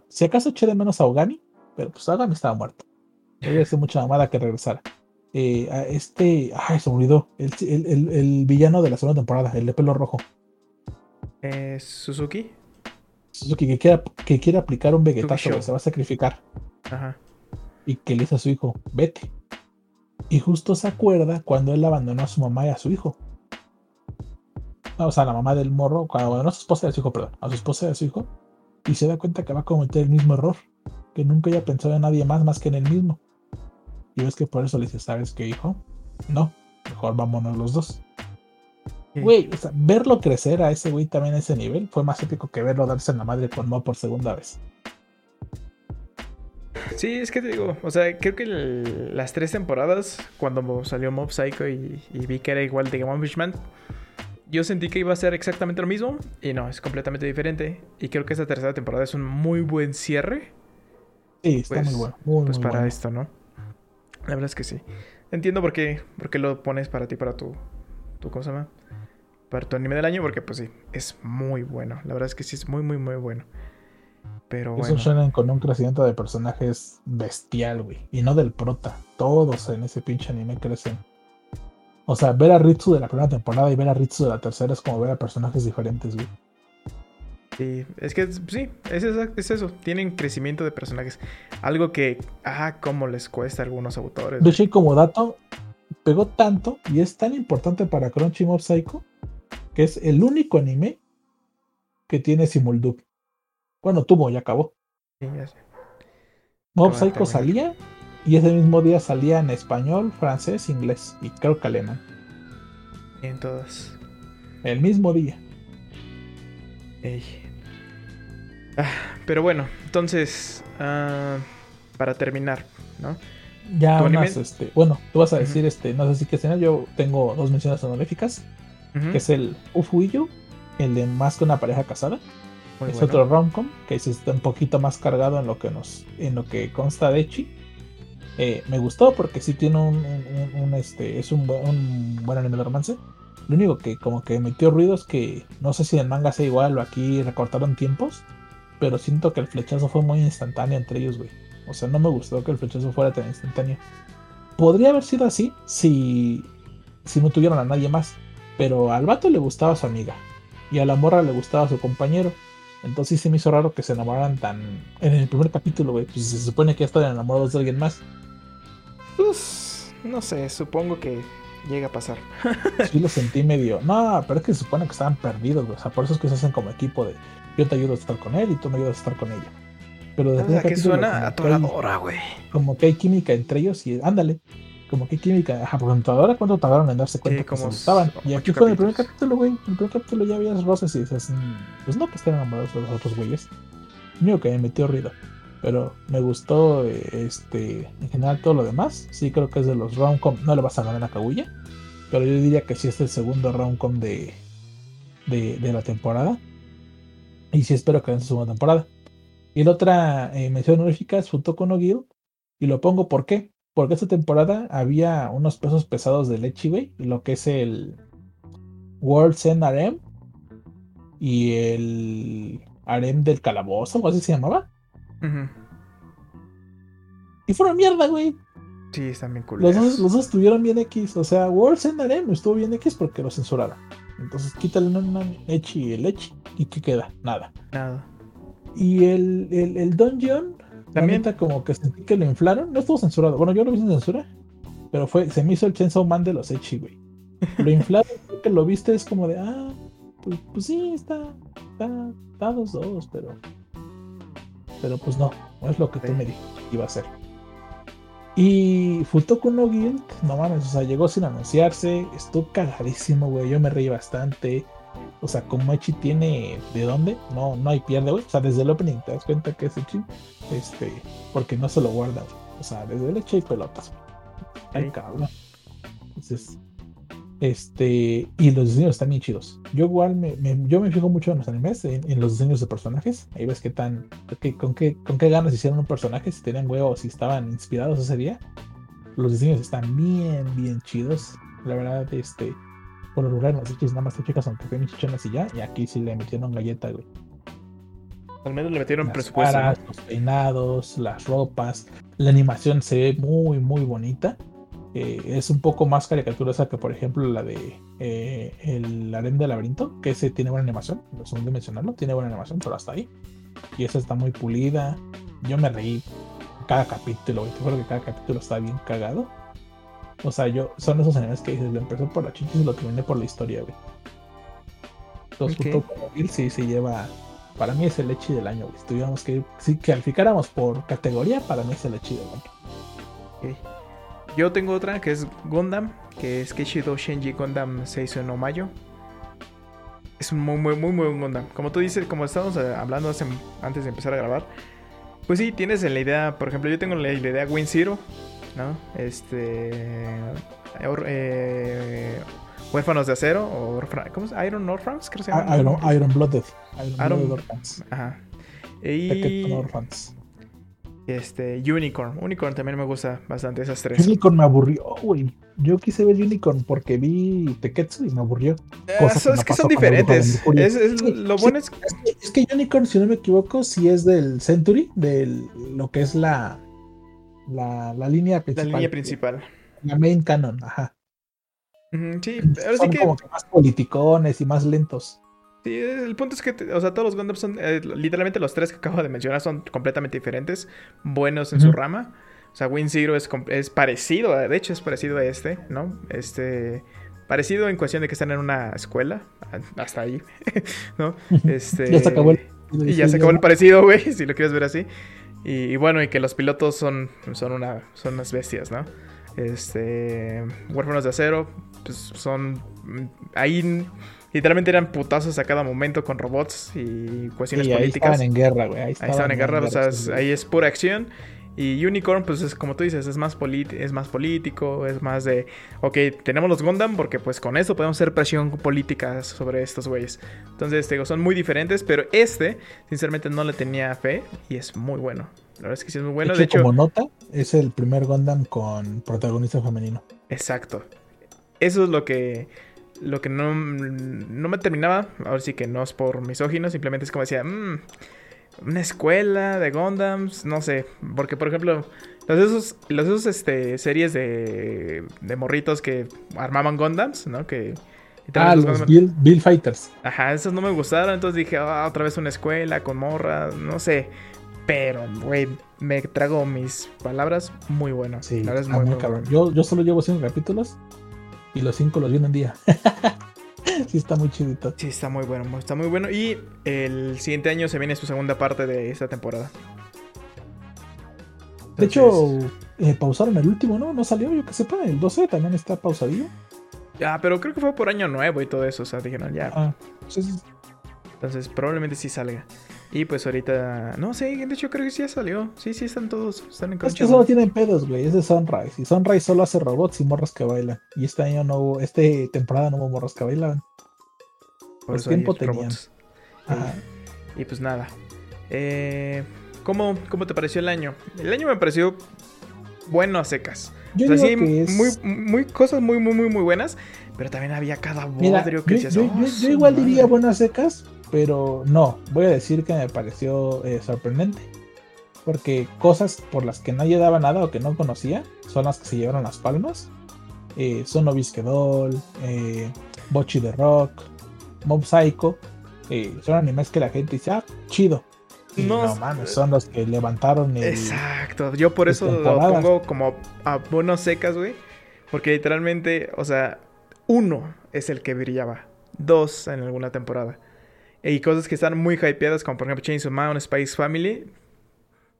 si acaso eché de menos a Ogami, pero pues Ogami estaba muerto. Había hace mucha mamada que regresara. Eh, a este. Ay, se me olvidó. El, el, villano de la segunda temporada, el de pelo rojo. Eh, Suzuki. Suzuki, que quiere, que quiere aplicar un vegetazo, se va a sacrificar. Ajá y que le dice a su hijo, vete. Y justo se acuerda cuando él abandonó a su mamá y a su hijo. O sea, la mamá del morro, cuando abandonó a su esposa y a su hijo, perdón, a su esposa y a su hijo, y se da cuenta que va a cometer el mismo error, que nunca haya pensado en nadie más más que en él mismo. Y ves que por eso le dice, ¿sabes qué, hijo? No, mejor vámonos los dos. Güey, o sea, verlo crecer a ese güey también a ese nivel fue más épico que verlo darse en la madre con Mo por segunda vez. Sí, es que te digo, o sea, creo que las tres temporadas, cuando salió Mob Psycho y, vi que era igual de One Punch Man, yo sentí que iba a ser exactamente lo mismo y no, es completamente diferente. Y creo que esta tercera temporada es un muy buen cierre. Sí, está muy pues, bueno. pues para esto, ¿no? La verdad es que sí. Entiendo por qué, por qué lo pones para ti, para tu, tu cosa, para tu anime del año, porque pues sí, es muy bueno. La verdad es que sí, es muy, muy, muy bueno. Pero Eso suenan con un crecimiento de personajes bestial, güey. Y no del prota. Todos en ese pinche anime crecen. O sea, ver a Ritsu de la primera temporada y ver a Ritsu de la tercera es como ver a personajes diferentes, güey. Sí, es que sí, es, es, eso. Tienen crecimiento de personajes. Algo que, ah, cómo les cuesta a algunos autores. De hecho, como dato, pegó tanto y es tan importante para Crunchy Mob Psycho que es el único anime que tiene Simuldub. Bueno, tuvo, ya acabó. Sí, ya sé. Mob Psycho salía y ese mismo día salía en español, francés, inglés y creo que alemán. En todas. El mismo día. Ah, pero bueno, entonces, ah, para terminar, ¿no? Ya unas, este, bueno, tú vas a decir, este, no sé si que escena, yo tengo dos menciones honoríficas, que es el Ufuillo, el de más que una pareja casada, es otro romcom que está un poquito más cargado en lo que nos en lo que consta de Echi. Eh, me gustó porque sí tiene un, este es un, un, buen anime de romance. Lo único que como que metió ruido es que no sé si en el manga sea igual o aquí recortaron tiempos, pero siento que el flechazo fue muy instantáneo entre ellos, güey. O sea, no me gustó que el flechazo fuera tan instantáneo. Podría haber sido así si si no tuvieron a nadie más, pero al vato le gustaba su amiga y a la morra le gustaba su compañero. Entonces se me hizo raro que se enamoraran tan. En el primer capítulo, güey. Pues se supone que ya están enamorados de alguien más. Pues. No sé, supongo que llega a pasar. sí lo sentí medio. No, pero es que se supone que estaban perdidos, güey. O sea, por eso es que se hacen como equipo de. Yo te ayudo a estar con él y tú me ayudas a estar con ella. Pero desde o que suena atoradora, güey. Como que hay química entre ellos y ándale como que química. Ajá, por ahora cuánto tardaron en darse cuenta que se gustaban. Y aquí fue en el primer capítulo, güey. En el primer capítulo ya habías roces y dices, mm, pues no que estén enamorados de los otros güeyes. Mío que me metió ruido. Pero me gustó este en general todo lo demás. Sí creo que es de los roundcom. No le vas a ganar a Kaguya. Pero yo diría que sí es el segundo roundcom de, de, de la temporada. Y sí espero que en su segunda temporada. Y la otra eh, mención honorífica es Futoko no Guild. Y lo pongo ¿por qué? Porque esta temporada había unos pesos pesados de leche, güey. Lo que es el World End Arem y el Arem del calabozo, o así se llamaba. Y fueron mierda, güey. Sí, están bien cool. Los dos, los dos estuvieron bien X. O sea, World End Arem estuvo bien X porque lo censuraron. Entonces quítale una Echi y el Echi. ¿Y qué queda? Nada. Nada. Y el, el, el Dungeon también como que sentí que lo inflaron. No estuvo censurado. Bueno, yo lo vi sin censura. Pero fue, se me hizo el Chainsaw Man de los Echi, güey. Lo inflaron, que lo viste, es como de, ah, pues, pues sí, está, está, está dos, dos, pero. Pero pues no, no es lo que tú me dijiste que iba a ser. Y Futoku no Guild, no mames, o sea, llegó sin anunciarse, estuvo cagadísimo, güey. Yo me reí bastante. O sea, como Echi tiene de dónde, no, no hay pierde, güey. O sea, desde el opening te das cuenta que es Echi. Este, porque no se lo guarda, O sea, desde el Echi hay pelotas, Ay, cabrón. Entonces, este, y los diseños están bien chidos. Yo igual me, yo me fijo mucho en los animes, en, los diseños de personajes. Ahí ves qué tan, con, qué, con qué ganas hicieron un personaje, si tenían huevos, si estaban inspirados ese día. Los diseños están bien, bien chidos. La verdad, este, por lo lugar las nada más te chicas aunque fue chichonas y ya. Y aquí sí le metieron galleta, güey. Al menos le metieron presupuesto. Los peinados, las ropas. La animación se ve muy, muy bonita. Eh, es un poco más caricaturosa que, por ejemplo, la de eh, El Harem del Laberinto, que ese tiene buena animación. No de mencionarlo, tiene buena animación, pero hasta ahí. Y esa está muy pulida. Yo me reí cada capítulo, güey. Te juro que cada capítulo está bien cagado. O sea, yo, son esos animes que dices, lo empezó por la chicha y lo terminé por la historia, güey. Los okay. Bill sí se lleva. Para mí es el leche del año, güey. Si tuviéramos que. Si calificáramos por categoría, para mí es el leche del año. Yo tengo otra que es Gundam, que es Kishido Shenji Gundam Seisui no Mayo. Es un muy, muy, muy, muy buen Gundam. Como tú dices, como estábamos eh, hablando antes de empezar a grabar, pues sí, tienes la idea, por ejemplo, yo tengo la, idea Win Zero, ¿no? Este. Eh, Huérfanos de Acero, o ¿cómo es? Iron Orphans, creo que se llama. Iron, Iron Blooded. Iron, Blooded Orphans. Ajá. Y... Orphans. Este, Unicorn. Unicorn también me gusta bastante esas tres. Unicorn me aburrió, güey. Yo quise ver Unicorn porque vi Teketsu y me aburrió. Eh, es que son diferentes. Es, lo bueno es... es... que Unicorn, si no me equivoco, si es del Century, de lo que es la, la, la línea principal. La línea principal. La main canon, ajá. sí, ahora sí que... como que más politicones y más lentos. Sí, el punto es que, o sea, todos los Gundam son, eh, literalmente los tres que acabo de mencionar son completamente diferentes, buenos en su rama. O sea, Win Zero es, es parecido, de hecho es parecido a este, ¿no? Este, parecido en cuestión de que están en una escuela, hasta ahí, ¿no? Este, ya se acabó el, y ya se acabó el parecido, güey, si lo quieres ver así. Y, bueno, y que los pilotos son, son, una, son unas bestias, ¿no? Este, huérfanos de acero, pues son ahí Literalmente eran putazos a cada momento con robots y cuestiones políticas. Ahí estaban en guerra, güey. Ahí, estaban en guerra, o sea, ahí es pura acción. Y Unicorn, pues es como tú dices, es más, es más político, es más de, ok, tenemos los Gundam porque pues con eso podemos hacer presión política sobre estos güeyes. Entonces, digo, son muy diferentes, pero este, sinceramente, no le tenía fe y es muy bueno. La verdad es que sí es muy bueno. De hecho, como nota, es el primer Gundam con protagonista femenino. Exacto. Eso es lo que lo que no, no me terminaba, ahora sí que no es por misógino, simplemente es como decía, mmm, una escuela de Gundams, no sé, porque por ejemplo, los esos, los esos este, series de, de morritos que armaban Gundams, ¿no? Que Ah, los, Bill, Fighters. Ajá, esos no me gustaron. Entonces dije, ah, otra vez una escuela con morras, no sé. Pero, güey, me trago mis palabras muy buenas. Sí, es muy, muy cabrón. Yo, yo solo llevo 100 capítulos y los cinco los vi en un día. sí, está muy chidito. Sí, está muy bueno, está muy bueno. Y el siguiente año se viene su segunda parte de esta temporada. De hecho, eh, pausaron el último, ¿no? No salió, yo que sepa, el 12 también está pausadillo. Ya, pero creo que fue por año nuevo y todo eso, o sea, dijeron ya. Ah, sí, sí. Entonces, probablemente sí salga. Y pues ahorita, no sé, de hecho creo que sí ya salió. Sí, sí, están todos, están en Es que solo tienen pedos, güey, es de Sunrise. Y Sunrise solo hace robots y morras que bailan. Y este año no hubo, este temporada no hubo morras que bailan. Por, tiempo tenían. Ajá. Y pues nada. Eh, ¿cómo, ¿Cómo te pareció el año? El año me pareció bueno a secas. Yo o sea, sí, muy, muy, cosas muy, muy, muy, muy buenas. Pero también había cada bodrio que yo, yo, yo, igual diría buenas secas, pero no, voy a decir que me pareció eh, sorprendente. Porque cosas por las que nadie daba nada o que no conocía son las que se llevaron las palmas. Eh, son Doll, eh, Bochi de Rock, Mob Psycho. Eh, son animes que la gente dice, ah, chido. no, mames, son los que levantaron el. Exacto, yo por eso lo pongo como a bonos secas, güey. Porque literalmente, o sea, uno es el que brillaba, dos en alguna temporada. Y cosas que están muy hypeadas, como por ejemplo Chainsaw Man, Spice Family.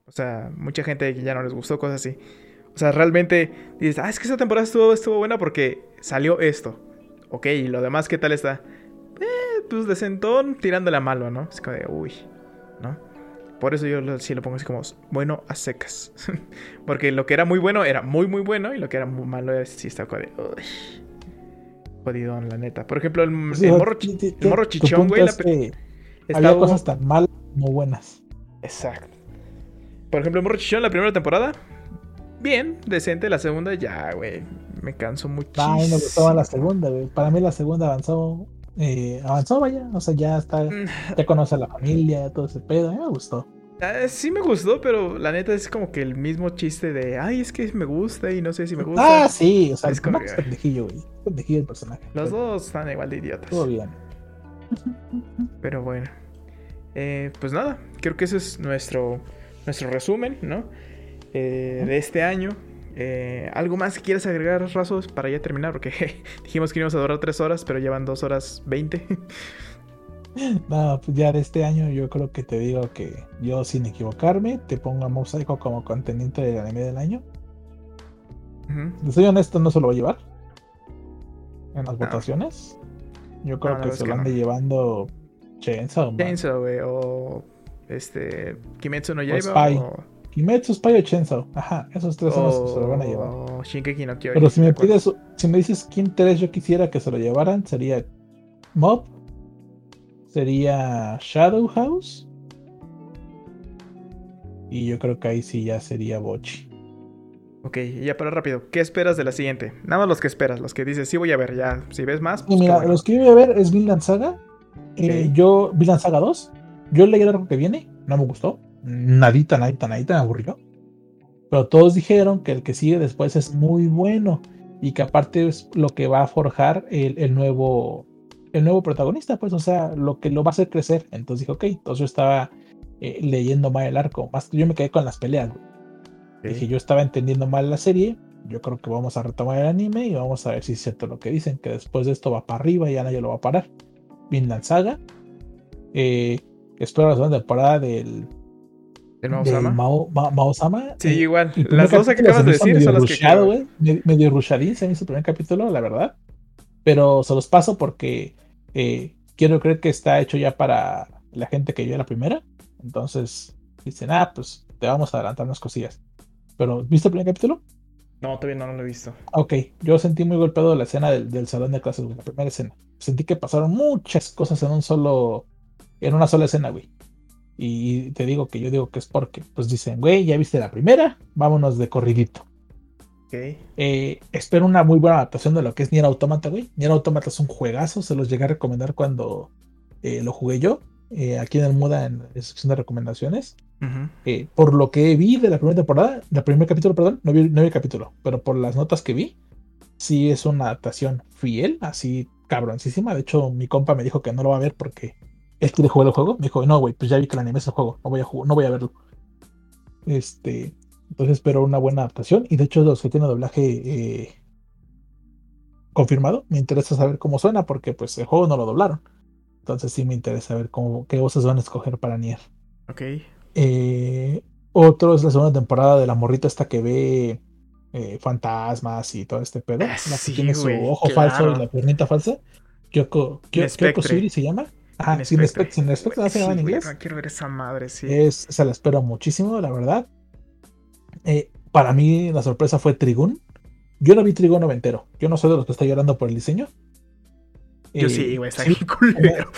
O sea, mucha gente que ya no les gustó, cosas así. O sea, realmente dices, ah, es que esta temporada estuvo, estuvo buena porque salió esto. Ok, y lo demás, ¿qué tal está? Eh, pues decentón tirándole a malo, ¿no? Es como de, uy, ¿no? Por eso yo sí lo pongo así como bueno a secas. Porque lo que era muy bueno era muy, muy bueno. Y lo que era muy malo sí estaba como de, uy, jodidón, la neta. Por ejemplo, el, morro, el morro chichón, güey. Había cosas tan malas como buenas. Exacto. Por ejemplo, el morro chichón, la primera temporada, bien, decente. La segunda, ya, güey, me canso muchísimo. Ay, me gustaba la segunda, güey. Para mí la segunda avanzó, eh, avanzó, vaya. O sea, ya está, mm. ya conoce a la familia, todo ese pedo. A mí me gustó. Ah, sí me gustó, pero la neta es como que el mismo chiste de, ay, es que me gusta y no sé si me gusta. Ah, sí, o sea, es como que... pendejillo, güey. Pendejillo el personaje. Los dos están igual de idiotas. Todo bien. Pero bueno. Eh, pues nada, creo que ese es nuestro, nuestro resumen, ¿no? Eh, de este año. Eh, ¿Algo más que quieras agregar, Razos, para ya terminar? Porque dijimos que íbamos a durar tres horas, pero llevan dos horas veinte. No, pues ya de este año yo creo que te digo que yo sin equivocarme te pongo a Mosaico como conteniente del anime del año. Soy honesto, no se lo voy a llevar. En las votaciones. Yo creo que se lo ande llevando Chainsaw. Chainsaw, güey, o este Kimetsu no Yaiba Spy. o... Kimetsu, Spy o Chainsaw. Ajá, esos tres son los que se lo van a llevar. Shinkeki no Kyojin, Pero si me pides, si me dices quién tres yo quisiera que se lo llevaran, sería Mob, sería Shadow House. Y yo creo que ahí sí ya sería Bochi. Ok, ya para rápido. ¿Qué esperas de la siguiente? Nada más los que esperas, los que dices, sí voy a ver, ya. Si ves más. Pues mira, los que voy a ver es Vinland Saga. Eh, yo, Vinland Saga 2. Yo leí algo que viene, no me gustó. Nadita, nadita, nadita, me aburrió. Pero todos dijeron que el que sigue después es muy bueno. Y que aparte es lo que va a forjar el nuevo el nuevo protagonista, pues, o sea, lo que lo va a hacer crecer. Entonces dije, ok, entonces yo estaba eh, leyendo mal el arco, más yo me quedé con las peleas, Dije, yo estaba entendiendo mal la serie, yo creo que vamos a retomar el anime y vamos a ver si es cierto lo que dicen, que después de esto va para arriba y ya nadie lo va a parar. Vinland Saga. Eh, espero la segunda temporada del ¿El Mao, Mao, Sama. Sí, igual. Las dos que acabas de decir son las que. Medio, medio rushadín se hizo el primer capítulo, la verdad. Pero se los paso porque eh, quiero creer que está hecho ya para la gente que vio la primera. Entonces dicen, ah, pues te vamos a adelantar unas cosillas. Pero, ¿viste el primer capítulo? No, todavía no, lo he visto. Ok, yo sentí muy golpeado la escena del, salón de clases, la primera escena. Sentí que pasaron muchas cosas en un solo, en una sola escena, güey. Y te digo que yo digo que es porque, pues dicen, güey, ya viste la primera, vámonos de corridito. Eh, espero una muy buena adaptación de lo que es Nier Automata, güey. Nier Automata es un juegazo, se los llegué a recomendar cuando eh, lo jugué yo, eh, aquí en el Muda en la sección de recomendaciones. por lo que vi de la primera temporada, del primer capítulo, perdón, no vi, no vi el capítulo, pero por las notas que vi, sí es una adaptación fiel, así cabroncísima. De hecho, mi compa me dijo que no lo va a ver porque él quiere jugar el juego. Me dijo, no, güey, pues ya vi que el anime es el juego, no voy a, no voy a verlo. Este, entonces espero una buena adaptación. Y de hecho, los que tienen doblaje eh, confirmado, me interesa saber cómo suena, porque pues el juego no lo doblaron. Entonces sí me interesa ver cómo, qué voces van a escoger para Nier. Ok. Eh, otro es la segunda temporada de la morrita esta que ve eh, fantasmas y todo este pedo. Ah, la que tiene su ojo falso y la piernita falsa. Kyoko, Kyoko, se llama. Ah, sin respecto, sin respecto, se llama en inglés. quiero ver esa madre, sí. Es, se la espero muchísimo, la verdad. Eh, para mí la sorpresa fue Trigun. Yo no vi Trigun noventero. Yo no soy de los que está llorando por el diseño. Yo sí, eh, güey, está sí, culero.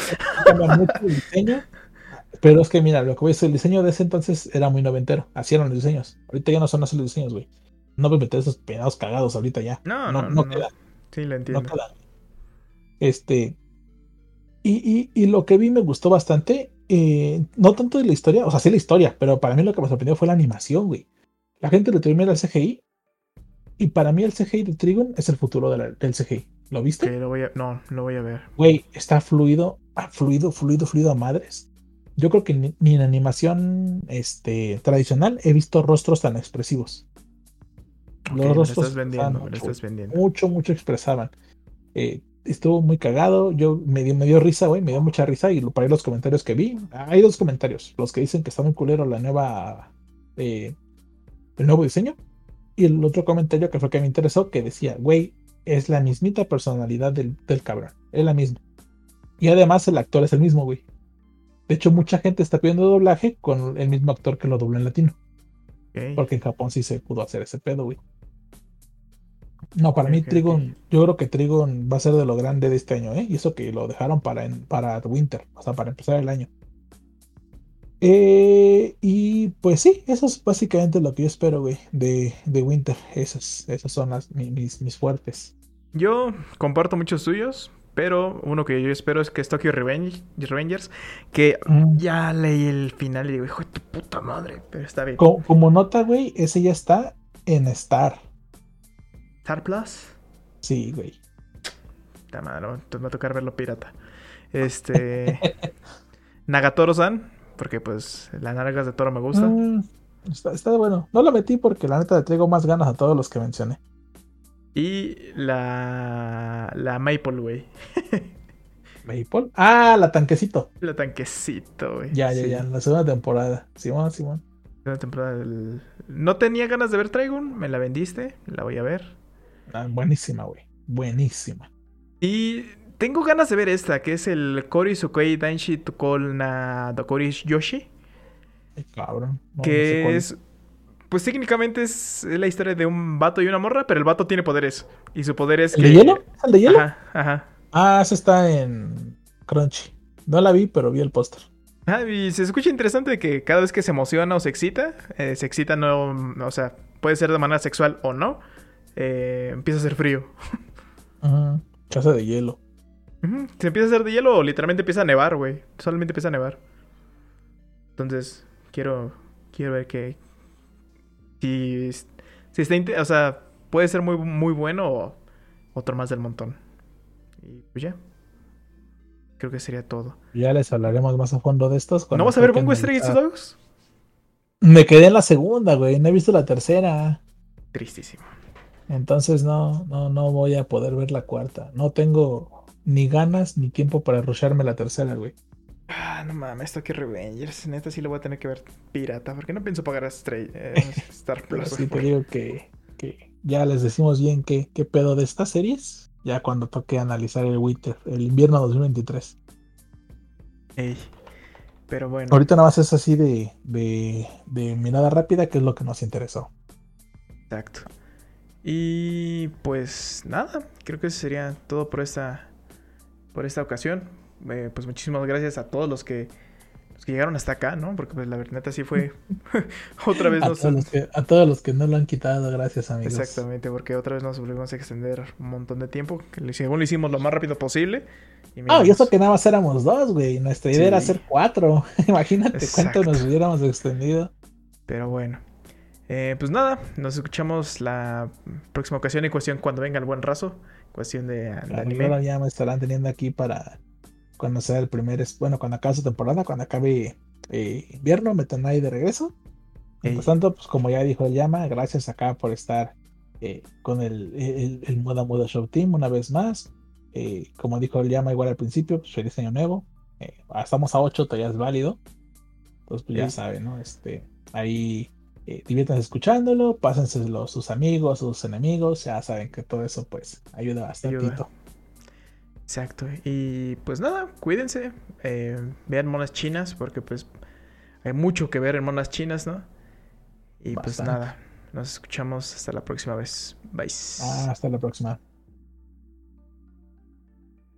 el diseño. Pero es que mira, lo que voy a decir, el diseño de ese entonces era muy noventero. Así eran los diseños. Ahorita ya no son así los diseños, güey. No me meter esos pedados cagados ahorita ya. No, no, no, no, queda. Sí, lo entiendo. No queda. Este. Y, y, y, lo que vi me gustó bastante. Eh, no tanto de la historia, o sea, sí la historia, pero para mí lo que me sorprendió fue la animación, güey. La gente le termina el CGI. Y para mí el CGI de Trigon es el futuro del CGI. ¿Lo viste? no, lo voy a ver. Güey, está fluido, ah, fluido, fluido, fluido a madres. Yo creo que ni, en animación este, tradicional he visto rostros tan expresivos. Los rostros estás vendiendo, mucho, estás vendiendo. mucho, mucho expresaban. Eh, estuvo muy cagado. Yo me dio, me dio risa, güey, me dio mucha risa. Y para los comentarios que vi, hay dos comentarios. Los que dicen que está muy culero la nueva eh, el nuevo diseño. Y el otro comentario que fue que me interesó, que decía, güey, es la mismita personalidad del, cabrón. Es la misma. Y además el actor es el mismo, güey. De hecho, mucha gente está pidiendo doblaje con el mismo actor que lo dobló en latino. Porque en Japón sí se pudo hacer ese pedo, güey. No, para mí Trigon, yo creo que Trigon va a ser de lo grande de este año, ¿eh? Y eso que lo dejaron para, para Winter, o sea, para empezar el año. Eh, y pues sí, eso es básicamente lo que yo espero, güey, de, de Winter. Esas, esas son las, mis, mis fuertes. Yo comparto muchos suyos, pero uno que yo espero es que es Tokyo Revengers, que mm. ya leí el final y digo, hijo de tu puta madre, pero está bien. Como, nota, güey, ese ya está en Star. ¿Star Plus? Sí, güey. Está mal, entonces me va a tocar verlo pirata. Este. Nagatoro-san, porque pues las nargas de toro me gustan. Mm, está, está, bueno. No lo metí porque la neta le traigo más ganas a todos los que mencioné. Y la. La Maple, güey. ¿Maple? Ah, la tanquecito. La tanquecito, güey. Ya, ya, ya. La segunda temporada. Simón, Simón. Segunda temporada No tenía ganas de ver Trigon. Me la vendiste. La voy a ver. Ah, buenísima, güey. Buenísima. Y tengo ganas de ver esta, que es el Kori Sukei Danshi Tukol na Dokori Yoshi. cabrón. que es pues técnicamente es la historia de un vato y una morra, pero el vato tiene poderes. Y su poder es ¿El de hielo? ¿El de hielo? Ajá, ajá. Ah, eso está en Crunchy. No la vi, pero vi el póster. Ah, y se escucha interesante que cada vez que se emociona o se excita, eh, se excita no, o sea, puede ser de manera sexual o no, eh, empieza a hacer frío. Ajá. Casa de hielo. Se empieza a hacer de hielo literalmente empieza a nevar, güey. Solamente empieza a nevar. Entonces, quiero, quiero ver qué, si, si está, o sea, puede ser muy, muy bueno o otro más del montón. Y pues ya. Creo que sería todo. Ya les hablaremos más a fondo de estos. ¿No vas a ver Bongo Stray Dogs? Me quedé en la segunda, güey. No he visto la tercera. Tristísimo. Entonces no, no, no voy a poder ver la cuarta. No tengo ni ganas ni tiempo para rusharme la tercera, güey. Ah, no mames, esto que Revengers. Neta sí lo voy a tener que ver pirata. Porque no pienso pagar a eh, Star Plus. sí, te digo que, ya les decimos bien qué, qué pedo de estas series. Ya cuando toque analizar el winter, el invierno 2023. Ey. Pero bueno. Ahorita nada más es así de, de, de mirada rápida, que es lo que nos interesó. Exacto. Y pues nada, creo que eso sería todo por esta, por esta ocasión. Eh, pues muchísimas gracias a todos los que, los que llegaron hasta acá, ¿no? Porque pues la verdad sí fue otra vez a, todos los que, a todos los que no lo han quitado, gracias amigos. Exactamente, porque otra vez nos volvimos a extender un montón de tiempo, que según lo hicimos lo más rápido posible. Y ah, y eso que nada más éramos dos, güey. Nuestra idea era hacer cuatro. Imagínate cuánto nos hubiéramos extendido. Pero bueno. Eh, pues nada, nos escuchamos la próxima ocasión y cuestión cuando venga el buen raso. Cuestión de, anime. Ya me estarán teniendo aquí para cuando sea el primer, bueno, cuando acabe su temporada, cuando acabe eh, invierno, me tendrán ahí de regreso. Por tanto, pues como ya dijo el Llama, gracias acá por estar eh, con el, el, el, Moda Moda Show Team una vez más. Eh, como dijo el Llama igual al principio, pues feliz año nuevo. estamos a 8, todavía es válido. Entonces, pues ya saben, ¿no? Este, ahí eh, escuchándolo, pásenselo sus amigos, sus enemigos, ya saben que todo eso pues ayuda bastante. Exacto. Y pues nada, cuídense. Eh, vean monas chinas porque pues hay mucho que ver en monas chinas, ¿no? Y pues nada, nos escuchamos hasta la próxima vez. Bye. hasta la próxima.